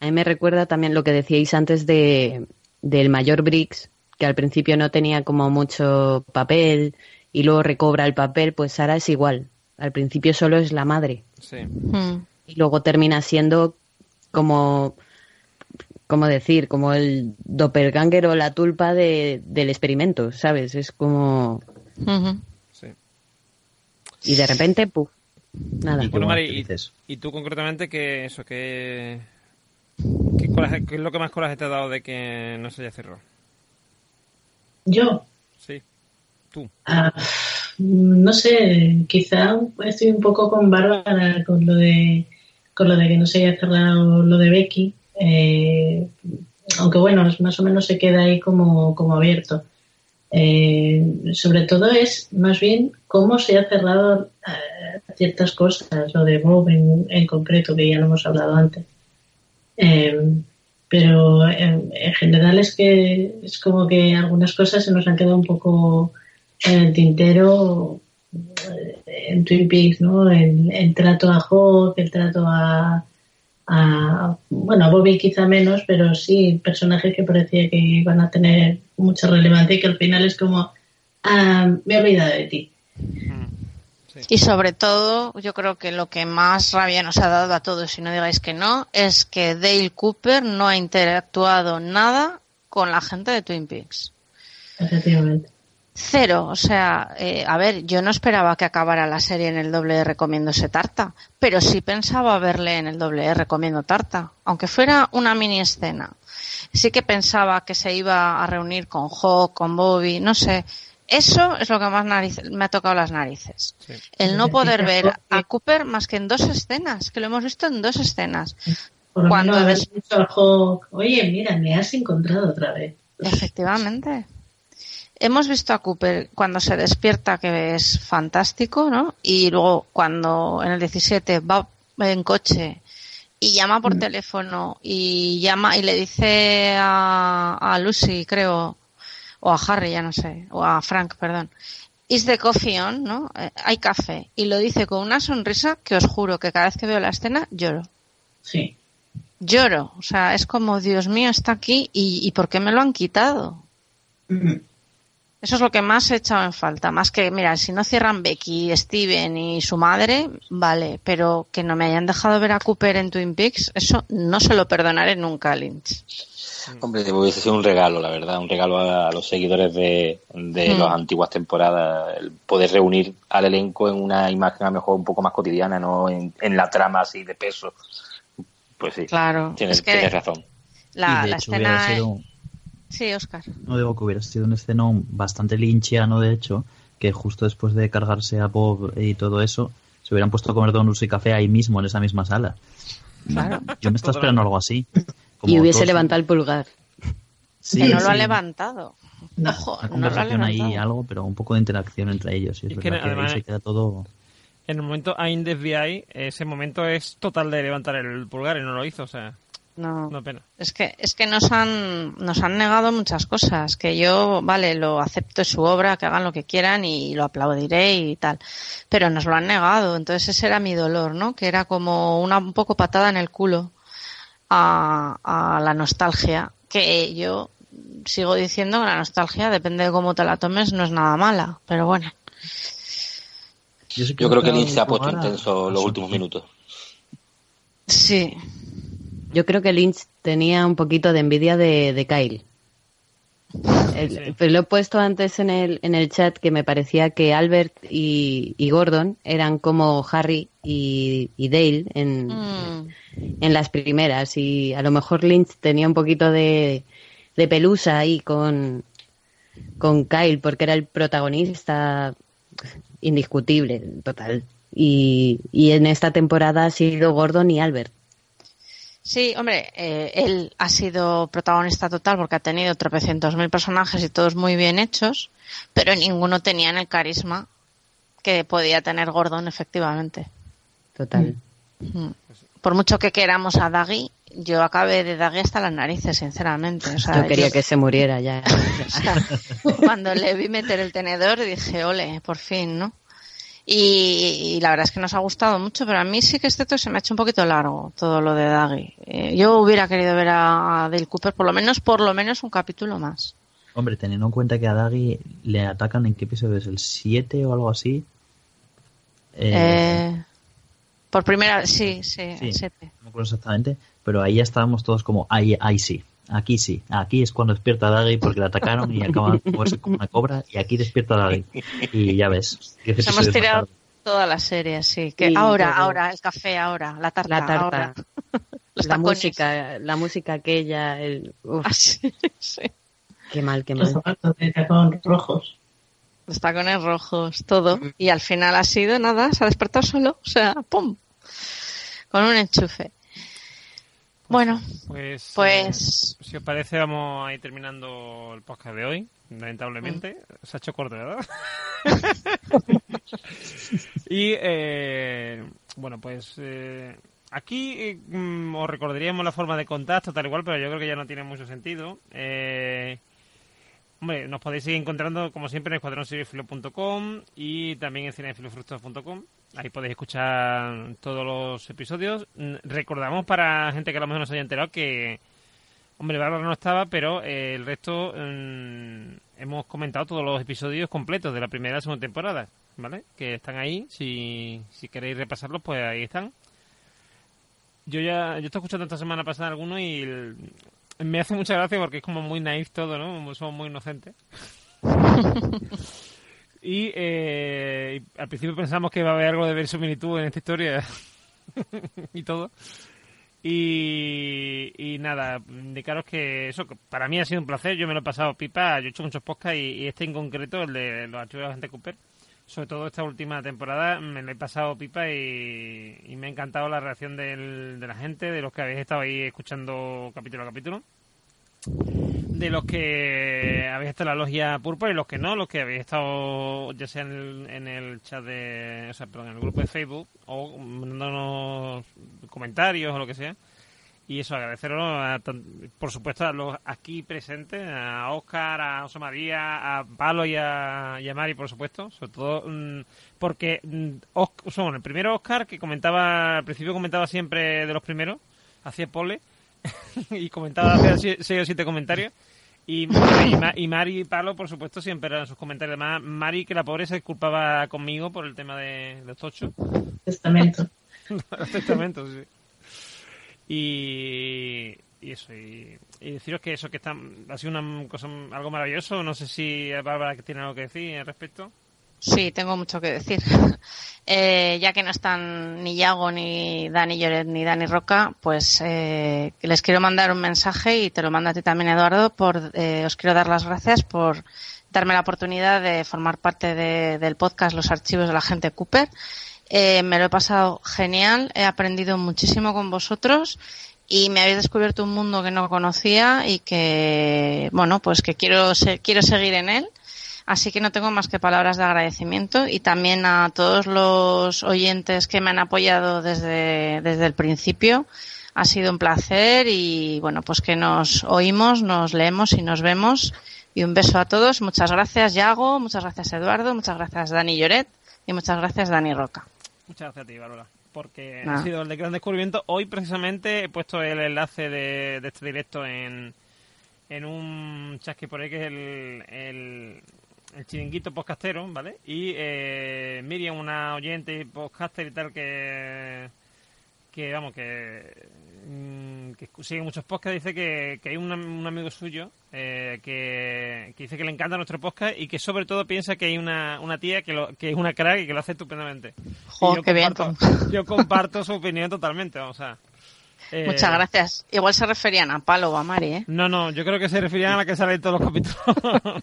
A mí me recuerda también lo que decíais antes de del mayor Briggs, que al principio no tenía como mucho papel y luego recobra el papel, pues Sara es igual. Al principio solo es la madre Sí. Mm. y luego termina siendo como como decir, como el doppelganger o la tulpa de, del experimento, ¿sabes? Es como Ujú. sí. y de repente, puf, nada. Y Bueno, buenas Mari, y, actrices. y tú concretamente, que eso, que ¿Qué, coraje- qué es lo que más coraje te ha dado de que no se haya cerrado? Yo, Sí, tú. ah, no sé, quizá estoy un poco con Bárbara con lo de con lo de que no se haya cerrado lo de Becky, eh, aunque bueno, es- más o menos se queda ahí como, como abierto. Eh, sobre todo es más bien cómo se ha cerrado eh, ciertas cosas, lo de Bob en, concreto, que ya lo hemos hablado antes. Eh, pero en, en general es que es como que algunas cosas se nos han quedado un poco en el tintero en Twin Peaks, ¿no? El, el trato a Hawk, el trato a, a- bueno, a Bobby quizá menos, pero sí personajes que parecía que iban a tener mucha relevancia y que al final es como, ah, me he olvidado de ti. Y sobre todo, yo creo que lo que más rabia nos ha dado a todos, y no digáis que no, es que Dale Cooper no ha interactuado nada con la gente de Twin Peaks. Efectivamente. Cero, o sea, eh, a ver, yo no esperaba que acabara la serie en el doble R comiéndose tarta, pero sí pensaba verle en el doble R comiendo tarta, aunque fuera una mini escena. Sí que pensaba que se iba a reunir con Hawk, con Bobby, no sé. Eso es lo que más nariz- me ha tocado las narices. Sí. El no poder ver a Cooper más que en dos escenas, que lo hemos visto en dos escenas. Por lo Cuando menos haber dicho al Hawk, oye, mira, me has encontrado otra vez. Efectivamente. Hemos visto a Cooper cuando se despierta, que es fantástico, ¿no? Y luego cuando en el 17 va en coche y llama por teléfono y llama y le dice a, a Lucy, creo, o a Harry, ya no sé, o a Frank, perdón, is the coffee on, ¿no? Eh, hay café. Y lo dice con una sonrisa que os juro que cada vez que veo la escena lloro. Sí. Lloro. O sea, es como, Dios mío, está aquí y, y ¿por qué me lo han quitado? Mm. Eso es lo que más he echado en falta. Más que, mira, si no cierran Becky, Steven y su madre, vale, pero que no me hayan dejado ver a Cooper en Twin Peaks, eso no se lo perdonaré nunca a Lynch. Hombre, hubiese sido un regalo, la verdad, un regalo a, a los seguidores de, de Mm. las antiguas temporadas, el poder reunir al elenco en una imagen a lo mejor un poco más cotidiana, no en, en la trama así de peso. Pues sí, Claro. tienes, es que tienes razón. la, y de la hecho hubiera escena. Sí, Oscar. no digo que hubiera sido un escenón bastante linchiano, de hecho, que justo después de cargarse a Bob y todo eso, se hubieran puesto a comer donuts y café ahí mismo, en esa misma sala. Claro. Yo me estaba esperando algo así. Como Y hubiese todos- levantado el pulgar. Sí, que no lo ha levantado. No. Ojo, Una no lo ha conversación ahí, algo, pero un poco de interacción entre ellos. Y es Es que verdad que ahí se queda todo... En el momento I'm the FBI, ese momento es total de levantar el pulgar y no lo hizo, o sea, No. no pena. Es que, es que nos han, nos han negado muchas cosas, que yo, vale, lo acepto, es su obra, que hagan lo que quieran y lo aplaudiré y tal. Pero nos lo han negado, entonces ese era mi dolor, ¿no? Que era como una un poco patada en el culo a, a la nostalgia, que yo sigo diciendo que la nostalgia, depende de cómo te la tomes, no es nada mala, pero bueno. sí Yo creo que Lynch se ha puesto intenso los últimos minutos. Sí. Yo creo que Lynch tenía un poquito de envidia de, de Kyle. El- Sí. lo he puesto antes en el, en el chat que me parecía que Albert y, y Gordon eran como Harry y, y Dale en, Mm. en las primeras y a lo mejor Lynch tenía un poquito de, de pelusa ahí con, con Kyle porque era el protagonista indiscutible, total. Y, y en esta temporada ha sido Gordon y Albert. Sí, hombre, eh, él ha sido protagonista total porque ha tenido tropecientos mil personajes y todos muy bien hechos, pero ninguno tenían el carisma que podía tener Gordon, efectivamente. Total. Mm. Por mucho que queramos a Daggy, yo acabé de Daggy hasta las narices, sinceramente. O sea, Yo quería yo- que se muriera ya. o sea, cuando le vi meter el tenedor dije, ole, por fin, ¿no? Y, y la verdad es que nos ha gustado mucho, pero a mí sí que este se me ha hecho un poquito largo todo lo de Daggy. Eh, yo hubiera querido ver a, a Dale Cooper por lo menos, por lo menos un capítulo más. Hombre, teniendo en cuenta que a Daggy le atacan en qué episodio es el 7 o algo así. Eh, Eh, por primera vez, sí, sí, Sí. el siete. No me acuerdo exactamente, pero ahí ya estábamos todos como, ahí, ahí sí, aquí sí, aquí es cuando despierta Daggy porque le atacaron y acaba de moverse como una cobra y aquí despierta Daggy. Y ya ves. Nos hemos tirado toda la serie, sí. Que Sí, ahora, ahora, el café, ahora, la tarta, La tarta. ahora. La tacones. música, la música aquella, el, uf, Ah, sí, sí. qué mal, qué Los mal. zapatos de tacón rojos. Los tacones rojos, todo. Y al final ha sido nada, se ha despertado solo, o sea, ¡pum! Con un enchufe. Bueno, Pues, Pues- eh, si os parece, vamos a ir terminando el podcast de hoy. Lamentablemente, Mm. se ha hecho corto, ¿verdad? y eh, bueno, pues eh, aquí mm, os recordaríamos la forma de contacto, tal igual, pero yo creo que ya no tiene mucho sentido. Eh, Hombre, nos podéis seguir encontrando, como siempre, en escuadronseriefilo.com y también en cinefilofructos.com. Ahí podéis escuchar todos los episodios. Mm, Recordamos para gente que a lo mejor no se haya enterado que, hombre, Bárbara no estaba, pero eh, el resto mm, hemos comentado todos los episodios completos de la primera y segunda temporada, ¿vale? Que están ahí. Si, si queréis repasarlos, pues ahí están. Yo ya, yo estoy escuchando esta semana pasada algunos y el- me hace mucha gracia porque es como muy naif todo, ¿no? Somos muy inocentes. y, eh, al principio pensamos que va a haber algo de verosimilitud en esta historia y todo. Y, y nada, indicaros que eso para mí ha sido un placer. Yo me lo he pasado pipa. Yo he hecho muchos podcasts y, y este en concreto, el de los archivos de la gente Cooper, sobre todo esta última temporada, me lo he pasado pipa y, me ha encantado la reacción del- de la gente, de los que habéis estado ahí escuchando capítulo a capítulo, de los que habéis estado en la logia púrpura y los que no, los que habéis estado ya sea en el, en el chat de, o sea, perdón, en el grupo de Facebook o mandándonos comentarios o lo que sea. Y eso, agradeceros, a por supuesto, a los aquí presentes, a Oscar, a José María, a Palo y a, y a Mari, por supuesto. Sobre todo mm, porque mm, Os- son el primero Oscar, que comentaba, al principio comentaba siempre de los primeros, hacía pole, y comentaba, hacía sie- seis o siete comentarios. Y, y, y Mari y Palo, por supuesto, siempre eran sus comentarios. Además, Mari, que la pobre se disculpaba conmigo por el tema de, de Tocho. Testamento. Los testamentos, sí. Y, y eso, y, deciros que eso que está, ha sido una cosa, algo maravilloso. No sé si Bárbara tiene algo que decir al respecto. Sí, tengo mucho que decir. Eh, ya que no están ni Yago, ni Dani Lloret, ni Dani Roca, pues eh, les quiero mandar un mensaje y te lo mando a ti también, Eduardo. Por, eh, os quiero dar las gracias por darme la oportunidad de formar parte de- del podcast Los Archivos de la Gente Cooper. Eh, me lo he pasado genial, he aprendido muchísimo con vosotros y me habéis descubierto un mundo que no conocía y que, bueno, pues que quiero, quiero seguir en él. Así que no tengo más que palabras de agradecimiento y también a todos los oyentes que me han apoyado desde, desde el principio. Ha sido un placer y bueno, pues que nos oímos, nos leemos y nos vemos. Y un beso a todos. Muchas gracias, Yago. Muchas gracias, Eduardo. Muchas gracias, Dani Lloret. Y muchas gracias, Dani Roca. Muchas gracias a ti, Bárbara, porque ha sido el de gran descubrimiento. Hoy, precisamente, he puesto el enlace de, de este directo en, en un chat que por ahí que es el, el, el chiringuito podcastero, ¿vale? Y eh, Miriam, una oyente podcaster y tal que que vamos, que, mm, que sigue muchos podcasts, dice que, que hay un, un amigo suyo eh, que, que dice que le encanta nuestro podcast y que sobre todo piensa que hay una, una tía que, lo, que es una crack y que lo hace estupendamente. Jo, Y yo qué bien. comparto- Yo comparto su opinión totalmente, vamos a... eh, Muchas gracias. Igual se referían a Palo o a Mari, ¿eh? No, no, yo creo que se referían a la que sale en todos los capítulos.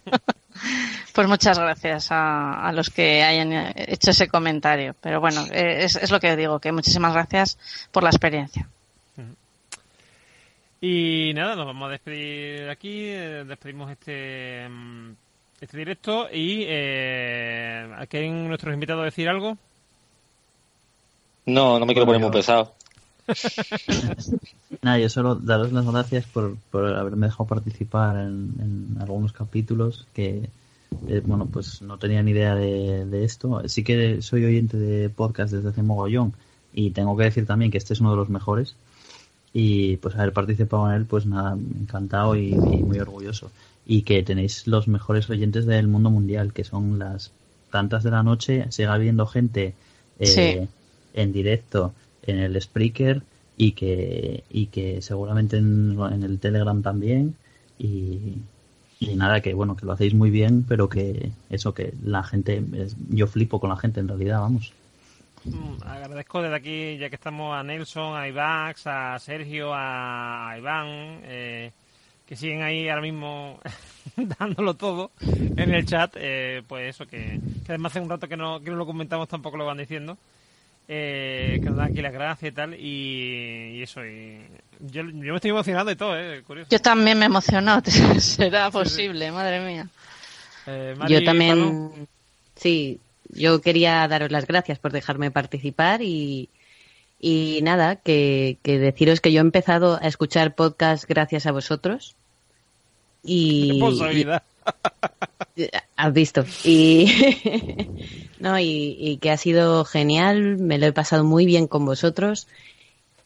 Pues muchas gracias a, a los que hayan eh, hecho ese comentario. Pero bueno, eh, es, es lo que digo, que muchísimas gracias por la experiencia. Y nada, nos vamos a despedir aquí, eh, despedimos este mm, este directo y eh, ¿quieren nuestros invitados decir algo? No, no me quiero poner muy pesado. Nada, yo solo daros las gracias por, por haberme dejado participar en, en algunos capítulos que, eh, bueno, pues no tenía ni idea de, de esto. Sí que soy oyente de podcast desde hace mogollón y tengo que decir también que este es uno de los mejores y pues haber participado en él, pues nada, encantado y, y muy orgulloso. Y que tenéis los mejores oyentes del mundo mundial, que son las tantas de la noche, sigue habiendo gente eh, Sí. en directo en el Spreaker y que, y que seguramente en, en el Telegram también y, y nada, que bueno, que lo hacéis muy bien, pero que eso, que la gente, es- yo flipo con la gente en realidad, vamos. Mm, Agradezco desde aquí, ya que estamos a Nelson, a Ivax, a Sergio, a, Iván, eh, que siguen ahí ahora mismo dándolo todo en el chat. eh, pues eso, que, que además hace un rato que no, que no lo comentamos, tampoco lo van diciendo. Eh, que nos dan aquí las gracias y tal. Y, y eso, y yo, yo me estoy emocionando y todo, eh, curioso. Yo también me he emocionado. Será posible, madre mía. Eh, Mari, Yo también, sí, yo quería daros las gracias por dejarme participar y, y nada, que, que deciros que yo he empezado a escuchar podcast gracias a vosotros. Y, y- has visto. Y, no, y, y que ha sido genial, me lo he pasado muy bien con vosotros.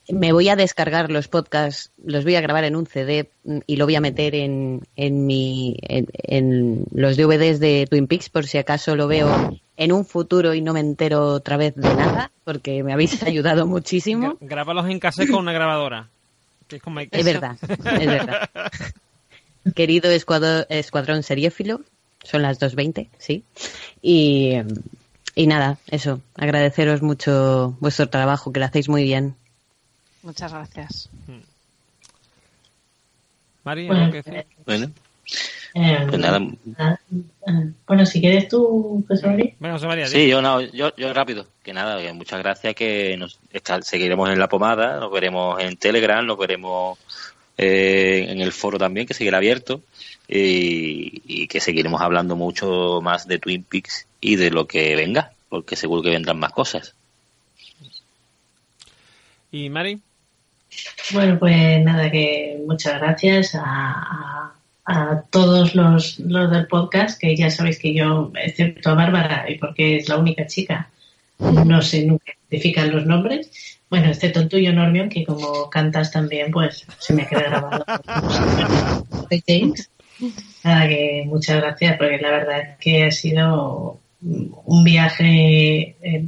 Me voy a descargar los podcasts, los voy a grabar en un CD y lo voy a meter en, en, mi, en, en los DVDs de Twin Peaks por si acaso lo veo en un futuro y no me entero otra vez de nada, porque me habéis ayudado muchísimo. Grábalos en cassette con una grabadora. Que es como hay que- Es verdad, es verdad. Querido escuadrón, escuadrón seriéfilo, son las 2.20, sí. Y, y nada, eso, agradeceros mucho vuestro trabajo, que lo hacéis muy bien. Muchas gracias. Mari, Bueno, ¿algo que decir? Bueno, Eh, pues nada. ah, ah, bueno, si quieres tú, José María. Venga, José María, Sí, yo no, yo, yo rápido. Que nada, que muchas gracias, que nos está- seguiremos en la pomada, nos veremos en Telegram, nos veremos eh, en el foro también, que seguirá abierto, y, y que seguiremos hablando mucho más de Twin Peaks y de lo que venga, porque seguro que vendrán más cosas. ¿Y Mari? Bueno, pues nada, que muchas gracias a, a- a todos los, los del podcast, que ya sabéis que yo, excepto a Bárbara, y porque es la única chica, no sé nunca identifican los nombres. Bueno, excepto el tuyo, Normion, que como cantas también, pues se me queda grabado. Nada, que muchas gracias, porque la verdad es que ha sido un viaje, eh,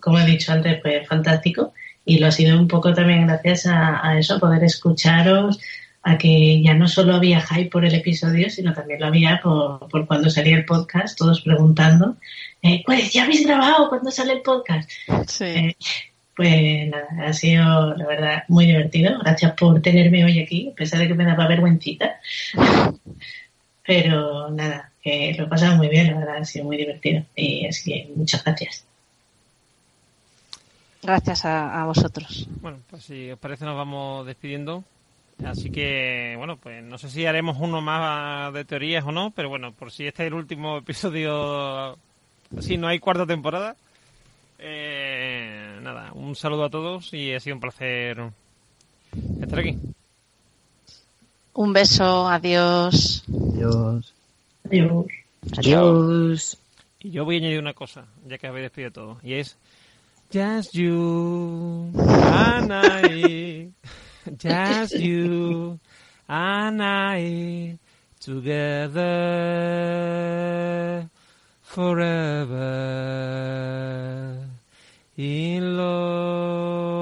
como he dicho antes, pues fantástico y lo ha sido un poco también gracias a, a eso, poder escucharos, a que ya no solo había hype por el episodio, sino también lo había por, por cuando salía el podcast, todos preguntando, eh, pues ya habéis grabado cuando sale el podcast. Sí. Eh, pues nada, ha sido la verdad muy divertido. Gracias por tenerme hoy aquí, a pesar de que me daba vergüencita. Pero nada, que lo he pasado muy bien, la verdad, ha sido muy divertido. Y así que muchas gracias. Gracias a, a vosotros. Bueno, pues si os parece nos vamos despidiendo. Así que, bueno, pues no sé si haremos uno más de teorías o no, pero bueno, por si este es el último episodio, si no hay cuarta temporada. Eh, nada, un saludo a todos y ha sido un placer estar aquí. Un beso, adiós. Dios. Adiós. Adiós. Y yo voy a añadir una cosa, ya que habéis despedido todo, y es Just you and I, just you and I, together forever, in love.